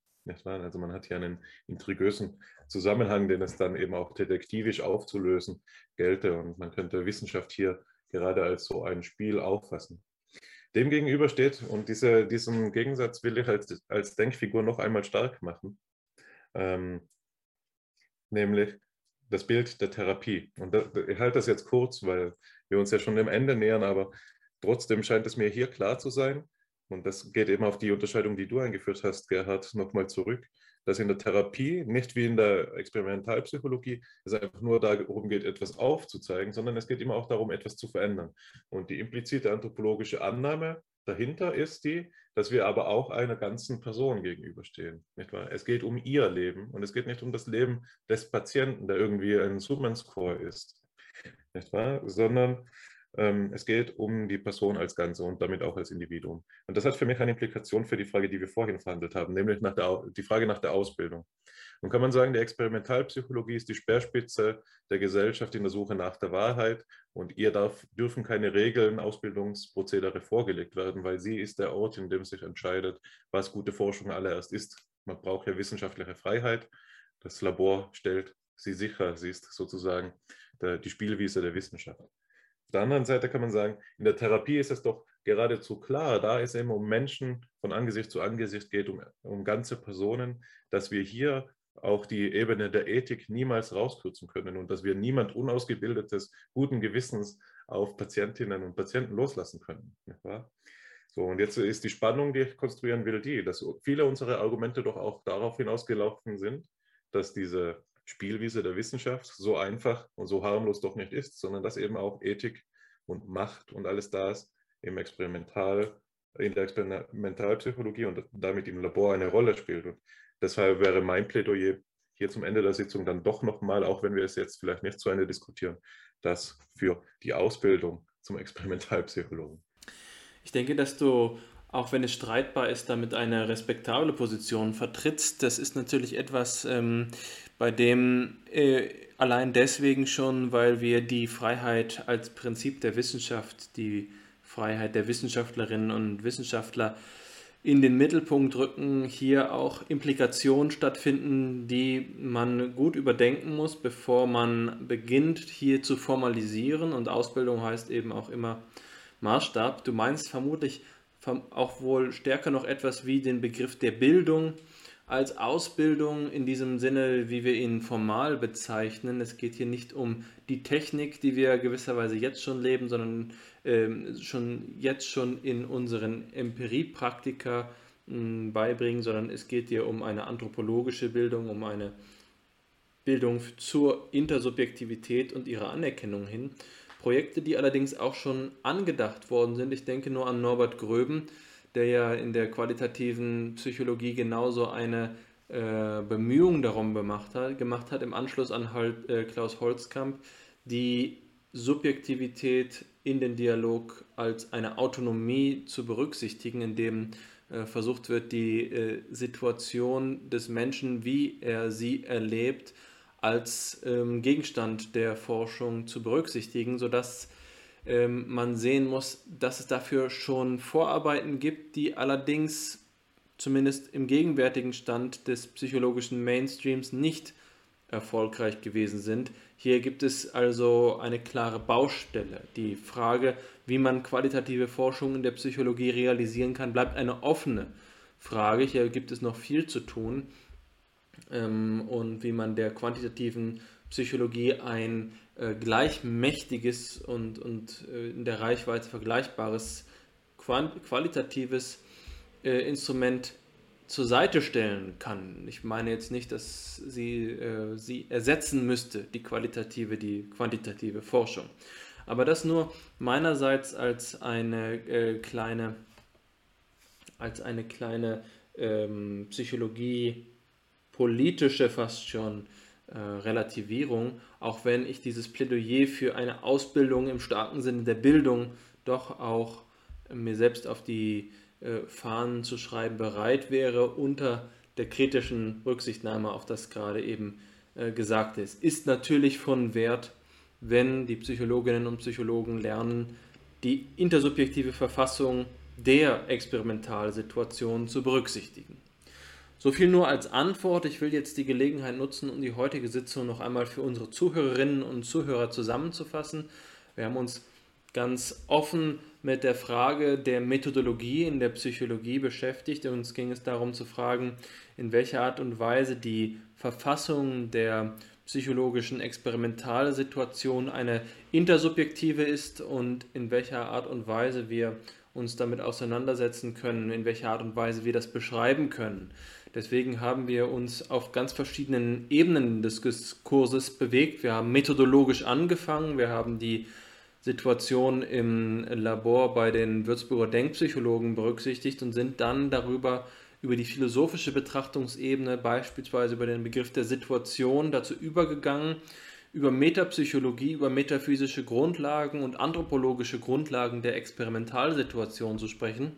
S4: Also man hat hier einen intrigösen Zusammenhang, den es dann eben auch detektivisch aufzulösen gelte und man könnte Wissenschaft hier gerade als so ein Spiel auffassen. Dem gegenüber steht, und diese, diesen Gegensatz will ich als, als Denkfigur noch einmal stark machen, ähm, nämlich das Bild der Therapie. Und da, ich halte das jetzt kurz, weil wir uns ja schon dem Ende nähern, aber trotzdem scheint es mir hier klar zu sein, und das geht eben auf die Unterscheidung, die du eingeführt hast, Gerhard, nochmal zurück, dass in der Therapie, nicht wie in der Experimentalpsychologie, es einfach nur darum geht, etwas aufzuzeigen, sondern es geht immer auch darum, etwas zu verändern. Und die implizite anthropologische Annahme dahinter ist die, dass wir aber auch einer ganzen Person gegenüberstehen. Nicht wahr? Es geht um ihr Leben und es geht nicht um das Leben des Patienten, der irgendwie ein Superman-Score ist, nicht wahr? sondern es geht um die Person als Ganze und damit auch als Individuum. Und das hat für mich eine Implikation für die Frage, die wir vorhin verhandelt haben, nämlich nach der, die Frage nach der Ausbildung. Nun kann man sagen, die Experimentalpsychologie ist die Speerspitze der Gesellschaft in der Suche nach der Wahrheit und ihr darf, dürfen keine Regeln, Ausbildungsprozedere vorgelegt werden, weil sie ist der Ort, in dem sich entscheidet, was gute Forschung allererst ist. Man braucht ja wissenschaftliche Freiheit. Das Labor stellt sie sicher. Sie ist sozusagen der, die Spielwiese der Wissenschaft. Auf der anderen Seite kann man sagen, in der Therapie ist es doch geradezu klar, da es eben um Menschen von Angesicht zu Angesicht geht, um, um ganze Personen, dass wir hier auch die Ebene der Ethik niemals rauskürzen können und dass wir niemand Unausgebildetes, guten Gewissens auf Patientinnen und Patienten loslassen können. So, und jetzt ist die Spannung, die ich konstruieren will, die, dass viele unserer Argumente doch auch darauf hinausgelaufen sind, dass diese Spielwiese der Wissenschaft so einfach und so harmlos doch nicht ist, sondern dass eben auch Ethik und Macht und alles das im Experimental, in der Experimentalpsychologie und damit im Labor eine Rolle spielt. Und deshalb wäre mein Plädoyer hier zum Ende der Sitzung dann doch nochmal, auch wenn wir es jetzt vielleicht nicht zu Ende diskutieren, das für die Ausbildung zum Experimentalpsychologen.
S3: Ich denke, dass du auch wenn es streitbar ist, damit eine respektable Position vertrittst. Das ist natürlich etwas, ähm, bei dem äh, allein deswegen schon, weil wir die Freiheit als Prinzip der Wissenschaft, die Freiheit der Wissenschaftlerinnen und Wissenschaftler in den Mittelpunkt rücken, hier auch Implikationen stattfinden, die man gut überdenken muss, bevor man beginnt, hier zu formalisieren. Und Ausbildung heißt eben auch immer Maßstab. Du meinst vermutlich auch wohl stärker noch etwas wie den Begriff der Bildung als Ausbildung in diesem Sinne, wie wir ihn formal bezeichnen. Es geht hier nicht um die Technik, die wir gewisserweise jetzt schon leben, sondern ähm, schon jetzt schon in unseren Empiriepraktika mh, beibringen, sondern es geht hier um eine anthropologische Bildung, um eine Bildung zur Intersubjektivität und ihrer Anerkennung hin. Projekte, die allerdings auch schon angedacht worden sind. Ich denke nur an Norbert Gröben, der ja in der qualitativen Psychologie genauso eine äh, Bemühung darum gemacht hat, gemacht hat, im Anschluss an halt, äh, Klaus Holzkamp, die Subjektivität in den Dialog als eine Autonomie zu berücksichtigen, indem äh, versucht wird, die äh, Situation des Menschen, wie er sie erlebt, als ähm, Gegenstand der Forschung zu berücksichtigen, sodass ähm, man sehen muss, dass es dafür schon Vorarbeiten gibt, die allerdings zumindest im gegenwärtigen Stand des psychologischen Mainstreams nicht erfolgreich gewesen sind. Hier gibt es also eine klare Baustelle. Die Frage, wie man qualitative Forschung in der Psychologie realisieren kann, bleibt eine offene Frage. Hier gibt es noch viel zu tun ähm, und wie man der quantitativen Psychologie ein äh, gleichmächtiges und, und äh, in der Reichweite vergleichbares qualitatives äh, Instrument zur Seite stellen kann. Ich meine jetzt nicht, dass sie äh, sie ersetzen müsste, die qualitative, die quantitative Forschung. Aber das nur meinerseits als eine äh, kleine, als eine kleine ähm, Psychologie politische fast schon äh, Relativierung, auch wenn ich dieses Plädoyer für eine Ausbildung im starken Sinne der Bildung doch auch äh, mir selbst auf die äh, Fahnen zu schreiben bereit wäre, unter der kritischen Rücksichtnahme auf das gerade eben äh, Gesagte ist. Ist natürlich von Wert, wenn die Psychologinnen und Psychologen lernen, die intersubjektive Verfassung der Experimentalsituation zu berücksichtigen. So viel nur als Antwort. Ich will jetzt die Gelegenheit nutzen, um die heutige Sitzung noch einmal für unsere Zuhörerinnen und Zuhörer zusammenzufassen. Wir haben uns ganz offen mit der Frage der Methodologie in der Psychologie beschäftigt. Uns ging es darum zu fragen, in welcher Art und Weise die Verfassung der psychologischen Experimentalsituation eine intersubjektive ist und in welcher Art und Weise wir uns damit auseinandersetzen können, in welcher Art und Weise wir das beschreiben können. Deswegen haben wir uns auf ganz verschiedenen Ebenen des Diskurses bewegt. Wir haben methodologisch angefangen, wir haben die Situation im Labor bei den Würzburger Denkpsychologen berücksichtigt und sind dann darüber über die philosophische Betrachtungsebene, beispielsweise über den Begriff der Situation, dazu übergegangen, über Metapsychologie, über metaphysische Grundlagen und anthropologische Grundlagen der Experimentalsituation zu sprechen,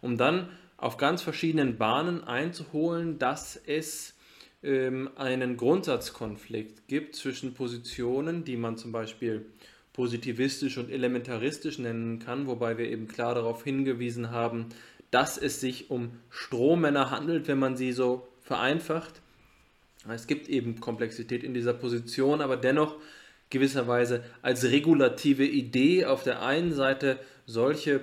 S3: um dann auf ganz verschiedenen Bahnen einzuholen, dass es ähm, einen Grundsatzkonflikt gibt zwischen Positionen, die man zum Beispiel positivistisch und elementaristisch nennen kann, wobei wir eben klar darauf hingewiesen haben, dass es sich um Strohmänner handelt, wenn man sie so vereinfacht. Es gibt eben Komplexität in dieser Position, aber dennoch gewisserweise als regulative Idee auf der einen Seite solche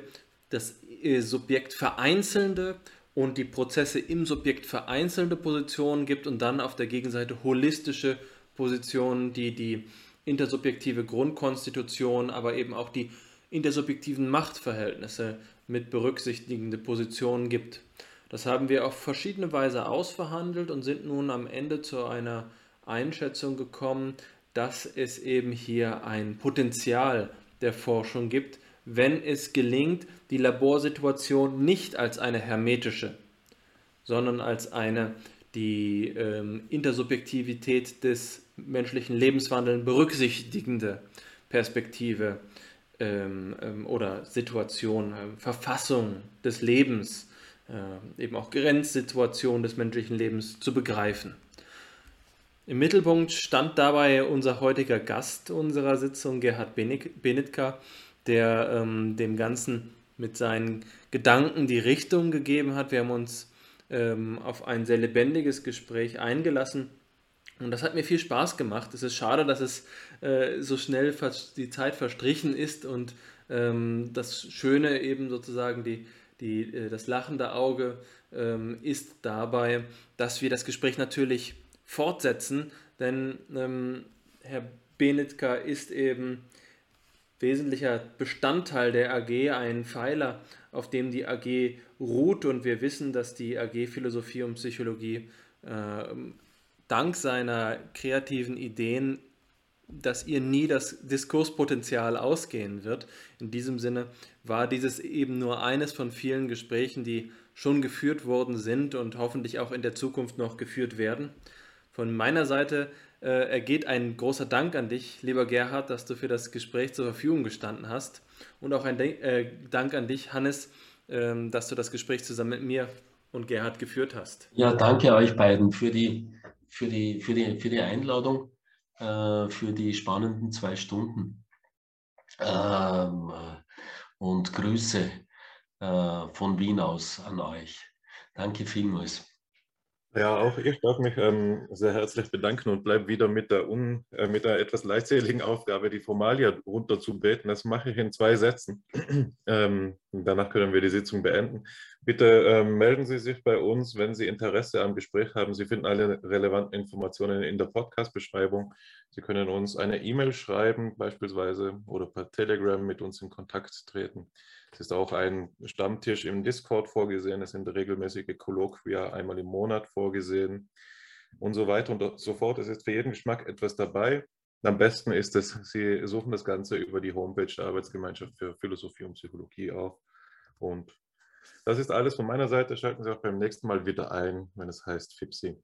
S3: das Subjekt vereinzelnde und die Prozesse im Subjekt vereinzelte Positionen gibt und dann auf der Gegenseite holistische Positionen, die die intersubjektive Grundkonstitution, aber eben auch die intersubjektiven Machtverhältnisse mit berücksichtigende Positionen gibt. Das haben wir auf verschiedene Weise ausverhandelt und sind nun am Ende zu einer Einschätzung gekommen, dass es eben hier ein Potenzial der Forschung gibt, wenn es gelingt, die Laborsituation nicht als eine hermetische, sondern als eine die ähm, Intersubjektivität des menschlichen Lebenswandelns berücksichtigende Perspektive ähm, ähm, oder Situation, äh, Verfassung des Lebens, äh, eben auch Grenzsituation des menschlichen Lebens zu begreifen. Im Mittelpunkt stand dabei unser heutiger Gast unserer Sitzung, Gerhard Benitka, der ähm, dem Ganzen mit seinen Gedanken die Richtung gegeben hat. Wir haben uns ähm, auf ein sehr lebendiges Gespräch eingelassen. Und das hat mir viel Spaß gemacht. Es ist schade, dass es äh, so schnell die Zeit verstrichen ist und ähm, das Schöne eben sozusagen die, die, äh, das lachende Auge ähm, ist dabei, dass wir das Gespräch natürlich fortsetzen, denn ähm, Herr Benitka ist eben wesentlicher Bestandteil der AG, ein Pfeiler, auf dem die AG ruht. Und wir wissen, dass die AG Philosophie und Psychologie äh, dank seiner kreativen Ideen, dass ihr nie das Diskurspotenzial ausgehen wird. In diesem Sinne war dieses eben nur eines von vielen Gesprächen, die schon geführt worden sind und hoffentlich auch in der Zukunft noch geführt werden. Von meiner Seite äh, ergeht ein großer Dank an dich, lieber Gerhard, dass du für das Gespräch zur Verfügung gestanden hast. Und auch ein De äh, Dank an dich, Hannes, äh, dass du das Gespräch zusammen mit mir und Gerhard geführt hast.
S5: Ja, danke euch beiden für die, für die, für die, für die Einladung, äh, für die spannenden zwei Stunden. Ähm, und Grüße äh, von Wien aus an euch. Danke vielmals.
S4: Ja, auch ich darf mich ähm, sehr herzlich bedanken und bleibe wieder mit der, un, äh, mit der etwas leidseligen Aufgabe, die Formalia runterzubeten. Das mache ich in zwei Sätzen. ähm, danach können wir die Sitzung beenden. Bitte ähm, melden Sie sich bei uns, wenn Sie Interesse am Gespräch haben. Sie finden alle relevanten Informationen in der Podcast-Beschreibung. Sie können uns eine E-Mail schreiben, beispielsweise, oder per Telegram mit uns in Kontakt treten. Es ist auch ein Stammtisch im Discord vorgesehen. Es sind regelmäßige Kolloquia einmal im Monat vorgesehen und so weiter und so fort. Es ist für jeden Geschmack etwas dabei. Am besten ist es, Sie suchen das Ganze über die Homepage der Arbeitsgemeinschaft für Philosophie und Psychologie auf. Und das ist alles von meiner Seite. Schalten Sie auch beim nächsten Mal wieder ein, wenn es heißt FIPSI.